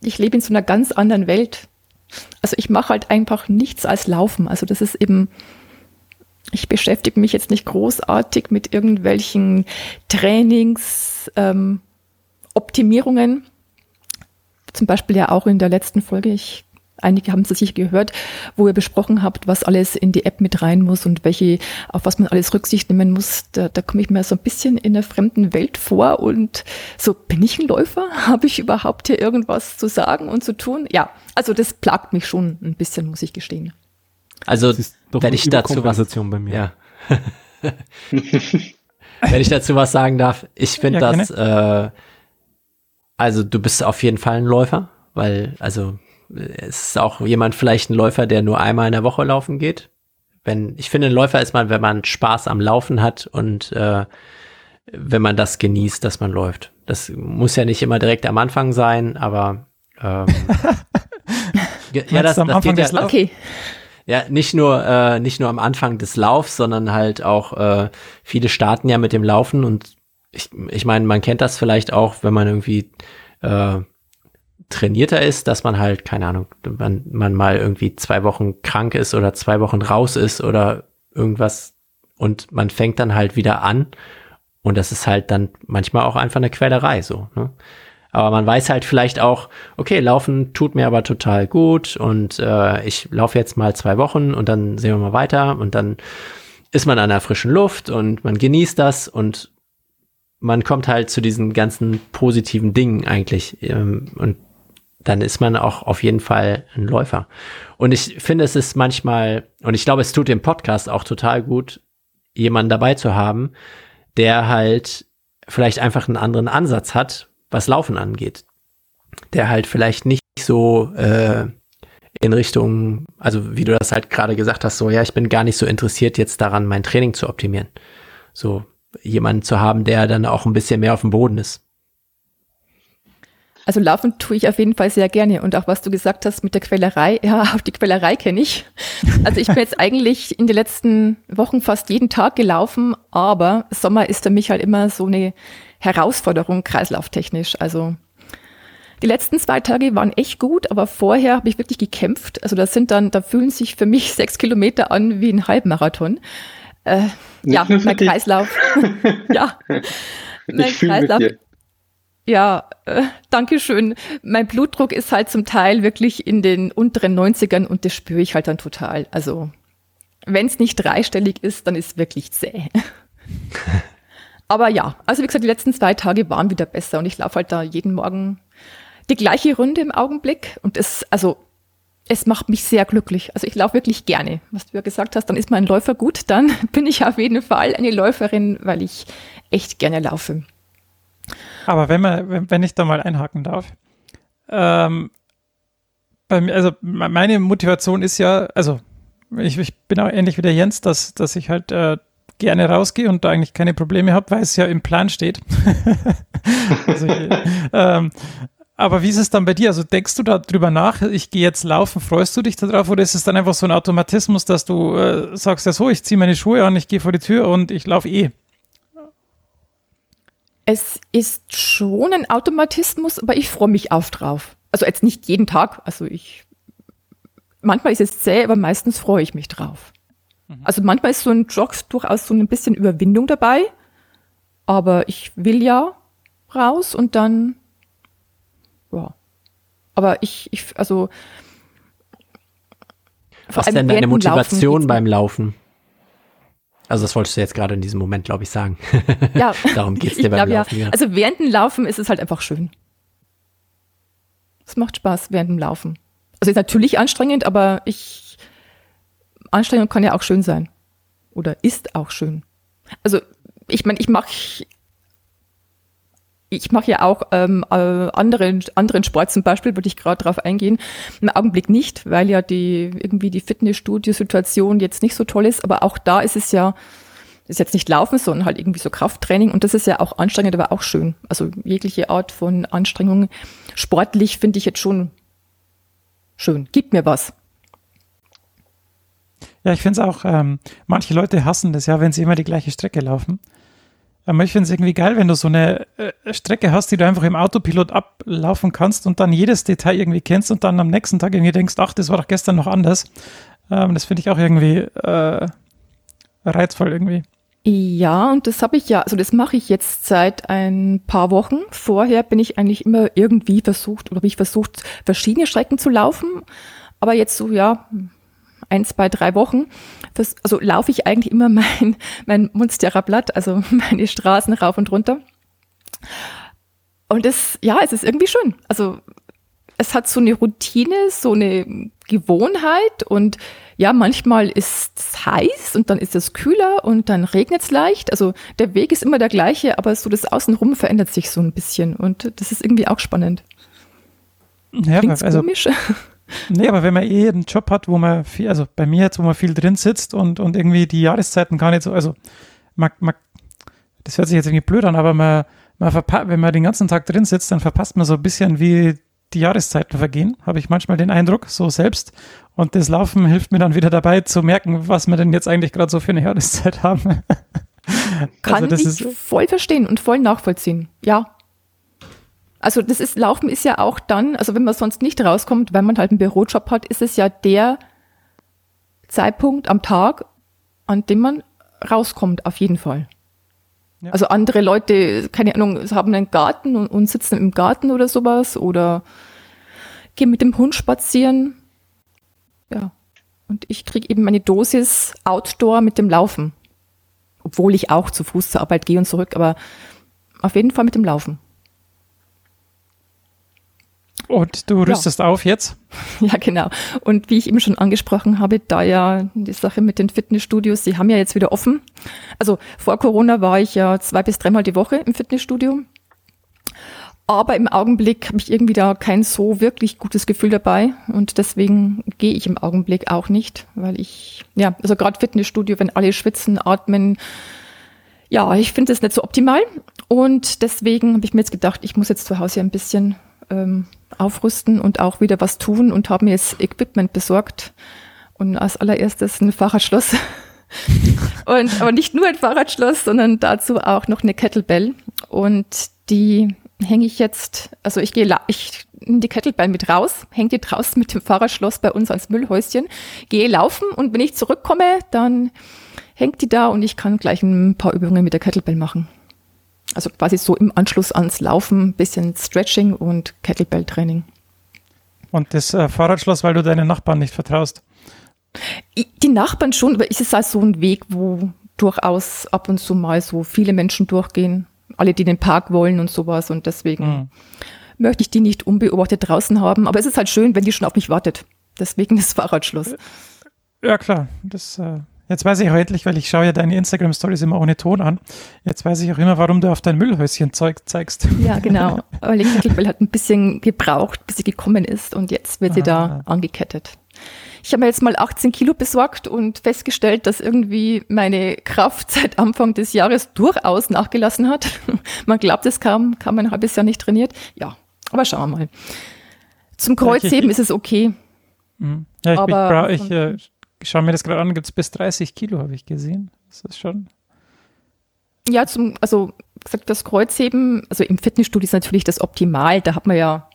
ich lebe in so einer ganz anderen Welt. Also ich mache halt einfach nichts als Laufen. Also das ist eben, ich beschäftige mich jetzt nicht großartig mit irgendwelchen Trainings, ähm, Optimierungen. Zum Beispiel ja auch in der letzten Folge, ich, einige haben es sicher gehört, wo ihr besprochen habt, was alles in die App mit rein muss und welche, auf was man alles Rücksicht nehmen muss. Da, da komme ich mir so ein bisschen in einer fremden Welt vor und so, bin ich ein Läufer? Habe ich überhaupt hier irgendwas zu sagen und zu tun? Ja, also das plagt mich schon ein bisschen, muss ich gestehen. Also wenn ich dazu was bei mir. Ja. Wenn ich dazu was sagen darf, ich finde Ja, das, äh, also du bist auf jeden Fall ein Läufer, weil, also ist auch jemand vielleicht ein Läufer, der nur einmal in der Woche laufen geht. Wenn, ich finde, ein Läufer ist man, wenn man Spaß am Laufen hat und äh, wenn man das genießt, dass man läuft. Das muss ja nicht immer direkt am Anfang sein, aber ähm, ja, das, das Anfang geht des ja, Laufs? Okay. ja, nicht nur, äh, nicht nur am Anfang des Laufs, sondern halt auch, äh, viele starten ja mit dem Laufen und ich, ich meine, man kennt das vielleicht auch, wenn man irgendwie äh, trainierter ist, dass man halt, keine Ahnung, man, man mal irgendwie zwei Wochen krank ist oder zwei Wochen raus ist oder irgendwas und man fängt dann halt wieder an und das ist halt dann manchmal auch einfach eine Quälerei so. Ne? Aber man weiß halt vielleicht auch, okay, Laufen tut mir aber total gut und äh, ich laufe jetzt mal zwei Wochen und dann sehen wir mal weiter und dann ist man an der frischen Luft und man genießt das und man kommt halt zu diesen ganzen positiven Dingen eigentlich ähm, und dann ist man auch auf jeden Fall ein Läufer. Und ich finde, es ist manchmal, und ich glaube, es tut dem Podcast auch total gut, jemanden dabei zu haben, der halt vielleicht einfach einen anderen Ansatz hat, was Laufen angeht. Der halt vielleicht nicht so äh, in Richtung, also wie du das halt gerade gesagt hast, so ja, ich bin gar nicht so interessiert jetzt daran, mein Training zu optimieren. So jemanden zu haben, der dann auch ein bisschen mehr auf dem Boden ist. Also laufen tue ich auf jeden Fall sehr gerne. Und auch was du gesagt hast mit der Quälerei, ja, auch die Quälerei kenne ich. Also ich bin jetzt eigentlich in den letzten Wochen fast jeden Tag gelaufen, aber Sommer ist für mich halt immer so eine Herausforderung kreislauftechnisch. Also Die letzten zwei Tage waren echt gut, aber vorher habe ich wirklich gekämpft. Also das sind dann, da fühlen sich für mich sechs Kilometer an wie ein Halbmarathon. Äh, ja, mein Kreislauf. ja, mein Kreislauf. Ja, äh, danke schön. Mein Blutdruck ist halt zum Teil wirklich in den unteren 90ern und das spüre ich halt dann total. Also wenn es nicht dreistellig ist, dann ist es wirklich zäh. Aber ja, also wie gesagt, die letzten zwei Tage waren wieder besser und ich laufe halt da jeden Morgen die gleiche Runde im Augenblick und es, also es macht mich sehr glücklich. Also ich laufe wirklich gerne. Was du ja gesagt hast, dann ist mein Läufer gut, dann bin ich auf jeden Fall eine Läuferin, weil ich echt gerne laufe. Aber wenn man, wenn ich da mal einhaken darf, ähm, mir, also meine Motivation ist ja, also ich, ich bin auch ähnlich wie der Jens, dass, dass ich halt äh, gerne rausgehe und da eigentlich keine Probleme habe, weil es ja im Plan steht. also ähm, aber wie ist es dann bei dir? Also denkst du darüber nach, ich gehe jetzt laufen, freust du dich darauf oder ist es dann einfach so ein Automatismus, dass du äh, sagst, ja so, ich ziehe meine Schuhe an, ich gehe vor die Tür und ich laufe eh? Es ist schon ein Automatismus, aber ich freue mich auf drauf. Also jetzt nicht jeden Tag, also ich manchmal ist es zäh, aber meistens freue ich mich drauf. Mhm. Also manchmal ist so ein Jog durchaus so ein bisschen Überwindung dabei, aber ich will ja raus und dann ja. Aber ich, ich also. Was ist denn deine Motivation Laufen beim Laufen? Also das wolltest du jetzt gerade in diesem Moment, glaube ich, sagen. Ja. Darum geht es dir beim glaub, Laufen. Ja. Also während dem Laufen ist es halt einfach schön. Es macht Spaß während dem Laufen. Also ist natürlich anstrengend, aber ich Anstrengung kann ja auch schön sein. Oder ist auch schön. Also ich meine, ich mache ich mache ja auch ähm, äh, anderen, anderen Sport zum Beispiel, würde ich gerade drauf eingehen. Im Augenblick nicht, weil ja die irgendwie die Fitnessstudio-Situation jetzt nicht so toll ist. Aber auch da ist es ja, ist jetzt nicht Laufen, sondern halt irgendwie so Krafttraining. Und das ist ja auch anstrengend, aber auch schön. Also jegliche Art von Anstrengung. Sportlich finde ich jetzt schon schön. Gibt mir was. Ja, ich finde es auch, ähm, manche Leute hassen das ja, wenn sie immer die gleiche Strecke laufen. Aber ich finde es irgendwie geil, wenn du so eine äh, Strecke hast, die du einfach im Autopilot ablaufen kannst und dann jedes Detail irgendwie kennst und dann am nächsten Tag irgendwie denkst, ach, das war doch gestern noch anders. Ähm, das finde ich auch irgendwie äh, reizvoll irgendwie. Ja, und das habe ich ja, also das mache ich jetzt seit ein paar Wochen. Vorher bin ich eigentlich immer irgendwie versucht oder habe ich versucht, verschiedene Strecken zu laufen. Aber jetzt so, ja, ein, zwei, drei Wochen, das, also laufe ich eigentlich immer mein, mein Munsterer Blatt, also meine Straßen rauf und runter. Und das, ja, es ist irgendwie schön. Also es hat so eine Routine, so eine Gewohnheit und ja, manchmal ist es heiß und dann ist es kühler und dann regnet es leicht. Also der Weg ist immer der gleiche, aber so das Außenrum verändert sich so ein bisschen und das ist irgendwie auch spannend. Ja, Klingt's also, komisch? Nee, aber wenn man eh einen Job hat, wo man viel, also bei mir jetzt, wo man viel drin sitzt und, und irgendwie die Jahreszeiten gar nicht so, also man, man, das hört sich jetzt irgendwie blöd an, aber man, man wenn man den ganzen Tag drin sitzt, dann verpasst man so ein bisschen, wie die Jahreszeiten vergehen, habe ich manchmal den Eindruck, so selbst. Und das Laufen hilft mir dann wieder dabei zu merken, was wir denn jetzt eigentlich gerade so für eine Jahreszeit haben. Kann also ich voll verstehen und voll nachvollziehen. Ja, also das ist, Laufen ist ja auch dann, also wenn man sonst nicht rauskommt, wenn man halt einen Bürojob hat, ist es ja der Zeitpunkt am Tag, an dem man rauskommt, auf jeden Fall. Ja. Also andere Leute, keine Ahnung, haben einen Garten und, und sitzen im Garten oder sowas oder gehen mit dem Hund spazieren. Ja. Und ich kriege eben meine Dosis Outdoor mit dem Laufen. Obwohl ich auch zu Fuß zur Arbeit gehe und zurück, aber auf jeden Fall mit dem Laufen. Und du rüstest ja. auf jetzt? Ja, genau. Und wie ich eben schon angesprochen habe, da ja die Sache mit den Fitnessstudios, sie haben ja jetzt wieder offen. Also vor Corona war ich ja zwei bis dreimal die Woche im Fitnessstudio. Aber im Augenblick habe ich irgendwie da kein so wirklich gutes Gefühl dabei und deswegen gehe ich im Augenblick auch nicht, weil ich, ja, also gerade Fitnessstudio, wenn alle schwitzen, atmen, ja, ich finde das nicht so optimal und deswegen habe ich mir jetzt gedacht, ich muss jetzt zu Hause ein bisschen ähm, aufrüsten und auch wieder was tun und habe mir jetzt Equipment besorgt. Und als allererstes ein Fahrradschloss. und, aber nicht nur ein Fahrradschloss, sondern dazu auch noch eine Kettlebell. Und die hänge ich jetzt, also ich gehe, ich die Kettlebell mit raus, hänge die draußen mit dem Fahrradschloss bei uns ans Müllhäuschen, gehe laufen und wenn ich zurückkomme, dann hängt die da und ich kann gleich ein paar Übungen mit der Kettlebell machen. Also quasi so im Anschluss ans Laufen, bisschen Stretching und Kettlebell-Training. Und das äh, Fahrradschloss, weil du deinen Nachbarn nicht vertraust? Die Nachbarn schon, aber ist es halt so ein Weg, wo durchaus ab und zu mal so viele Menschen durchgehen, alle, die den Park wollen und sowas und deswegen mhm. möchte ich die nicht unbeobachtet draußen haben, aber es ist halt schön, wenn die schon auf mich wartet. Deswegen ist Fahrradschluss. Ja, klar. Das, äh, jetzt weiß ich auch endlich, weil ich schaue ja deine Instagram-Stories immer ohne Ton an. Jetzt weiß ich auch immer, warum du auf dein Müllhäuschen Zeug zeigst. Ja, genau. Weil die Kettlebell hat ein bisschen gebraucht, bis sie gekommen ist und jetzt wird sie ah. da angekettet. Ich habe mir jetzt mal 18 Kilo besorgt und festgestellt, dass irgendwie meine Kraft seit Anfang des Jahres durchaus nachgelassen hat. Man glaubt es kaum, kaum ein halbes Jahr nicht trainiert. Ja, aber schauen wir mal. Zum Kreuzheben ist es okay. Mhm. Ja, ich, aber ich, ich, äh, ich schaue mir das gerade an, gibt es bis 30 Kilo, habe ich gesehen. Das ist schon. Ja, zum, also gesagt, das Kreuzheben, also im Fitnessstudio ist natürlich das Optimal. Da hat man ja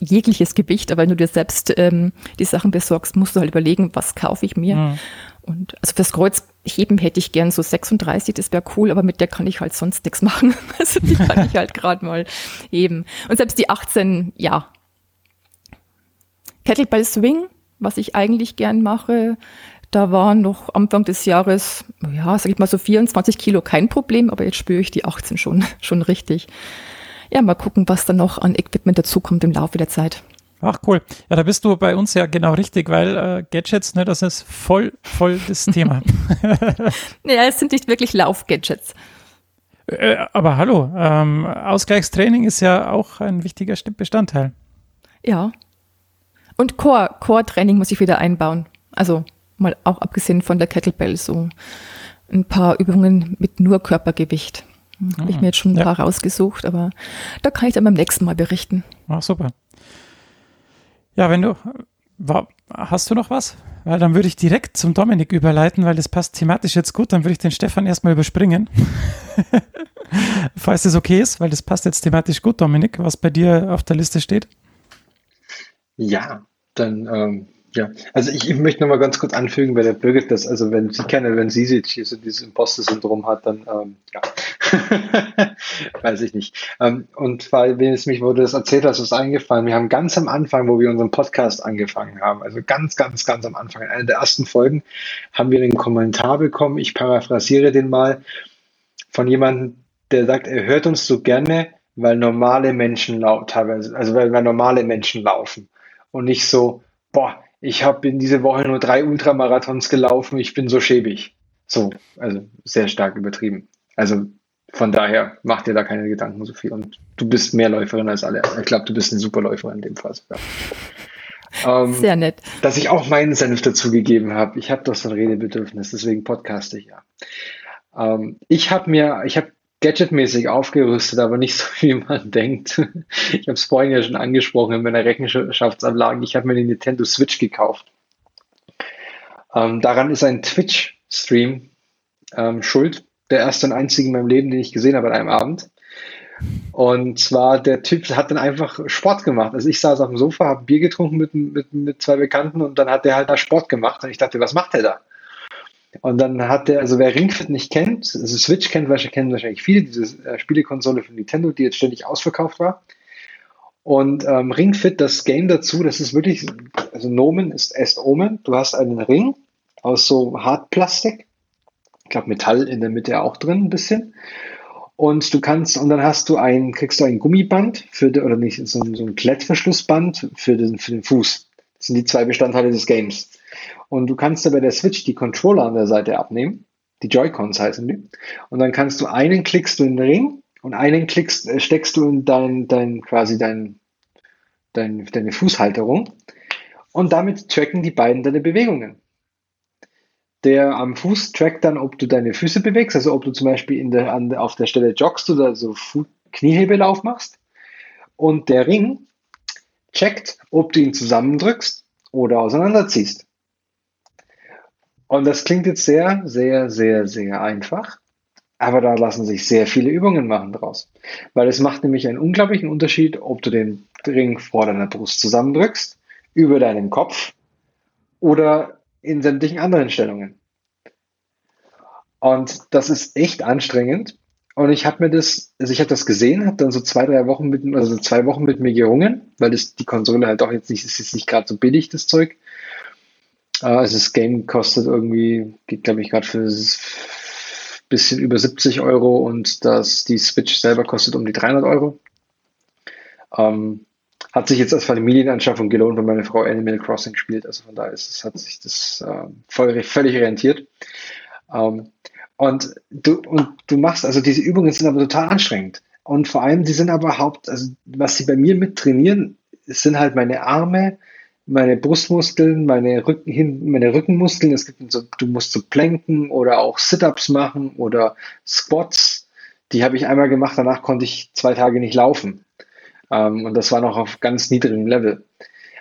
jegliches Gewicht, aber wenn du dir selbst ähm, die Sachen besorgst, musst du halt überlegen, was kaufe ich mir. Mhm. Und also fürs Kreuzheben hätte ich gern so 36, das wäre cool, aber mit der kann ich halt sonst nichts machen. Also die kann ich halt gerade mal heben. Und selbst die 18, ja. Kettlebell Swing, was ich eigentlich gern mache, da waren noch Anfang des Jahres, ja, sag ich mal so 24 Kilo kein Problem, aber jetzt spüre ich die 18 schon, schon richtig ja, mal gucken, was dann noch an Equipment dazukommt im Laufe der Zeit. Ach cool. Ja, da bist du bei uns ja genau richtig, weil äh, Gadgets, ne, das ist voll, voll das Thema. naja, es sind nicht wirklich Lauf-Gadgets. Äh, aber hallo, ähm, Ausgleichstraining ist ja auch ein wichtiger Bestandteil. Ja. Und Core, Core-Training muss ich wieder einbauen. Also mal auch abgesehen von der Kettlebell, so ein paar Übungen mit nur Körpergewicht. Habe ich mir jetzt schon ein ja. paar rausgesucht, aber da kann ich dann beim nächsten Mal berichten. Ach, super. Ja, wenn du, war, hast du noch was? Weil dann würde ich direkt zum Dominik überleiten, weil das passt thematisch jetzt gut. Dann würde ich den Stefan erstmal überspringen. Falls das okay ist, weil das passt jetzt thematisch gut, Dominik, was bei dir auf der Liste steht. Ja, dann ähm, ja, also ich, ich möchte noch mal ganz kurz anfügen bei der Birgit, dass, also wenn sie keine, wenn sie jetzt hier so dieses Imposter-Syndrom hat, dann, ähm, ja, weiß ich nicht. Ähm, und weil, wenn es mich, wo du das erzählt hast, ist eingefallen, wir haben ganz am Anfang, wo wir unseren Podcast angefangen haben, also ganz, ganz, ganz am Anfang, in einer der ersten Folgen, haben wir einen Kommentar bekommen, ich paraphrasiere den mal, von jemandem, der sagt, er hört uns so gerne, weil normale Menschen laut teilweise, also weil, weil normale Menschen laufen und nicht so, boah, ich habe in dieser Woche nur drei Ultramarathons gelaufen, ich bin so schäbig. So, also sehr stark übertrieben. Also von daher mach dir da keine Gedanken so viel. Und du bist mehr Läuferin als alle. Ich glaube, du bist eine super Läuferin in dem Fall sogar. Ähm, Sehr nett. Dass ich auch meinen Senf dazugegeben habe. Ich habe doch so ein Redebedürfnis, deswegen podcaste ich ja. Ähm, ich habe mir, ich habe gadgetmäßig aufgerüstet, aber nicht so, wie man denkt. Ich habe es vorhin ja schon angesprochen in meiner Rechenschaftsanlage. Ich habe mir den Nintendo Switch gekauft. Ähm, daran ist ein Twitch-Stream ähm, schuld. Der erste und einzige in meinem Leben, den ich gesehen habe an einem Abend. Und zwar, der Typ hat dann einfach Sport gemacht. Also ich saß auf dem Sofa, habe Bier getrunken mit, mit, mit zwei Bekannten und dann hat der halt da Sport gemacht. Und ich dachte, was macht der da? Und dann hat der, also wer Ringfit nicht kennt, also Switch kennt, kennen wahrscheinlich viele, diese äh, Spielekonsole von Nintendo, die jetzt ständig ausverkauft war. Und ähm, Ringfit, das Game dazu, das ist wirklich, also Nomen ist Est Omen. Du hast einen Ring aus so Hartplastik. Ich glaube Metall in der Mitte auch drin, ein bisschen. Und du kannst, und dann hast du ein, kriegst du ein Gummiband für, oder nicht, so, so ein Klettverschlussband für den, für den Fuß. Das sind die zwei Bestandteile des Games. Und du kannst bei der Switch die Controller an der Seite abnehmen. Die Joy-Cons heißen die. Und dann kannst du einen klickst du in den Ring und einen klickst, äh, steckst du in dein, dein, quasi dein, dein, deine Fußhalterung. Und damit tracken die beiden deine Bewegungen. Der am Fuß trackt dann, ob du deine Füße bewegst, also ob du zum Beispiel in der, an, auf der Stelle joggst oder so Kniehebelauf machst. Und der Ring checkt, ob du ihn zusammendrückst oder auseinanderziehst. Und das klingt jetzt sehr, sehr, sehr, sehr einfach. Aber da lassen sich sehr viele Übungen machen draus. Weil es macht nämlich einen unglaublichen Unterschied, ob du den Ring vor deiner Brust zusammendrückst, über deinen Kopf oder in sämtlichen anderen Stellungen. Und das ist echt anstrengend. Und ich habe mir das, also ich habe das gesehen, habe dann so zwei, drei Wochen mit, also zwei Wochen mit mir gerungen, weil das die Konsole halt auch jetzt nicht, ist jetzt nicht gerade so billig, das Zeug. Also das Game kostet irgendwie, geht glaube ich gerade für ein bisschen über 70 Euro und das, die Switch selber kostet um die 300 Euro. Ähm, hat sich jetzt als Familienanschaffung gelohnt, weil meine Frau Animal Crossing spielt. Also von daher ist es, hat sich das äh, voll, völlig rentiert. Ähm, und du, und du machst, also diese Übungen sind aber total anstrengend. Und vor allem, die sind aber haupt, also was sie bei mir mit trainieren, sind halt meine Arme, meine Brustmuskeln, meine, Rücken, meine Rückenmuskeln. Es gibt so, du musst so planken oder auch Sit-ups machen oder Squats. Die habe ich einmal gemacht, danach konnte ich zwei Tage nicht laufen. Ähm, und das war noch auf ganz niedrigem Level.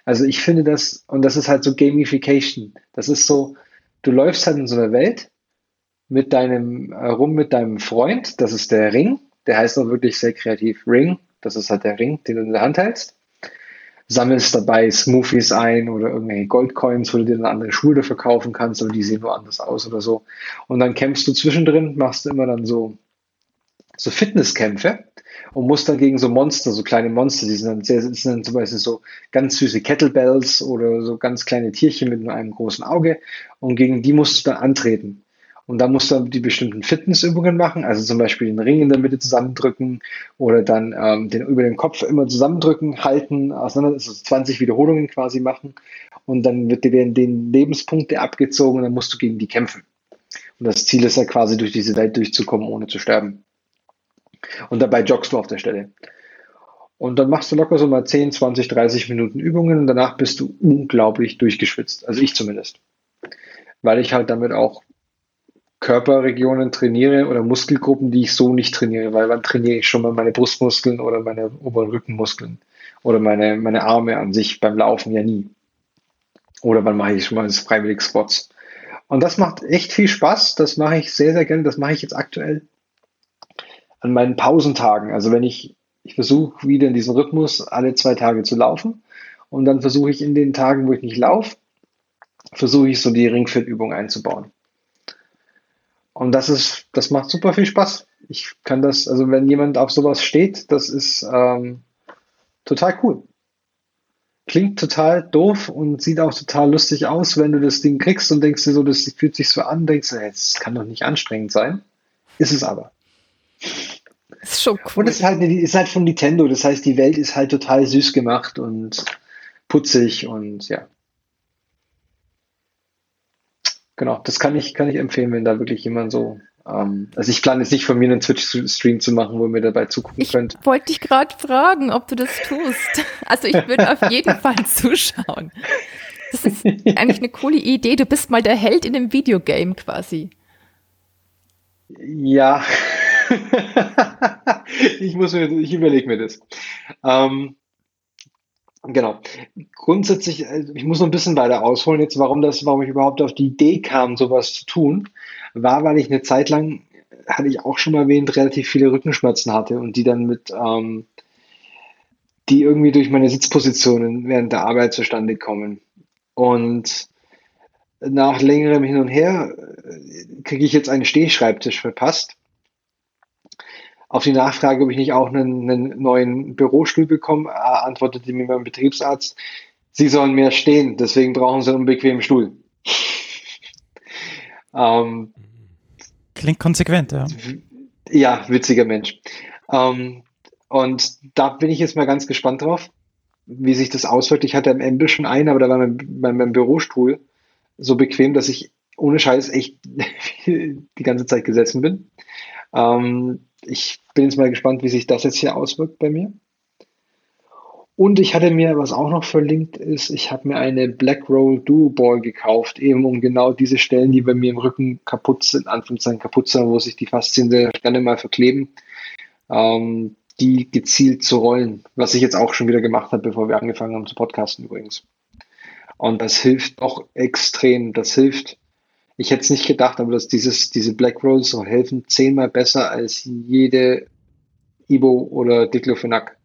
Also ich finde das, und das ist halt so Gamification. Das ist so, du läufst halt in so einer Welt mit deinem, äh, rum mit deinem Freund, das ist der Ring, der heißt auch wirklich sehr kreativ Ring, das ist halt der Ring, den du in der Hand hältst. Sammelst dabei Smoothies ein oder irgendwelche Goldcoins, wo du dir dann andere Schuhe dafür kaufen kannst, aber die sehen nur anders aus oder so. Und dann kämpfst du zwischendrin, machst du immer dann so, so Fitnesskämpfe und musst dann gegen so Monster, so kleine Monster, die sind dann sehr, sind dann zum Beispiel so ganz süße Kettlebells oder so ganz kleine Tierchen mit nur einem großen Auge und gegen die musst du dann antreten. Und da musst du die bestimmten Fitnessübungen machen, also zum Beispiel den Ring in der Mitte zusammendrücken oder dann ähm, den über den Kopf immer zusammendrücken, halten, auseinander, also 20 Wiederholungen quasi machen. Und dann wird dir den Lebenspunkte abgezogen und dann musst du gegen die kämpfen. Und das Ziel ist ja quasi durch diese Welt durchzukommen, ohne zu sterben. Und dabei joggst du auf der Stelle. Und dann machst du locker so mal 10, 20, 30 Minuten Übungen und danach bist du unglaublich durchgeschwitzt. Also ich zumindest. Weil ich halt damit auch Körperregionen trainiere oder Muskelgruppen, die ich so nicht trainiere, weil wann trainiere ich schon mal meine Brustmuskeln oder meine oberen Rückenmuskeln oder meine, meine Arme an sich beim Laufen ja nie. Oder wann mache ich schon mal freiwillig Squats. Und das macht echt viel Spaß. Das mache ich sehr, sehr gerne. Das mache ich jetzt aktuell an meinen Pausentagen. Also wenn ich, ich versuche wieder in diesen Rhythmus alle zwei Tage zu laufen und dann versuche ich in den Tagen, wo ich nicht laufe, versuche ich so die Ringfit-Übung einzubauen. Und das ist, das macht super viel Spaß. Ich kann das, also wenn jemand auf sowas steht, das ist ähm, total cool. Klingt total doof und sieht auch total lustig aus, wenn du das Ding kriegst und denkst dir so, das fühlt sich so an, denkst du, das kann doch nicht anstrengend sein. Ist es aber. Ist schon cool. Und es ist halt, ist halt von Nintendo, das heißt, die Welt ist halt total süß gemacht und putzig und ja. Genau, das kann ich, kann ich empfehlen, wenn da wirklich jemand so. Ähm, also ich plane jetzt nicht von mir einen Twitch-Stream zu machen, wo ihr mir dabei zugucken ich könnt. Ich wollte dich gerade fragen, ob du das tust. Also ich würde auf jeden Fall zuschauen. Das ist eigentlich eine coole Idee. Du bist mal der Held in dem Videogame quasi. Ja, ich muss mir, ich überlege mir das. Ähm, genau. Grundsätzlich, äh, ich muss noch ein bisschen weiter ausholen jetzt, warum das, warum ich überhaupt auf die Idee kam, sowas zu tun, war, weil ich eine Zeit lang, hatte ich auch schon mal erwähnt, relativ viele Rückenschmerzen hatte und die dann mit, ähm, die irgendwie durch meine Sitzpositionen während der Arbeit zustande kommen. Und nach längerem Hin und Her äh, kriege ich jetzt einen Stehschreibtisch verpasst auf die Nachfrage, ob ich nicht auch einen, einen neuen Bürostuhl bekomme, äh, antwortete mir mein Betriebsarzt, Sie sollen mehr stehen, deswegen brauchen Sie einen bequemen Stuhl. ähm, Klingt konsequent, ja. Ja, witziger Mensch. Ähm, und da bin ich jetzt mal ganz gespannt drauf, wie sich das auswirkt. Ich hatte am Ende schon einen, aber da war mein, mein, mein Bürostuhl so bequem, dass ich ohne Scheiß echt die ganze Zeit gesessen bin. Ähm, ich bin jetzt mal gespannt, wie sich das jetzt hier auswirkt bei mir. Und ich hatte mir, was auch noch verlinkt ist, ich habe mir eine Black Roll Duo Ball gekauft, eben um genau diese Stellen, die bei mir im Rücken kaputt sind, Anführungszeichen kaputt sind, wo sich die Faszien sehr gerne mal verkleben, ähm, die gezielt zu rollen, was ich jetzt auch schon wieder gemacht habe, bevor wir angefangen haben zu podcasten übrigens. Und das hilft auch extrem. Das hilft Ich hätte es nicht gedacht, aber dass dieses, diese Black Rolls so helfen zehnmal besser als jede Ibo oder Diclofenac.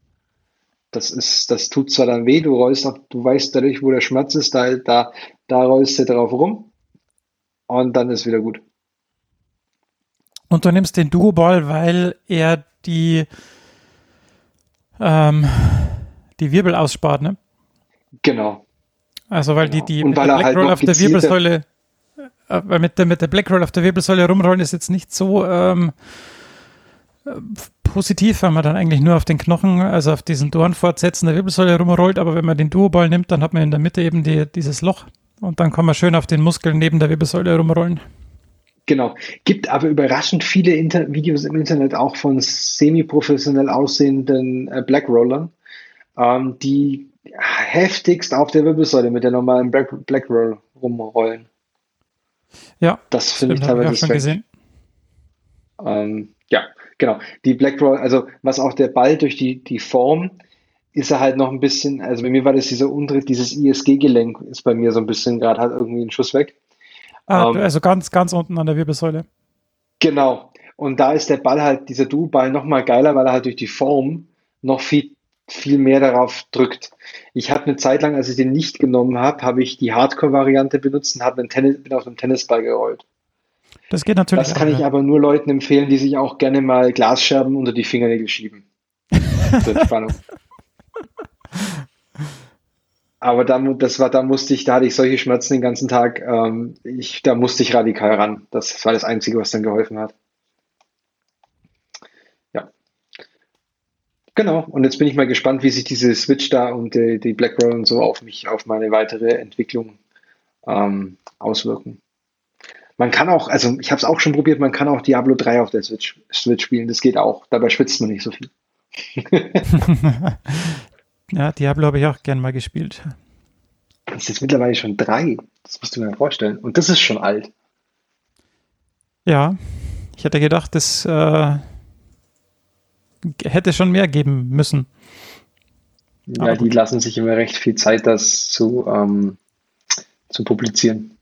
Das ist, das tut zwar dann weh, du rollst auch, du weißt dadurch, wo der Schmerz ist, da, da, da rollst du drauf rum und dann ist wieder gut. Und du nimmst den Duo-Ball, weil er die, ähm, die Wirbel ausspart, ne? Genau. Also weil genau. die, die und weil er halt Roll noch auf der Wirbelsäule, weil mit der, mit der Black Roll auf der Wirbelsäule rumrollen ist jetzt nicht so ähm, äh, positiv, weil man dann eigentlich nur auf den Knochen, also auf diesen Dornfortsätzen der Wirbelsäule rumrollt, aber wenn man den Duo-Ball nimmt, dann hat man in der Mitte eben die, dieses Loch und dann kann man schön auf den Muskeln neben der Wirbelsäule rumrollen. Genau. Gibt aber überraschend viele Inter Videos im Internet auch von semi-professionell aussehenden äh, Black Rollern, ähm, die heftigst auf der Wirbelsäule mit der normalen Black, Black Roll rumrollen. Ja, das finde ich teilweise ich schon gesehen. Ähm, ja, genau. Die Black Roll, also was auch der Ball durch die, die Form ist er halt noch ein bisschen, also bei mir war das dieser untere, dieses ISG-Gelenk ist bei mir so ein bisschen gerade halt irgendwie ein Schuss weg. Ah, ähm, also ganz, ganz unten an der Wirbelsäule. Genau. Und da ist der Ball halt, dieser Du-Ball noch mal geiler, weil er halt durch die Form noch viel, viel mehr darauf drückt. Ich hatte eine Zeit lang, als ich den nicht genommen habe, habe ich die Hardcore-Variante benutzt und habe einen Tennis, bin auf einem Tennisball gerollt. Das geht natürlich. Das kann auch, ich ja. aber nur Leuten empfehlen, die sich auch gerne mal Glasscherben unter die Fingernägel schieben. Zur Entspannung. Aber da, das war, da musste ich, da hatte ich solche Schmerzen den ganzen Tag. Ähm, ich, da musste ich radikal ran. Das war das Einzige, was dann geholfen hat. Genau. Und jetzt bin ich mal gespannt, wie sich diese Switch da und die, die Black Roll und so auf mich, auf meine weitere Entwicklung ähm, auswirken. Man kann auch, also ich habe es auch schon probiert, man kann auch Diablo 3 auf der Switch, Switch spielen. Das geht auch. Dabei schwitzt man nicht so viel. Ja, Diablo habe ich auch gern mal gespielt. Das ist jetzt mittlerweile schon drei. Das musst du mir vorstellen. Und das ist schon alt. Ja, ich hätte gedacht, das äh, hätte schon mehr geben müssen. Ja, Aber die gut. lassen sich immer recht viel Zeit, das zu, ähm, zu publizieren.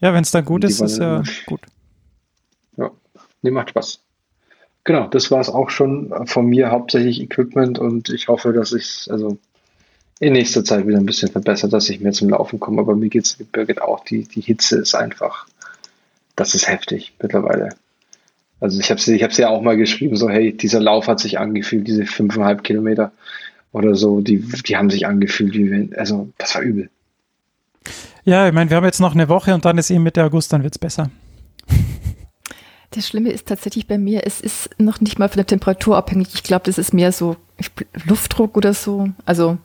Ja, wenn es dann gut ist, ist ja gut. Ja, nee, macht Spaß. Genau, das war es auch schon von mir, hauptsächlich Equipment und ich hoffe, dass ich es also in nächster Zeit wieder ein bisschen verbessert, dass ich mehr zum Laufen komme. Aber mir geht es Birgit auch, die, die Hitze ist einfach, das ist heftig mittlerweile. Also ich habe sie, ich habe ja auch mal geschrieben, so hey, dieser Lauf hat sich angefühlt, diese fünfeinhalb Kilometer oder so, die, die haben sich angefühlt, wie wenn, also das war übel. Ja, ich meine, wir haben jetzt noch eine Woche und dann ist eben Mitte August, dann wird es besser. Das Schlimme ist tatsächlich bei mir, es ist noch nicht mal von der Temperatur abhängig. Ich glaube, das ist mehr so Luftdruck oder so. Also,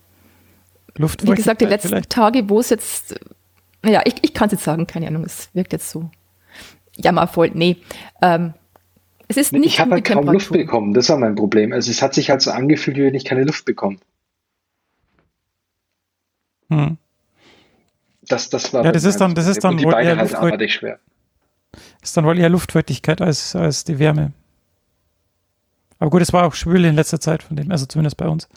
wie gesagt, die letzten vielleicht. Tage, wo es jetzt, naja, ich, ich kann es jetzt sagen, keine Ahnung, es wirkt jetzt so jammervoll. Nee, ähm, es ist nicht Ich habe halt kaum Luft bekommen, das war mein Problem. Also es hat sich halt so angefühlt, wie wenn ich keine Luft bekomme. Hm. Das, das war ja, das ist dann, das ist dann wohl eher halt abartig schwer ist dann wohl eher Luftfeuchtigkeit als, als die Wärme. Aber gut, es war auch schwül in letzter Zeit, von dem, also zumindest bei uns.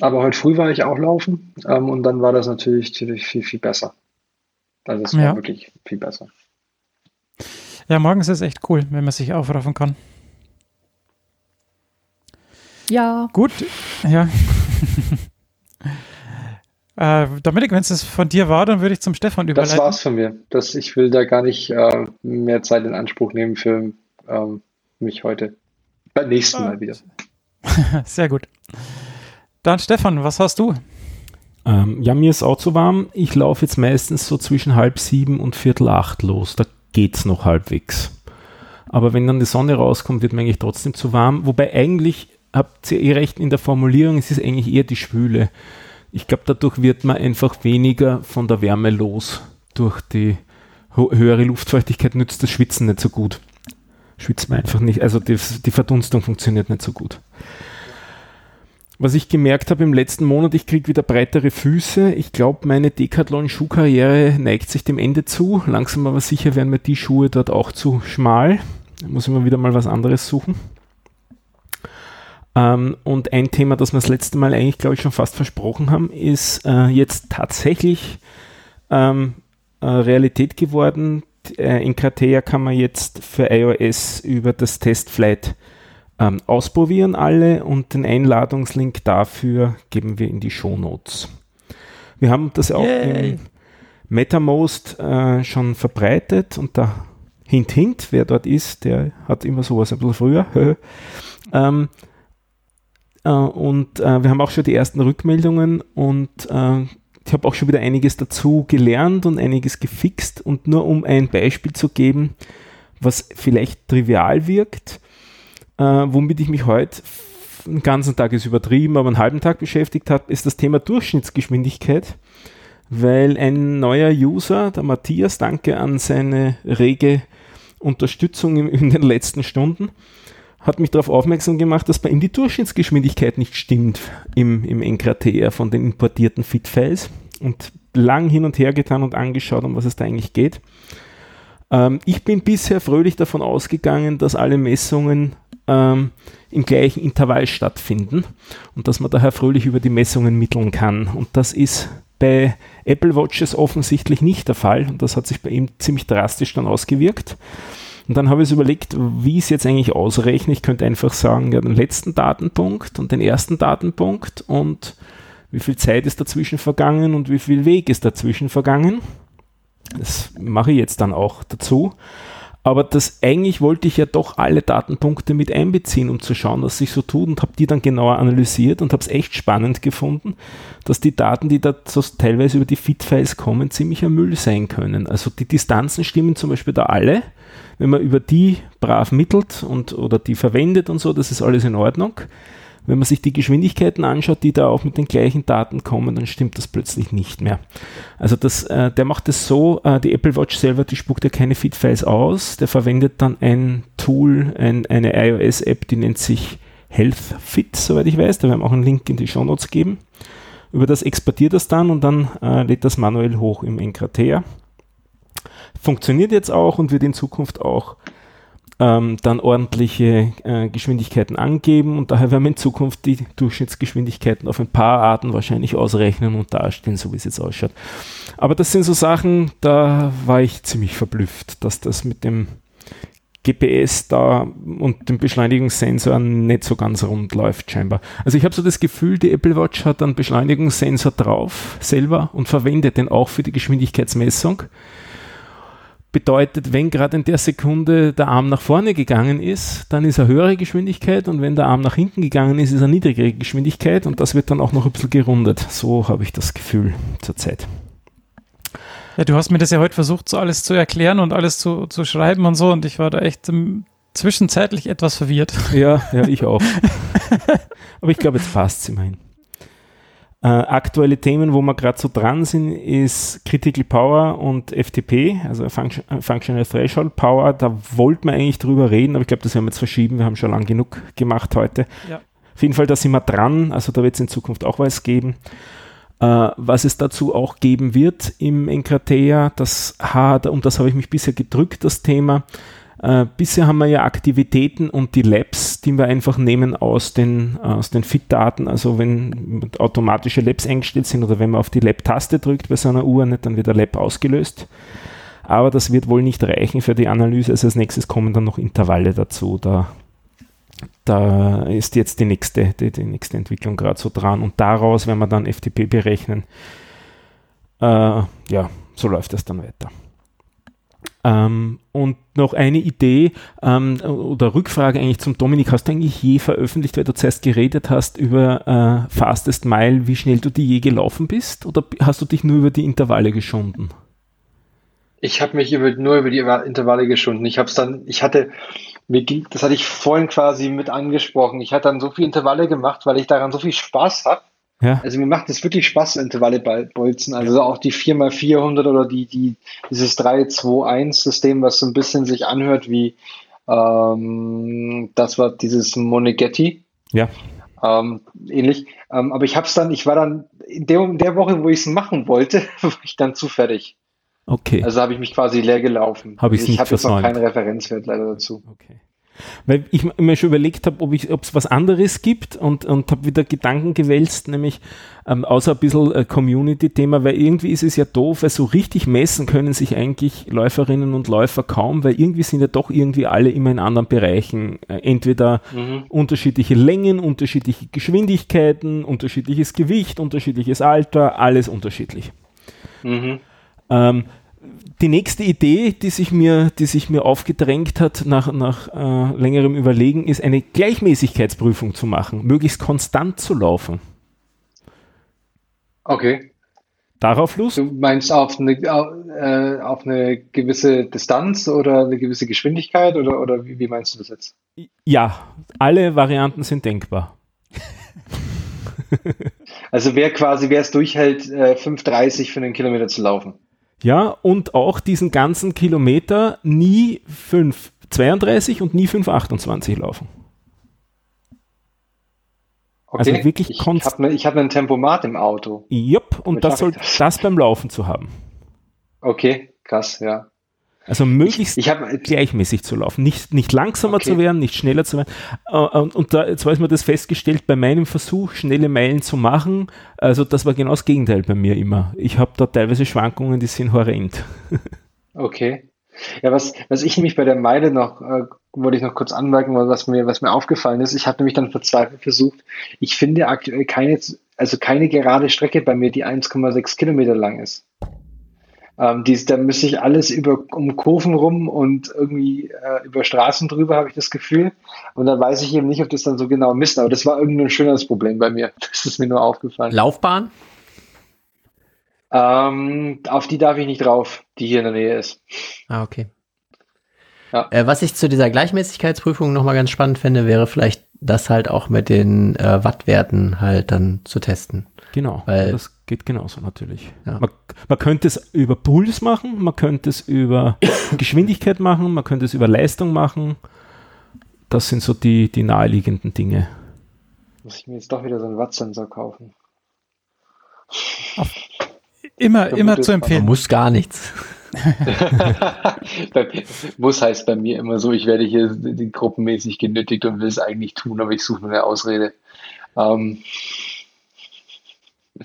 Aber heute früh war ich auch laufen ähm, und dann war das natürlich, natürlich viel, viel besser. Also es war ja. wirklich viel besser. Ja, morgens ist es echt cool, wenn man sich aufraffen kann. Ja. Gut, ja. Äh, Dominik, wenn es von dir war, dann würde ich zum Stefan überleiten. Das war's von mir. Das, ich will da gar nicht äh, mehr Zeit in Anspruch nehmen für ähm, mich heute. Beim nächsten ah. Mal wieder. Sehr gut. Dann Stefan, was hast du? Ähm, ja, mir ist auch zu warm. Ich laufe jetzt meistens so zwischen halb sieben und viertel acht los. Da geht's noch halbwegs. Aber wenn dann die Sonne rauskommt, wird mir eigentlich trotzdem zu warm. Wobei eigentlich habt ihr eh recht in der Formulierung, es ist eigentlich eher die Schwüle. Ich glaube, dadurch wird man einfach weniger von der Wärme los. Durch die höhere Luftfeuchtigkeit nützt das Schwitzen nicht so gut. Schwitzt man einfach nicht, also die, die Verdunstung funktioniert nicht so gut. Was ich gemerkt habe im letzten Monat, ich kriege wieder breitere Füße. Ich glaube, meine Decathlon-Schuhkarriere neigt sich dem Ende zu. Langsam aber sicher werden mir die Schuhe dort auch zu schmal. Da muss ich mir wieder mal was anderes suchen. Ähm, und ein Thema, das wir das letzte Mal eigentlich, glaube ich, schon fast versprochen haben, ist äh, jetzt tatsächlich ähm, äh, Realität geworden. Äh, in Kratea kann man jetzt für iOS über das Testflight ähm, ausprobieren alle und den Einladungslink dafür geben wir in die Show Notes. Wir haben das auch Yay. im MetaMost äh, schon verbreitet und da hint hint, wer dort ist, der hat immer sowas ein bisschen früher. ähm, äh, und äh, wir haben auch schon die ersten Rückmeldungen und äh, ich habe auch schon wieder einiges dazu gelernt und einiges gefixt und nur um ein Beispiel zu geben, was vielleicht trivial wirkt, äh, womit ich mich heute den ganzen Tag ist übertrieben, aber einen halben Tag beschäftigt habe, ist das Thema Durchschnittsgeschwindigkeit, weil ein neuer User, der Matthias, danke an seine rege Unterstützung in, in den letzten Stunden, hat mich darauf aufmerksam gemacht, dass bei ihm die Durchschnittsgeschwindigkeit nicht stimmt im, im NKTR von den importierten Fit-Files und lang hin und her getan und angeschaut, um was es da eigentlich geht. Ähm, ich bin bisher fröhlich davon ausgegangen, dass alle Messungen ähm, im gleichen Intervall stattfinden und dass man daher fröhlich über die Messungen mitteln kann. Und das ist bei Apple Watches offensichtlich nicht der Fall und das hat sich bei ihm ziemlich drastisch dann ausgewirkt. Und dann habe ich überlegt, wie ich es jetzt eigentlich ausrechne. Ich könnte einfach sagen, ja, den letzten Datenpunkt und den ersten Datenpunkt und wie viel Zeit ist dazwischen vergangen und wie viel Weg ist dazwischen vergangen. Das mache ich jetzt dann auch dazu. Aber das eigentlich wollte ich ja doch alle Datenpunkte mit einbeziehen, um zu schauen, was sich so tut und habe die dann genauer analysiert und habe es echt spannend gefunden, dass die Daten, die da so teilweise über die Fit-Files kommen, ziemlicher Müll sein können. Also die Distanzen stimmen zum Beispiel da alle. Wenn man über die brav mittelt und oder die verwendet und so, das ist alles in Ordnung. Wenn man sich die Geschwindigkeiten anschaut, die da auch mit den gleichen Daten kommen, dann stimmt das plötzlich nicht mehr. Also das, äh, der macht es so, äh, die Apple Watch selber, die spuckt ja keine Fit-Files aus, der verwendet dann ein Tool, ein, eine iOS-App, die nennt sich Health Fit, soweit ich weiß, da werden wir auch einen Link in die Show Notes geben. Über das exportiert das dann und dann äh, lädt das manuell hoch im Enkrater. Funktioniert jetzt auch und wird in Zukunft auch ähm, dann ordentliche äh, Geschwindigkeiten angeben und daher werden wir in Zukunft die Durchschnittsgeschwindigkeiten auf ein paar Arten wahrscheinlich ausrechnen und darstellen, so wie es jetzt ausschaut. Aber das sind so Sachen, da war ich ziemlich verblüfft, dass das mit dem GPS da und dem Beschleunigungssensor nicht so ganz rund läuft scheinbar. Also ich habe so das Gefühl, die Apple Watch hat einen Beschleunigungssensor drauf selber und verwendet den auch für die Geschwindigkeitsmessung bedeutet, wenn gerade in der Sekunde der Arm nach vorne gegangen ist, dann ist er höhere Geschwindigkeit und wenn der Arm nach hinten gegangen ist, ist er niedrigere Geschwindigkeit und das wird dann auch noch ein bisschen gerundet. So habe ich das Gefühl zurzeit. Ja, du hast mir das ja heute versucht, so alles zu erklären und alles zu, zu schreiben und so und ich war da echt um, zwischenzeitlich etwas verwirrt. Ja, ja, ich auch. Aber ich glaube, jetzt passt es immerhin. Äh, aktuelle Themen, wo wir gerade so dran sind, ist Critical Power und FTP, also Function, äh, Functional Threshold Power. Da wollten wir eigentlich drüber reden, aber ich glaube, das werden wir jetzt verschieben. Wir haben schon lang genug gemacht heute. Ja. Auf jeden Fall, da sind wir dran. Also da wird es in Zukunft auch was geben. Uh, was es dazu auch geben wird im Enkratea, das hat, um das habe ich mich bisher gedrückt, das Thema, äh, bisher haben wir ja Aktivitäten und die Labs, die wir einfach nehmen aus den, aus den Fit-Daten. Also wenn automatische Labs eingestellt sind oder wenn man auf die Lab-Taste drückt bei so einer Uhr, nicht, dann wird der Lab ausgelöst. Aber das wird wohl nicht reichen für die Analyse. Also als nächstes kommen dann noch Intervalle dazu. Da, da ist jetzt die nächste, die, die nächste Entwicklung gerade so dran. Und daraus werden wir dann FTP berechnen. Äh, ja, so läuft das dann weiter. Ähm, und noch eine Idee ähm, oder Rückfrage eigentlich zum Dominik. Hast du eigentlich je veröffentlicht, weil du zuerst geredet hast über äh, Fastest Mile, wie schnell du die je gelaufen bist? Oder hast du dich nur über die Intervalle geschunden? Ich habe mich über, nur über die Intervalle geschunden. Ich habe es dann, ich hatte, mir ging, das hatte ich vorhin quasi mit angesprochen. Ich hatte dann so viele Intervalle gemacht, weil ich daran so viel Spaß habe ja. Also mir macht es wirklich Spaß, Intervalle bolzen. Also auch die 4x400 oder die, die, dieses 3-2-1-System, was so ein bisschen sich anhört wie ähm, das war dieses Moneghetti. Ja. Ähm, ähnlich. Ähm, aber ich hab's dann, ich war dann in der, in der Woche, wo ich es machen wollte, war ich dann zu fertig. Okay. Also habe ich mich quasi leer gelaufen. Hab ich's ich habe jetzt noch keinen Referenzwert leider dazu. Okay. Weil ich mir schon überlegt habe, ob es was anderes gibt und, und habe wieder Gedanken gewälzt, nämlich ähm, außer ein bisschen äh, Community-Thema, weil irgendwie ist es ja doof, weil so richtig messen können sich eigentlich Läuferinnen und Läufer kaum, weil irgendwie sind ja doch irgendwie alle immer in anderen Bereichen. Äh, entweder mhm. unterschiedliche Längen, unterschiedliche Geschwindigkeiten, unterschiedliches Gewicht, unterschiedliches Alter, alles unterschiedlich. Mhm. Ähm, die nächste Idee, die sich mir, die sich mir aufgedrängt hat nach, nach äh, längerem Überlegen, ist eine Gleichmäßigkeitsprüfung zu machen, möglichst konstant zu laufen. Okay. Darauf Lust? Du meinst auf eine, äh, auf eine gewisse Distanz oder eine gewisse Geschwindigkeit oder, oder wie, wie meinst du das jetzt? Ja, alle Varianten sind denkbar. also wer quasi, wer es durchhält, äh, 5,30 für einen Kilometer zu laufen. Ja, und auch diesen ganzen Kilometer nie 5,32 und nie 5,28 laufen. Okay. Also wirklich ich habe ne, hab einen Tempomat im Auto. Jupp, und das soll das? das beim Laufen zu haben. Okay, krass, ja. Also möglichst ich, ich hab, gleichmäßig zu laufen, nicht, nicht langsamer okay. zu werden, nicht schneller zu werden. Äh, und, und da, jetzt weiß man das festgestellt, bei meinem Versuch, schnelle Meilen zu machen, also das war genau das Gegenteil bei mir immer. Ich habe da teilweise Schwankungen, die sind horrend. Okay. Ja, was, was ich nämlich bei der Meile noch, äh, wollte ich noch kurz anmerken, was mir, was mir aufgefallen ist. Ich habe nämlich dann verzweifelt versucht, ich finde aktuell keine, also keine gerade Strecke bei mir, die 1,6 Kilometer lang ist. Ähm, dies, da müsste ich alles über um Kurven rum und irgendwie äh, über Straßen drüber, habe ich das Gefühl. Und dann weiß ich eben nicht, ob das dann so genau misst. Aber das war irgendein schönes Problem bei mir. Das ist mir nur aufgefallen. Laufbahn? Ähm, auf die darf ich nicht drauf, die hier in der Nähe ist. Ah, okay. Ja. Äh, was ich zu dieser Gleichmäßigkeitsprüfung nochmal ganz spannend finde, wäre vielleicht das halt auch mit den äh, Wattwerten halt dann zu testen. Genau, Weil, das geht genauso natürlich. Ja. Man, man, könnte es über Puls machen, man könnte es über Geschwindigkeit machen, man könnte es über Leistung machen. Das sind so die, die naheliegenden Dinge. Muss ich mir jetzt doch wieder so einen Wattsensor kaufen? Immer, immer zu empfehlen. Man muss gar nichts. muss heißt bei mir immer so, ich werde hier gruppenmäßig genötigt und will es eigentlich tun, aber ich suche nur eine Ausrede. Ähm,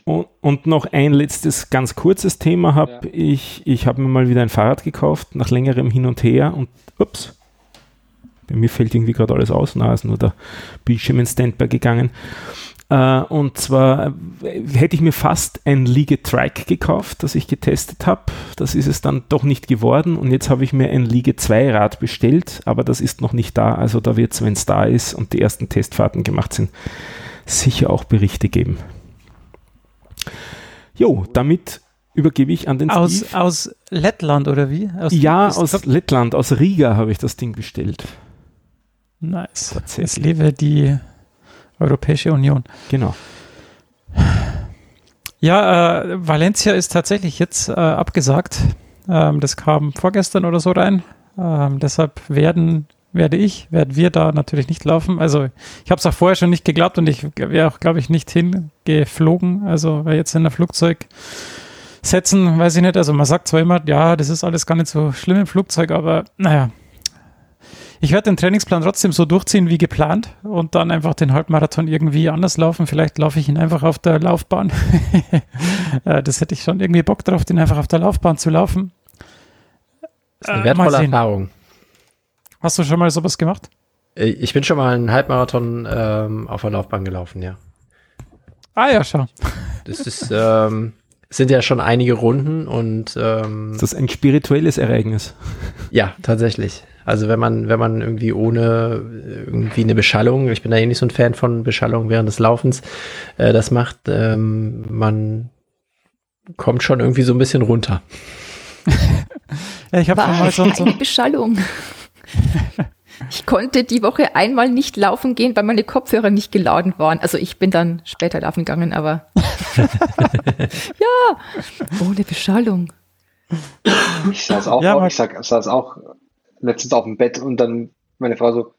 und, und, noch ein letztes ganz kurzes Thema habe ja. ich. Ich habe mir mal wieder ein Fahrrad gekauft, nach längerem Hin und Her und ups, bei mir fällt irgendwie gerade alles aus, na, ist nur der Bildschirm in Standby gegangen. Uh, und zwar äh, hätte ich mir fast ein Liege-Trike gekauft, das ich getestet habe. Das ist es dann doch nicht geworden. Und jetzt habe ich mir ein Liege-2-Rad bestellt, aber das ist noch nicht da. Also da wird es, wenn es da ist und die ersten Testfahrten gemacht sind, sicher auch Berichte geben. Jo, damit übergebe ich an den aus, Steve. Aus Lettland oder wie? Aus ja, aus Top? Lettland, aus Riga habe ich das Ding bestellt. Nice. Es lebe die Europäische Union. Genau. Ja, äh, Valencia ist tatsächlich jetzt äh, abgesagt. Ähm, das kam vorgestern oder so rein. Ähm, deshalb werden werde ich, werden wir da natürlich nicht laufen. Also ich habe es auch vorher schon nicht geglaubt und ich wäre auch, glaube ich, nicht hingeflogen. Also jetzt in ein Flugzeug setzen, weiß ich nicht. Also man sagt zwar immer, ja, das ist alles gar nicht so schlimm im Flugzeug, aber naja. Ich werde den Trainingsplan trotzdem so durchziehen wie geplant und dann einfach den Halbmarathon irgendwie anders laufen. Vielleicht laufe ich ihn einfach auf der Laufbahn. Äh, das hätte ich schon irgendwie Bock drauf, den einfach auf der Laufbahn zu laufen. Das ist eine wertvolle äh, Erfahrung. Hast du schon mal sowas gemacht? Äh, ich bin schon mal einen Halbmarathon ähm, auf der Laufbahn gelaufen, ja. Ah ja, schau. Das ist, ähm, sind ja schon einige Runden und ähm, das ist ein spirituelles Ereignis. Ja, tatsächlich. Also wenn man, wenn man irgendwie ohne irgendwie eine Beschallung, ich bin da eh nicht so ein Fan von Beschallung während des Laufens, äh, das macht, ähm, man kommt schon irgendwie so ein bisschen runter. ja, ich habe schon mal so, so eine Beschallung. Ich konnte die Woche einmal nicht laufen gehen, weil meine Kopfhörer nicht geladen waren. Also ich bin dann später laufen gegangen, aber ja, ohne Beschallung. Ich saß auch, ja, ich saß auch letztens auf dem Bett und dann meine Frau so,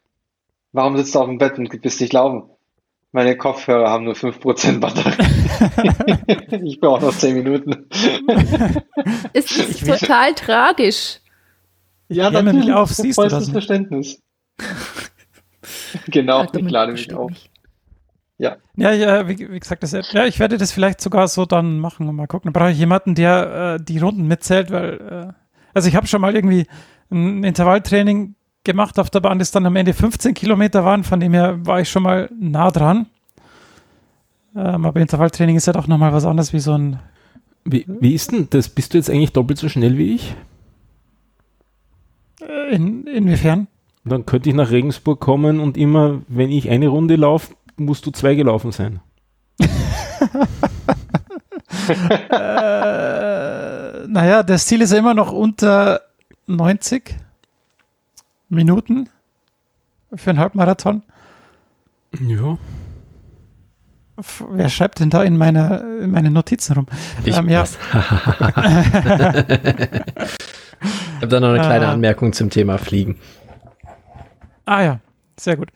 warum sitzt du auf dem Bett und bist nicht laufen? Meine Kopfhörer haben nur 5% Batterie. ich brauche noch 10 Minuten. Es ist total tragisch. Ja, ja natürlich auf, siehst du das Verständnis. genau, Ja, ich lade mich auf. mich. Ja, ja wie, wie gesagt, das, ja, ich werde das vielleicht sogar so dann machen und mal gucken. Da brauche ich jemanden, der äh, die Runden mitzählt, weil, äh, also ich habe schon mal irgendwie ein Intervalltraining gemacht auf der Bahn, das dann am Ende 15 Kilometer waren, von dem her war ich schon mal nah dran. Ähm, aber Intervalltraining ist ja doch nochmal was anderes wie so ein, Wie, wie ist denn das? Bist du jetzt eigentlich doppelt so schnell wie ich? Äh, in, inwiefern? Dann könnte ich nach Regensburg kommen und immer, wenn ich eine Runde laufe, musst du zwei gelaufen sein. Äh, naja, das Ziel ist ja immer noch unter 90 Minuten für einen Halbmarathon. Ja. Wer schreibt denn da in, meiner, in meine Notizen rum? Ich Ähm, ja. Ich habe da noch eine kleine Äh. Anmerkung zum Thema Fliegen. Ah ja, sehr gut.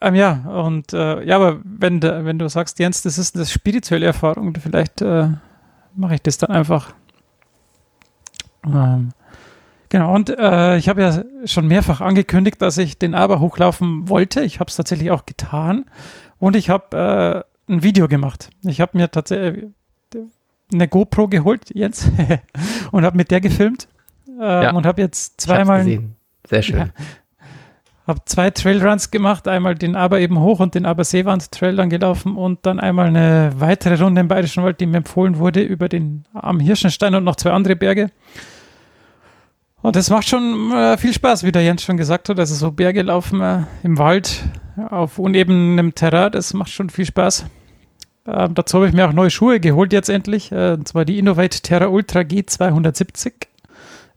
Ähm, ja, und äh, ja, aber wenn, wenn du sagst, Jens, das ist eine spirituelle Erfahrung, vielleicht äh, mache ich das dann einfach. Ähm, genau, und äh, ich habe ja schon mehrfach angekündigt, dass ich den Aber hochlaufen wollte. Ich habe es tatsächlich auch getan. Und ich habe äh, ein Video gemacht. Ich habe mir tatsächlich eine GoPro geholt, Jens, und habe mit der gefilmt. Ähm, Ja. Und habe jetzt zweimal. Sehr schön. Ja. habe zwei Trailruns gemacht, einmal den Aber eben hoch und den Aber Seewand Trail dann gelaufen und dann einmal eine weitere Runde im Bayerischen Wald, die mir empfohlen wurde, über den am Hirschenstein und noch zwei andere Berge. Und das macht schon äh, viel Spaß, wie der Jens schon gesagt hat. Also so Berge laufen äh, im Wald auf unebenem Terrain, das macht schon viel Spaß. Ähm, dazu habe ich mir auch neue Schuhe geholt jetzt endlich, äh, und zwar die Innovate Terra Ultra G270.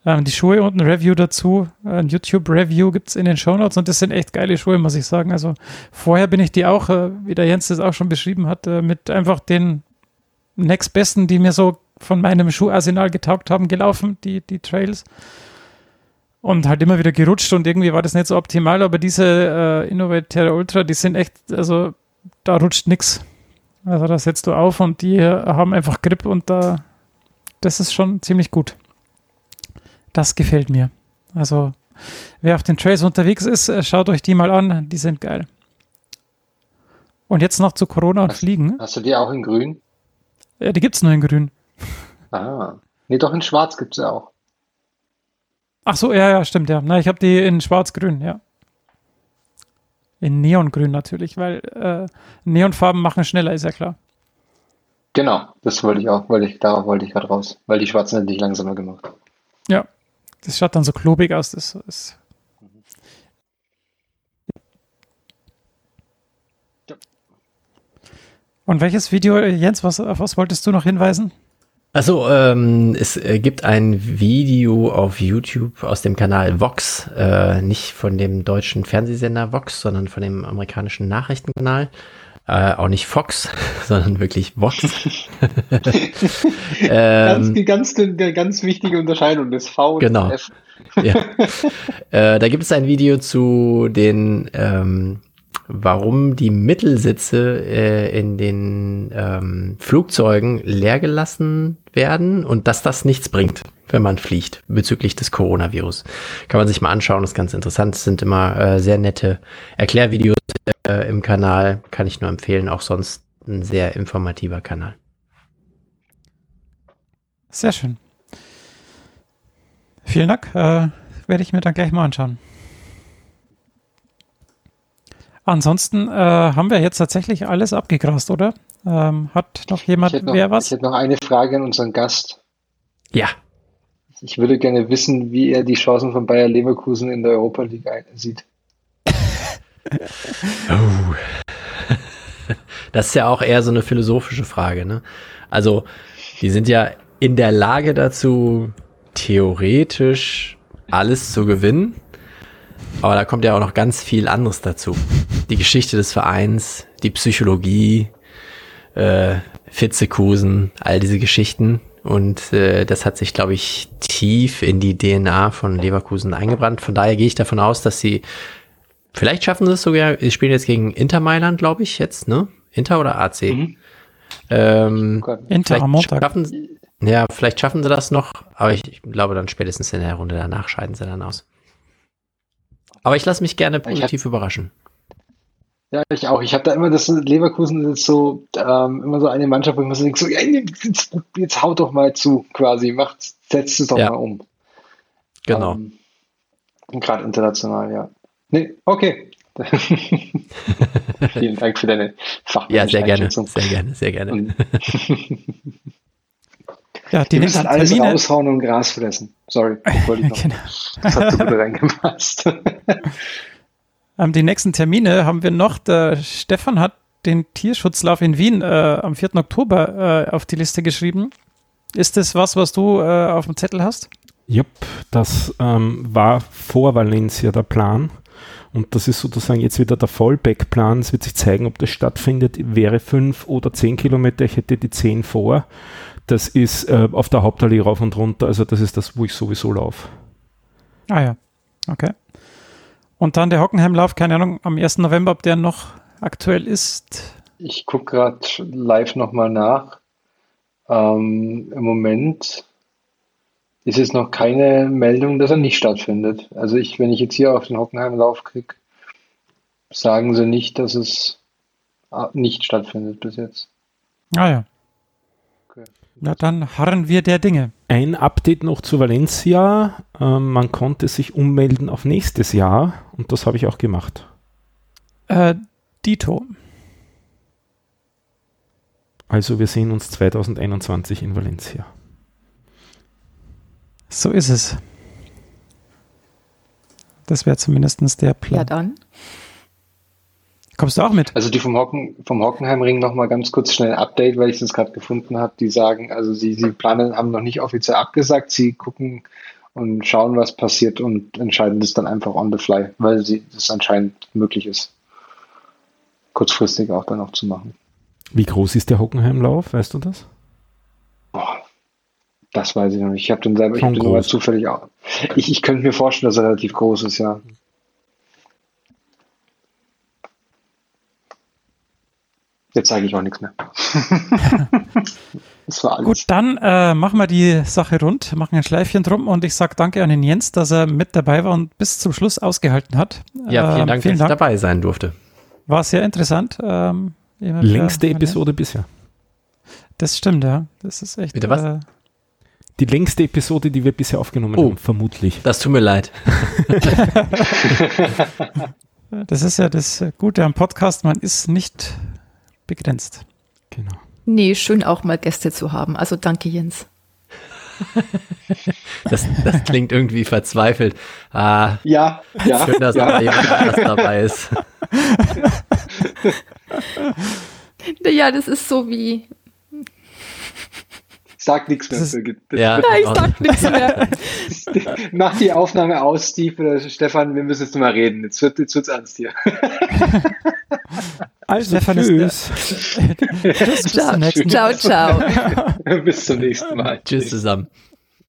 Ähm, die Schuhe und ein Review dazu, ein YouTube-Review gibt es in den Shownotes und das sind echt geile Schuhe, muss ich sagen. Also vorher bin ich die auch, äh, wie der Jens das auch schon beschrieben hat, äh, mit einfach den nächstbesten, die mir so von meinem Schuharsenal getaugt haben, gelaufen, die, die Trails. Und halt immer wieder gerutscht und irgendwie war das nicht so optimal, aber diese äh, Innovate Terra Ultra, die sind echt, also da rutscht nix. Also da setzt du auf und die haben einfach Grip und da, das ist schon ziemlich gut. Das gefällt mir. Also, wer auf den Trails unterwegs ist, äh, schaut euch die mal an. Die sind geil. Und jetzt noch zu Corona und? Fliegen. Hast du die auch in grün? Ja, die gibt es nur in grün. Ah. Nee, doch in schwarz gibt es auch. Ach so, ja, ja, stimmt, ja. Na, ich habe die in schwarz-grün, ja. In Neongrün natürlich, weil äh, Neonfarben machen schneller, ist ja klar. Genau, das wollte ich auch, wollte ich, darauf wollte ich gerade raus, weil die schwarzen hätte ich langsamer gemacht. Ja, das schaut dann so klobig aus. Das ist. Ja. Und welches Video, Jens, was, auf was wolltest du noch hinweisen? Also ähm, es äh, gibt ein Video auf YouTube aus dem Kanal Vox, äh, nicht von dem deutschen Fernsehsender Vox, sondern von dem amerikanischen Nachrichtenkanal. Äh, auch nicht Fox, sondern wirklich Vox. ähm, ganz, ganz, ganz wichtige Unterscheidung des V und Genau. F. ja. äh, da gibt es ein Video zu den, ähm, warum die Mittelsitze äh, in den ähm, Flugzeugen leer gelassen werden und dass das nichts bringt, wenn man fliegt, bezüglich des Coronavirus. Kann man sich mal anschauen, ist ganz interessant. Es sind immer äh, sehr nette Erklärvideos äh, im Kanal, kann ich nur empfehlen. Auch sonst ein sehr informativer Kanal. Sehr schön. Vielen Dank. Äh, werde ich mir dann gleich mal anschauen. Ansonsten äh, haben wir jetzt tatsächlich alles abgegrast, oder? Ähm, hat noch Ich jemand noch, wer ich was? hätte noch eine Frage an unseren Gast. Ja, Ich würde gerne wissen, wie er die Chancen von Bayer Leverkusen in der Europa League sieht. Oh. Das ist ja auch eher so eine philosophische Frage, ne? Also, die sind ja in der Lage dazu, theoretisch alles zu gewinnen. Aber da kommt ja auch noch ganz viel anderes dazu. Die Geschichte des Vereins, die Psychologie, äh, Vitzekusen, all diese Geschichten. Und äh, das hat sich, glaube ich, tief in die DNA von Leverkusen eingebrannt. Von daher gehe ich davon aus, dass sie Vielleicht schaffen sie es sogar. Sie spielen jetzt gegen Inter Mailand, glaube ich, jetzt, ne? Inter oder AC? Mhm. Ähm. Inter am Montag. schaffen, ja, vielleicht schaffen sie das noch, aber ich, ich glaube dann spätestens in der Runde danach scheiden sie dann aus. Aber ich lasse mich gerne hab- positiv überraschen. Ja, ich auch. Ich habe da immer das Leverkusen ist so ähm, immer so eine Mannschaft, wo ich mir so denke, so, ja, jetzt, jetzt haut doch mal zu, quasi, macht, setzt es doch Ja. mal um. Genau. Ähm, Gerade international, ja. Nee, okay. Vielen Dank für deine ja, fachmännische sehr gerne, sehr gerne, sehr gerne. Ja, die die müssen nächsten halt alles Termine. raushauen und Gras fressen. Sorry. Genau. Das hat so gut reingepasst. Ähm, die nächsten Termine haben wir noch. Der Stefan hat den Tierschutzlauf in Wien äh, am 4. Oktober äh, auf die Liste geschrieben. Ist das was, was du äh, auf dem Zettel hast? Jupp, das ähm, war vor Valencia der Plan. Und das ist sozusagen jetzt wieder der Fallback-Plan. Es wird sich zeigen, ob das stattfindet. Wäre fünf oder zehn Kilometer. Ich hätte die zehn vor. Das ist äh, auf der Hauptallee rauf und runter. Also das ist das, wo ich sowieso laufe. Ah ja, okay. Und dann der Hockenheimlauf, keine Ahnung, am 1. November, ob der noch aktuell ist. Ich gucke gerade live nochmal nach. Ähm, Im Moment ist es noch keine Meldung, dass er nicht stattfindet. Also ich, wenn ich jetzt hier auf den Hockenheimlauf klicke, sagen sie nicht, dass es ah, nicht stattfindet bis jetzt. Ah ja. Na dann harren wir der Dinge. Ein Update noch zu Valencia. Ähm, man konnte sich ummelden auf nächstes Jahr. Und das habe ich auch gemacht. Äh, Dito. Also wir sehen uns 2021 in Valencia. So ist es. Das wäre zumindest der Ja, Plan. dann. Kommst du auch mit? Also die vom, Hocken, vom Hockenheimring nochmal ganz kurz schnell ein Update, weil ich das gerade gefunden habe. Die sagen, also sie, sie planen, haben noch nicht offiziell abgesagt, sie gucken und schauen, was passiert und entscheiden das dann einfach on the fly, weil sie das anscheinend möglich ist, kurzfristig auch dann noch zu machen. Wie groß ist der Hockenheimlauf? Weißt du das? Boah, das weiß ich noch nicht. Ich habe den selber, ich habe den zufällig auch. Ich, ich könnte mir vorstellen, dass er relativ groß ist, ja. Jetzt sage ich auch nichts mehr. das war alles. Gut, dann äh, machen wir die Sache rund, machen ein Schleifchen drum und ich sage danke an den Jens, dass er mit dabei war und bis zum Schluss ausgehalten hat. Ja, vielen Ähm, Dank, vielen dass ich dabei sein durfte. War sehr interessant. Ähm, Längste Episode bisher. Das stimmt, ja. Das ist echt. Bitte was? Äh, Die längste Episode, die wir bisher aufgenommen Oh. haben, vermutlich. Das tut mir leid. das ist ja das Gute am Podcast, man ist nicht begrenzt. Genau. Nee, schön auch mal Gäste zu haben. Also danke, Jens. Das, das klingt irgendwie verzweifelt. Ah, Ja, ja. schön, dass ja. da jemand anders dabei ist. Ja, das ist so wie. Sag nichts mehr, Birgit. Das Ja. Ja, ich sag nichts mehr. Mach die Aufnahme aus, Steve oder Stefan, wir müssen jetzt mal reden. Jetzt wird jetzt wird's ernst hier. Also, Stefan ist tschüss. Tschüss, bis zum nächsten Mal. Ciao, ciao. Bis zum nächsten Mal. Tschüss zusammen.